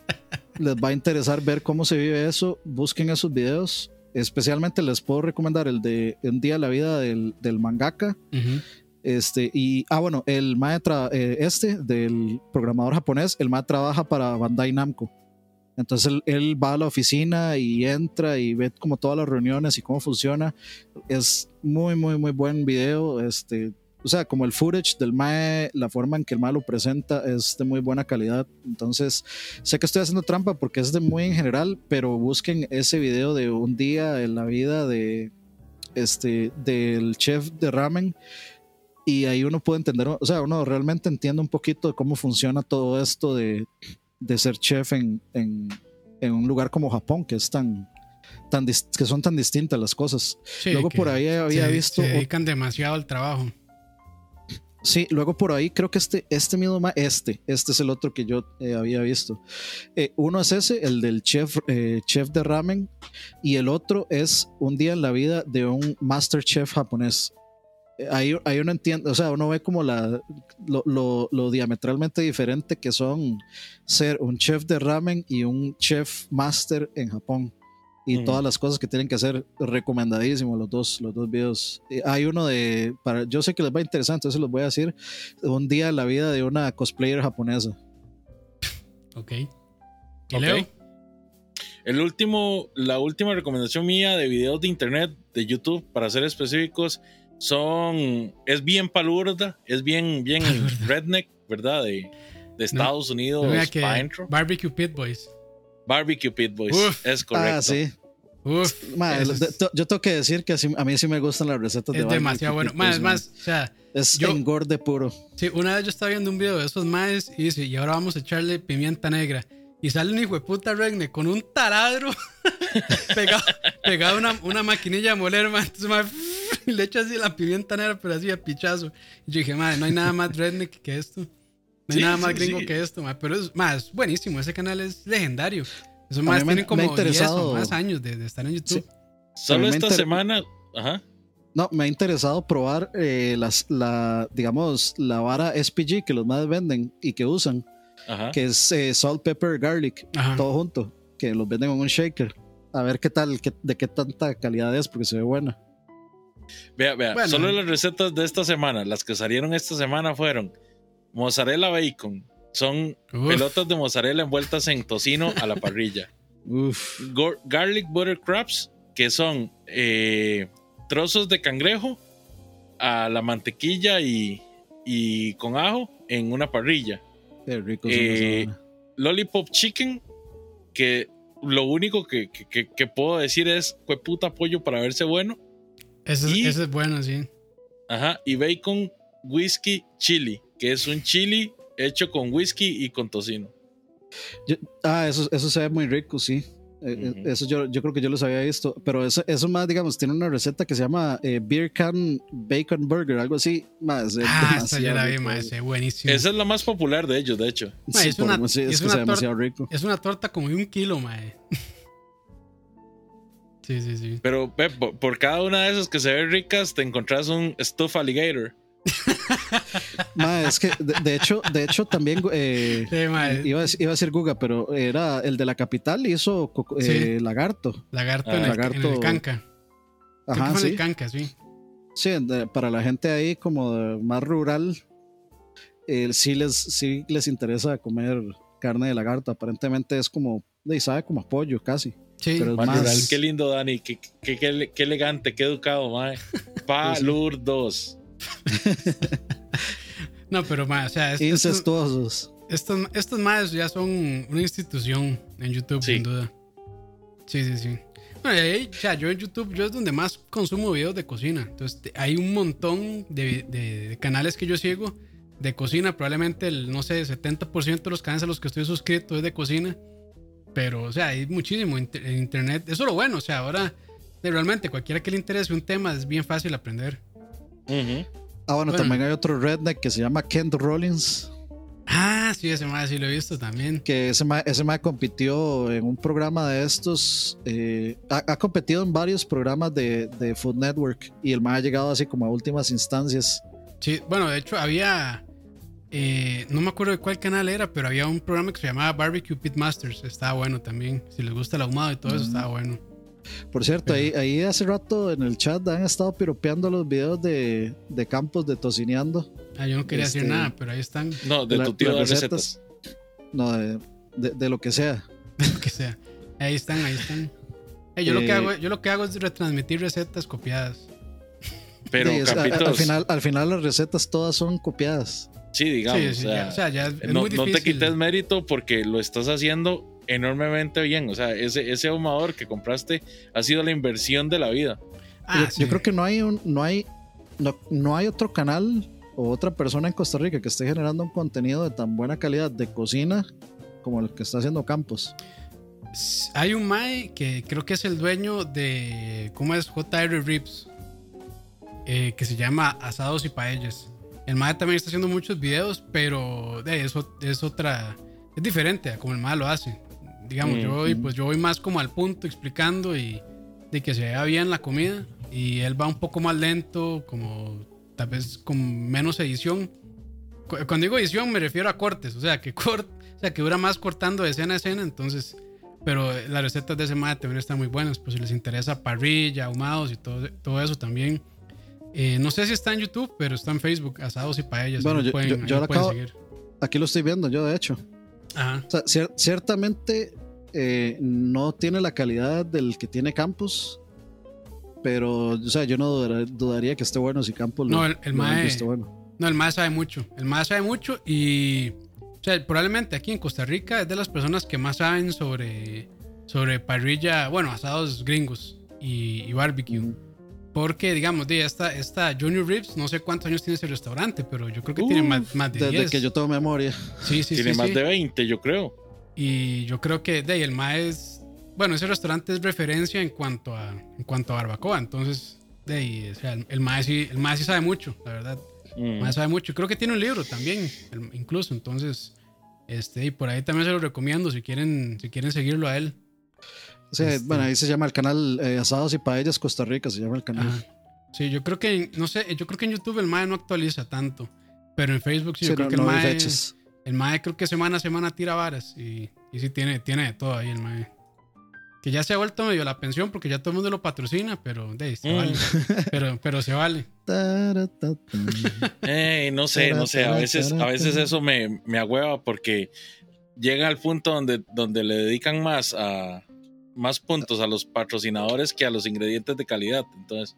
les va a interesar ver cómo se vive eso. Busquen esos videos. Especialmente les puedo recomendar el de Un día en la vida del, del mangaka. Ujú. Este, y, ah, bueno, el maestra, este, del programador japonés, el mae trabaja para Bandai Namco. Entonces él, él va a la oficina y entra y ve como todas las reuniones y cómo funciona. Es muy, muy, muy buen video. Este, o sea, como el footage del MAE, la forma en que el MAE lo presenta es de muy buena calidad. Entonces, sé que estoy haciendo trampa porque es de muy en general, pero busquen ese video de un día en la vida de este del chef de ramen y ahí uno puede entender, o sea, uno realmente entiende un poquito de cómo funciona todo esto de, de ser chef en, en, en un lugar como Japón, que es tan, tan que son tan distintas las cosas. Sí, Luego por ahí había se- visto, Se dedican demasiado al trabajo. Sí, luego por ahí creo que este, este mismo, este, este es el otro que yo eh, había visto. Eh, uno es ese, el del chef, eh, chef de ramen, y el otro es un día en la vida de un master chef japonés. Ahí, ahí uno entiende, o sea, uno ve como la, lo- lo diametralmente diferente que son ser un chef de ramen y un chef master en Japón. Y Ujú. todas las cosas que tienen que hacer, recomendadísimo los dos, los dos videos. Eh, Hay uno de, para, yo sé que les va a interesar, entonces los voy a decir, un día en la vida de una cosplayer japonesa. Ok. ¿Y Ok. Leo? El último, la última recomendación mía de videos de internet, de YouTube, para ser específicos, son. Es bien palurda, es bien, bien Palurda. redneck, ¿verdad? De, de Estados Unidos, Mira que pa' dentro. Barbecue Pit Boys. Barbecue Pit Boys. Uf. Es correcto. Ah, sí. Uf, es, yo tengo que decir que a mí sí me gustan las recetas de es demasiado bueno. Más, boys, más, o sea, Es yo- engorde puro. sí, una vez yo estaba viendo un video de esos maes y dice, y ahora vamos a echarle pimienta negra. Y sale un hijo de puta regne con un taladro [laughs] pegado, pegado a una, una maquinilla de moler, man. Entonces, [laughs] le echa así la pimienta negra, pero así a pichazo. Y yo dije, madre, no hay nada más redneck que esto. No hay Sí, nada sí, más gringo sí. que esto. Pero es, es buenísimo. Ese canal es legendario. Esos más me- tienen como me ha 10 o interesado- más años de, de estar en YouTube. Solo esta inter- semana. Ajá. No, me ha interesado probar eh, las, la, digamos, la vara SPG que los más venden y que usan, Ajá. que es eh, salt, pepper, garlic, Ajá. todo junto, que los venden en un shaker. A ver qué tal, qué- de qué tanta calidad es, porque se ve buena. Vea, vea. Bueno. Solo las recetas de esta semana, las que salieron esta semana fueron mozzarella bacon. Son Uf. pelotas de mozzarella envueltas en tocino a la parrilla. [laughs] Uf, garlic butter crabs, que son eh, trozos de cangrejo a la mantequilla y, y con ajo en una parrilla. qué rico. Eh. Lollipop chicken, que lo único que, que- puedo decir es, fue puta pollo para verse bueno. Ese, es- y- ese es bueno, sí. Ajá, y bacon whisky chili, que es un chili hecho con whisky y con tocino. Yo- ah, eso, eso se ve muy rico, sí. Eh, eh. Eso yo, yo creo que yo los había visto, pero eso, eso más, digamos, tiene una receta que se llama eh, Beer Can Bacon Burger, algo así. Más, Ah, esa ya la vi, buenísimo. Esa es la más popular de ellos, de hecho. Ma, Sí, es una- sí, es, es que una se ve demasiado rico. Es una torta como de un kilo, mae. [laughs] Sí, sí, sí. Pero Pep, por, por cada una de esas que se ven ricas, te encontrás un stuff alligator. Ma, es que, de, de hecho, de hecho también eh, Sí, iba, a, iba a decir Guga, pero era el de la capital hizo coco- eh, lagarto. Lagarto, Ah, en, el, lagarto. en el canca. Ajá, en sí. el canca, sí. Sí, de- para la gente ahí como de- más rural, eh, sí, les, sí les interesa comer carne de lagarto. Aparentemente es como, y sabe como a pollo casi. Sí. Pero Más más- rural. Qué lindo, Dani. Qué, qué- qué- qué elegante, qué educado, mae. [laughs] Palurdos. [laughs] No, pero mae, o sea, es- estos, Incestuosos. estos, estos maes ya son una institución en YouTube, Sí. sin duda. Sí, sí, sí. Bueno, y ahí, o sea, yo en YouTube, yo es donde más consumo videos de cocina. Entonces, te- hay un montón de, de- de canales que yo sigo de cocina. Probablemente el, no sé, 70% de los canales a los que estoy suscrito es de cocina. Pero, o sea, hay muchísimo inter- en internet. Eso es lo bueno, o sea, ahora de realmente, cualquiera que le interese un tema es bien fácil aprender. Ah, bueno, Bueno. también hay otro redneck que se llama Kent Rollins, Ah, sí, ese más sí lo he visto también. que ese ma, ese ma compitió en un programa de estos, eh, ha, ha competido en varios programas de, de Food Network y el ma ha llegado así como a últimas instancias. Sí, bueno, de hecho había, eh, no me acuerdo de cuál canal era, pero había un programa que se llamaba Barbecue Pit Masters. Estaba bueno también. Si les gusta el ahumado y todo eso, Mm. estaba bueno. Por cierto, ahí, ahí hace rato en el chat han estado piropeando los videos de, de campos de tocineando. Ah, yo no quería decir Este- nada, pero ahí están, No, de La- tu tío de las recetas. No, de, de- de lo que sea. [laughs] lo que sea. Ahí están, ahí están. Eh, yo, lo que Eh, hago, yo lo que hago es retransmitir recetas copiadas. Pero, Sí, es- Capitos, al, final, al final las recetas todas son copiadas. sí, digamos. sí, sí, o sea, ya, o sea, ya es, no, muy no difícil. te quites mérito porque lo estás haciendo enormemente bien. O sea, ese, ese ahumador que compraste ha sido la inversión de la vida. Ah, yo, sí. yo creo que no hay un, no hay, no, no hay otro canal o otra persona en Costa Rica que esté generando un contenido de tan buena calidad de cocina como el que está haciendo Campos. Hay un Mae que creo que es el dueño de. ¿Cómo es? JR Rips. eh, que se llama Asados y Paellas. El Mae también está haciendo muchos videos, pero de eso es otra. Es diferente a como el Mae lo hace. Digamos, yo, voy, pues yo voy más como al punto explicando y de que se vea bien la comida. Y él va un poco más lento, como tal vez con menos edición. Cu- Cuando digo edición me refiero a cortes, o sea que cort, o sea que dura más cortando de escena a escena, entonces, pero las recetas de ese mae también están muy buenas, pues si les interesa parrilla, ahumados y todo, todo eso también. Eh, no sé si está en YouTube, pero está en Facebook, asados y paellas. Bueno, yo- pueden, yo- yo lo acabo- seguir. Aquí lo estoy viendo yo, de hecho. Ajá. O sea, cier- ciertamente eh, no tiene la calidad del que tiene Campos, pero o sea, yo no dudar- dudaría que esté bueno si Campos lo, No, el- el lo mae- bueno. No, el mae sabe mucho. El mae sabe mucho y. O sea, probablemente aquí en Costa Rica es de las personas que más saben sobre, sobre parrilla, bueno, asados gringos y, y barbecue. Porque, digamos, de esta, esta Junior Ribs, no sé cuántos años tiene ese restaurante, pero yo creo que tiene más, más de Desde 10. que yo tengo memoria. sí, sí, Tiene sí, más sí. de 20, yo creo. Y yo creo que de ahí el mae es. Bueno, ese restaurante es referencia en cuanto a, en cuanto a barbacoa. Entonces, de ahí, o sea, el, el mae sí, el mae sí sabe mucho, la verdad. Mm. El mae sabe mucho. Creo que tiene un libro también, incluso. Entonces, este, y por ahí también se lo recomiendo si quieren, si quieren seguirlo a él. Este- Bueno, ahí se llama el canal eh, Asados y Paellas Costa Rica, se llama el canal. Ajá. Sí, yo creo que, en- no sé, yo creo que en YouTube el mae no actualiza tanto. Pero en Facebook sí, Sí, yo creo no, que el no hay mae. fechas. El mae creo que semana a semana tira varas y, y sí tiene, tiene de todo ahí el mae. Que ya se ha vuelto medio la pensión porque ya todo el mundo lo patrocina, pero de se Mm. vale. Pero, pero se vale. [laughs] Eh, no sé, no sé. A veces, a veces eso me, me agüeva porque llega al punto donde, donde le dedican más a más puntos a los patrocinadores que a los ingredientes de calidad. Entonces,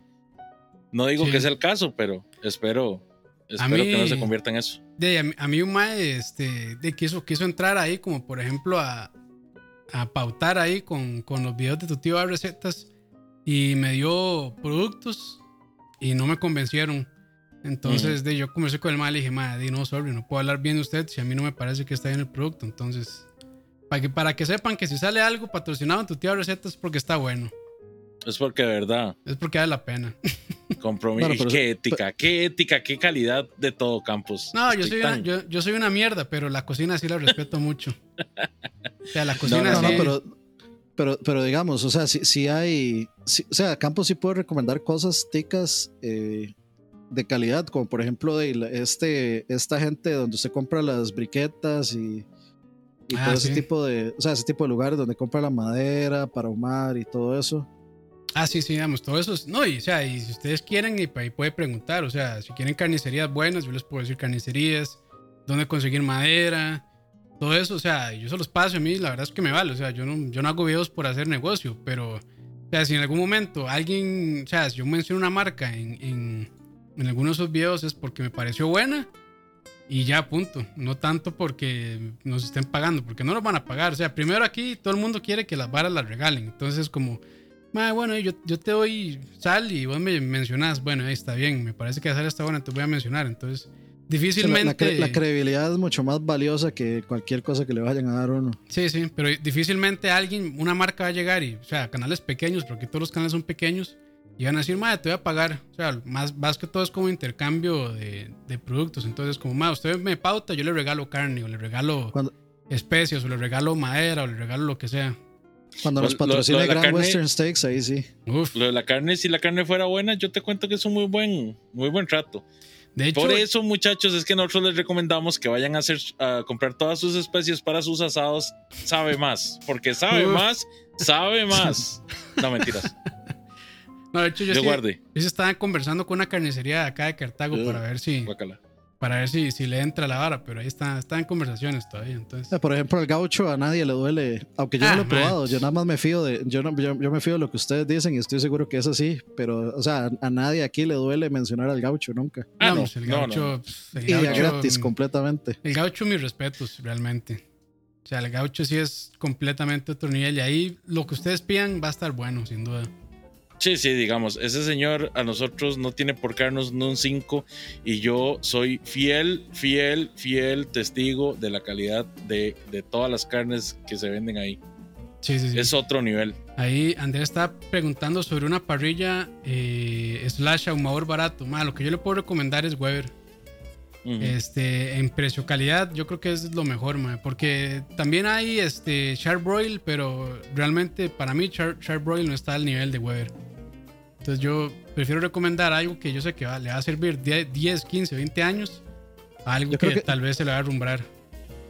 no digo Sí. que sea el caso, pero espero, espero mí- que no se convierta en eso. De, a, mí- a mí un mae este, de quiso, quiso entrar ahí como por ejemplo a, a pautar ahí con, con los videos de tu tío de recetas y me dio productos y no me convencieron. Entonces de, yo conversé con el mae y le dije, mae, no, sorry, no puedo hablar bien de usted si a mí no me parece que está bien el producto. Entonces, para que, para que sepan que si sale algo patrocinado en tu tío de recetas es porque está bueno. Es porque de verdad, Es porque vale la pena. [laughs] compromiso. Bueno, pero- qué ética, qué ética, qué calidad de todo, Campos. No, yo soy, una, yo, yo soy una mierda, pero la cocina sí la respeto mucho. [laughs] O sea, la cocina no, No, sí. no, pero, pero, pero digamos, o sea, si, si hay, si- o sea, Campos sí puede recomendar cosas ticas eh, de calidad, como por ejemplo de este, esta gente donde usted compra las briquetas y, y Ah, todo ese sí. tipo de, o sea, ese tipo de lugares donde compra la madera para ahumar y todo eso. Ah, sí, sí, digamos, todo eso. es- No, y o sea, y si ustedes quieren, y ahí puede preguntar. O sea, si quieren carnicerías buenas, yo les puedo decir carnicerías, dónde conseguir madera, todo eso. O sea, yo se los paso a mí, la verdad es que me vale. O sea, yo no, yo no hago videos por hacer negocio, pero, o sea, si en algún momento alguien, o sea, si yo menciono una marca en, en, en alguno de esos videos es porque me pareció buena y ya, punto. No tanto porque nos estén pagando, porque no nos van a pagar. O sea, primero aquí todo el mundo quiere que las varas las regalen. Entonces es como, "Ma, bueno, yo, yo te doy sal y vos me mencionás, bueno, ahí está bien, me parece que la sal está buena, te voy a mencionar. Entonces, difícilmente. La, credibilidad es mucho más valiosa que cualquier cosa que le vayan a dar uno. Sí, sí, pero difícilmente alguien, una marca va a llegar y, o sea, canales pequeños, porque todos los canales son pequeños, y van a decir, madre, te voy a pagar. O sea, más, más que todo es como intercambio de, de productos. Entonces, como, madre, usted me pauta, yo le regalo carne, o le regalo especias, o le regalo madera, o le regalo lo que sea. Cuando nos patrocina Grand Western Steaks, ahí sí. Lo de la carne, si la carne fuera buena, yo te cuento que es un muy buen, muy buen trato. De hecho, Por eso, muchachos, es que nosotros les recomendamos que vayan a hacer a comprar todas sus especies para sus asados. Sabe más, porque sabe más, sabe más. No mentiras. [laughs] No, de hecho, yo, yo, sí, yo estaba conversando con una carnicería de acá de Cartago para ver si para ver si, si le entra la vara, pero ahí está, está en conversaciones todavía. Entonces. Por ejemplo, el gaucho a nadie le duele, aunque yo no lo he ah, probado, yo nada más me fío de, yo, no, yo, me fío de lo que ustedes dicen y estoy seguro que es así, pero, o sea, a nadie aquí le duele mencionar al gaucho nunca. Ah, no, pues el gaucho, pues, y gratis completamente. El gaucho, mis respetos, realmente. O sea, el gaucho sí es completamente otro nivel y ahí lo que ustedes pidan va a estar bueno, sin duda. Sí, sí, digamos, ese señor a nosotros no tiene por qué darnos un 5 y yo soy fiel, fiel, fiel testigo de la calidad de, todas las carnes que se venden ahí. Sí, sí, sí. Es otro nivel. Ahí Andrés está preguntando sobre una parrilla eh, slash ahumador barato. lo que yo le puedo recomendar es Weber. Este, en precio calidad, yo creo que es lo mejor, porque también hay este Charbroil, pero realmente para mí Char, Charbroil no está al nivel de Weber. Entonces yo prefiero recomendar algo que yo sé que le va a servir 10, 15, 20 años algo que, tal vez se le va a arrumbrar.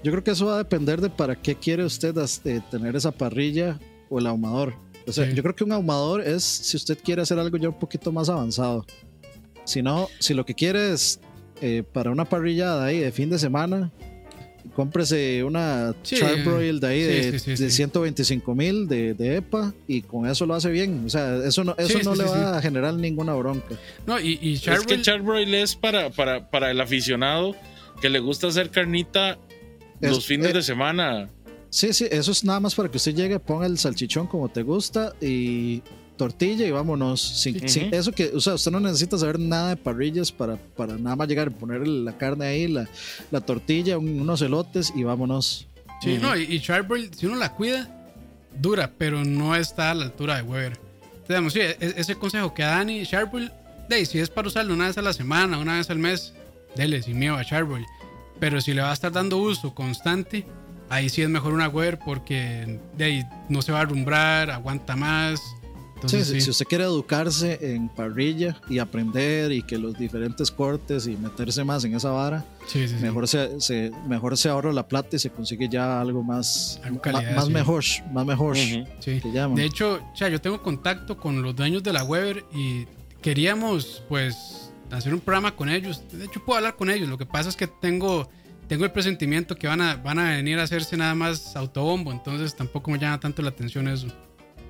Yo creo que eso va a depender de para qué quiere usted este, tener esa parrilla o el ahumador. O sea, yo creo que un ahumador es si usted quiere hacer algo ya un poquito más avanzado. Si no, si lo que quiere es eh, para una parrilla de ahí de fin de semana, cómprese una Charbroil de ahí de, 125 mil de, EPA y con eso lo hace bien. O sea, eso no, eso no le va a generar ninguna bronca. No, y, Es que Charbroil es para, para, para el aficionado que le gusta hacer carnita los fines eh, de semana. Sí, sí, eso es nada más para que usted llegue, ponga el salchichón como te gusta y tortilla y vámonos. Sin, eso que, o sea, usted no necesita saber nada de parrillas para, para nada más llegar, poner la carne ahí, la, la tortilla, unos elotes y vámonos. Sí, no, y, y si uno la cuida, dura, pero no está a la altura de Weber. Digamos, sí, e, e, ese consejo que da Dani, Charbroil, de, si es para usarlo una vez a la semana, una vez al mes, dele sin miedo a Charbroil. Pero si le va a estar dando uso constante, ahí sí es mejor una Weber porque de ahí no se va a alumbrar, aguanta más si usted quiere educarse en parrilla y aprender y que los diferentes cortes y meterse más en esa vara, mejor, se, mejor se ahorra la plata y se consigue ya algo más, más mejor. Más mejor de hecho, yo tengo contacto con los dueños de la Weber y queríamos pues hacer un programa con ellos. De hecho, puedo hablar con ellos. Lo que pasa es que tengo tengo el presentimiento que van a, van a venir a hacerse nada más autobombo, entonces tampoco me llama tanto la atención eso.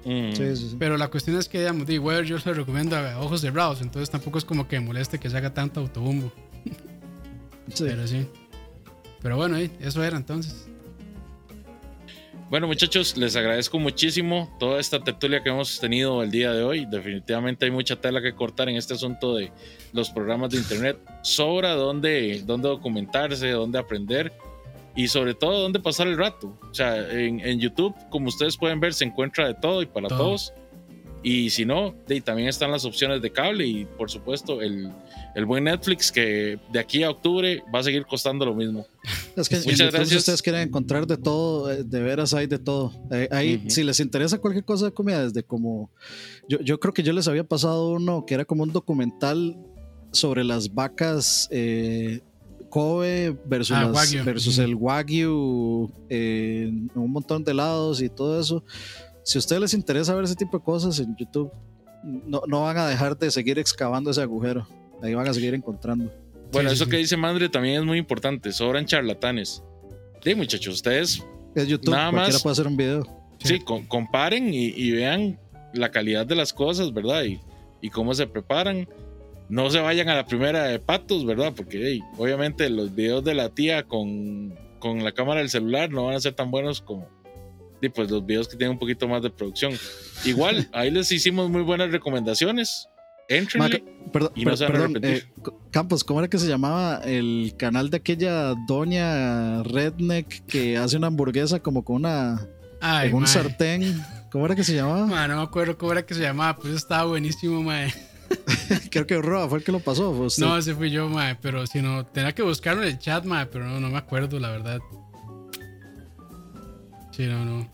Mm. Pero la cuestión es que, digamos, de Weber yo se lo recomiendo a ojos cerrados, entonces tampoco es como que moleste que se haga tanto autobombo. [laughs] Pero sí. Pero bueno, eso era entonces. Bueno, muchachos, les agradezco muchísimo toda esta tertulia que hemos tenido el día de hoy. Definitivamente hay mucha tela que cortar en este asunto de los programas de internet. Sobra dónde, dónde documentarse, dónde aprender y sobre todo dónde pasar el rato. O sea, en, YouTube, como ustedes pueden ver, se encuentra de todo y para todos. Y si no, de, también están las opciones de cable y por supuesto el, el, buen Netflix que de aquí a octubre va a seguir costando lo mismo. [laughs] Es que Muchas gracias. ustedes quieren encontrar de todo, eh, de veras hay de todo. Eh, ahí, si les interesa cualquier cosa de comida, desde como, yo, yo creo que yo les había pasado uno que era como un documental sobre las vacas eh, Kobe versus, ah, versus el Wagyu en un montón de lados y todo eso. Si a ustedes les interesa ver ese tipo de cosas en YouTube, no, no van a dejar de seguir excavando ese agujero. Ahí van a seguir encontrando. Bueno, eso que dice Madre también es muy importante. Sobran charlatanes. Sí, muchachos, ustedes. Es YouTube, nada más. puede hacer un video. Sí, comparen y, vean la calidad de las cosas, ¿verdad? Y, y cómo se preparan no se vayan a la primera de patos, ¿verdad? Porque obviamente los videos de la tía con, la cámara del celular no van a ser tan buenos como pues, los videos que tienen un poquito más de producción. Igual, [laughs] ahí les hicimos muy buenas recomendaciones. Entrenle. Perdón, Y no se van a arrepentir. eh, Campos, ¿cómo era que se llamaba el canal de aquella doña Redneck que hace una hamburguesa como con una Ay, en un sartén? ¿Cómo era que se llamaba? No me acuerdo cómo era que se llamaba, pues estaba buenísimo, mae. [laughs] Creo que Roa fue el que lo pasó. fue usted. No, ese fui yo, mae, pero si no, tenía que buscarlo en el chat, mae, pero no, no me acuerdo, la verdad. Sí, no, no.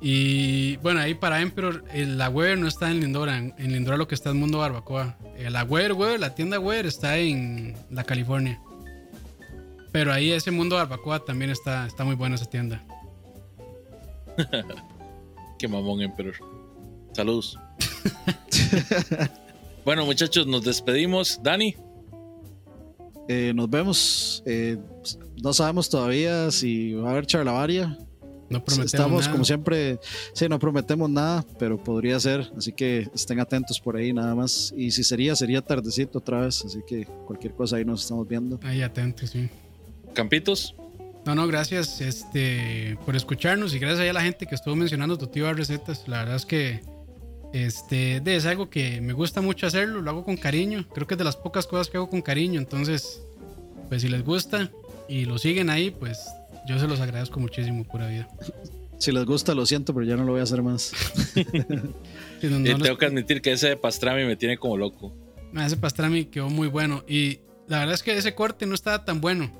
Y bueno, ahí para Emperor, el- la Weber no está en Lindora, en, en Lindora lo que está en Mundo Barbacoa. La Weber, Weber, la tienda Weber está en la California. Pero ahí ese Mundo Barbacoa también está, está muy buena esa tienda. [laughs] Qué mamón, Emperor. Saludos. [laughs] bueno, muchachos, nos despedimos. Dani, Eh, nos vemos. eh, no sabemos todavía si va a haber charlavaria. No prometemos Estamos, nada. como siempre, sí, no prometemos nada, pero podría ser. Así que estén atentos por ahí nada más. Y si sería, sería tardecito otra vez. Así que cualquier cosa ahí nos estamos viendo. Ahí atentos, sí. Campitos. No, no, gracias este, por escucharnos y gracias a la gente que estuvo mencionando tu tío recetas. La verdad es que este, de, es algo que me gusta mucho hacerlo, lo hago con cariño. Creo que es de las pocas cosas que hago con cariño. Entonces, pues si les gusta y lo siguen ahí, pues yo se los agradezco muchísimo, pura vida. Si les gusta, lo siento, pero ya no lo voy a hacer más. [laughs] Sí, no- no nos- tengo que admitir que ese de pastrami me tiene como loco. Ah, ese pastrami quedó muy bueno. Y la verdad es que ese corte no estaba tan bueno.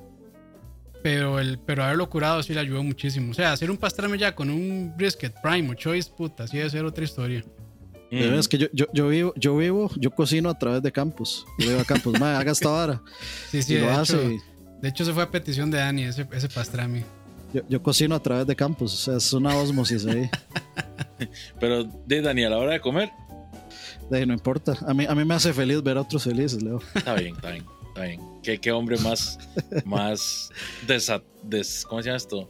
Pero, el, pero haberlo curado sí le ayudó muchísimo. O sea, hacer un pastrami ya con un brisket prime o choice, puta, sí debe ser otra historia. Mm. Es que yo, yo, yo vivo, yo vivo, yo cocino a través de Campus. Yo digo a Campus, "Mae, haga esta vara. [laughs] Sí, sí, y lo de, hace. hecho, y de hecho, eso fue a petición de Dani, ese, ese pastrami. Yo, yo cocino a través de Campus. O sea, es una osmosis ahí. [laughs] Pero de Dani, a la hora de comer, De ahí no importa. A mí, a mí me hace feliz ver a otros felices, Leo. está bien, está bien, está bien. ¿Qué, qué hombre más, [laughs] más desa- des- ¿cómo se llama esto?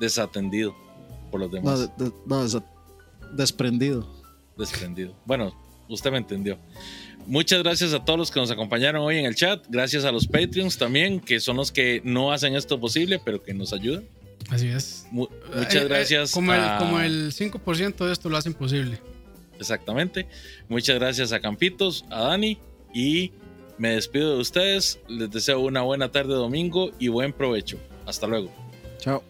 Desatendido por los No, demás. de- de- no, desa- desprendido. Desprendido. Bueno, usted me entendió. Muchas gracias a todos los que nos acompañaron hoy en el chat. Gracias a los Patreons también, que son los que no hacen esto posible, pero que nos ayudan. Así es. Mu- Eh, muchas eh, gracias. como, el, como el 5% de esto lo hacen posible. Exactamente. Muchas gracias a Campitos, a Dani y me despido de ustedes. Les deseo una buena tarde domingo y buen provecho. Hasta luego. Chao.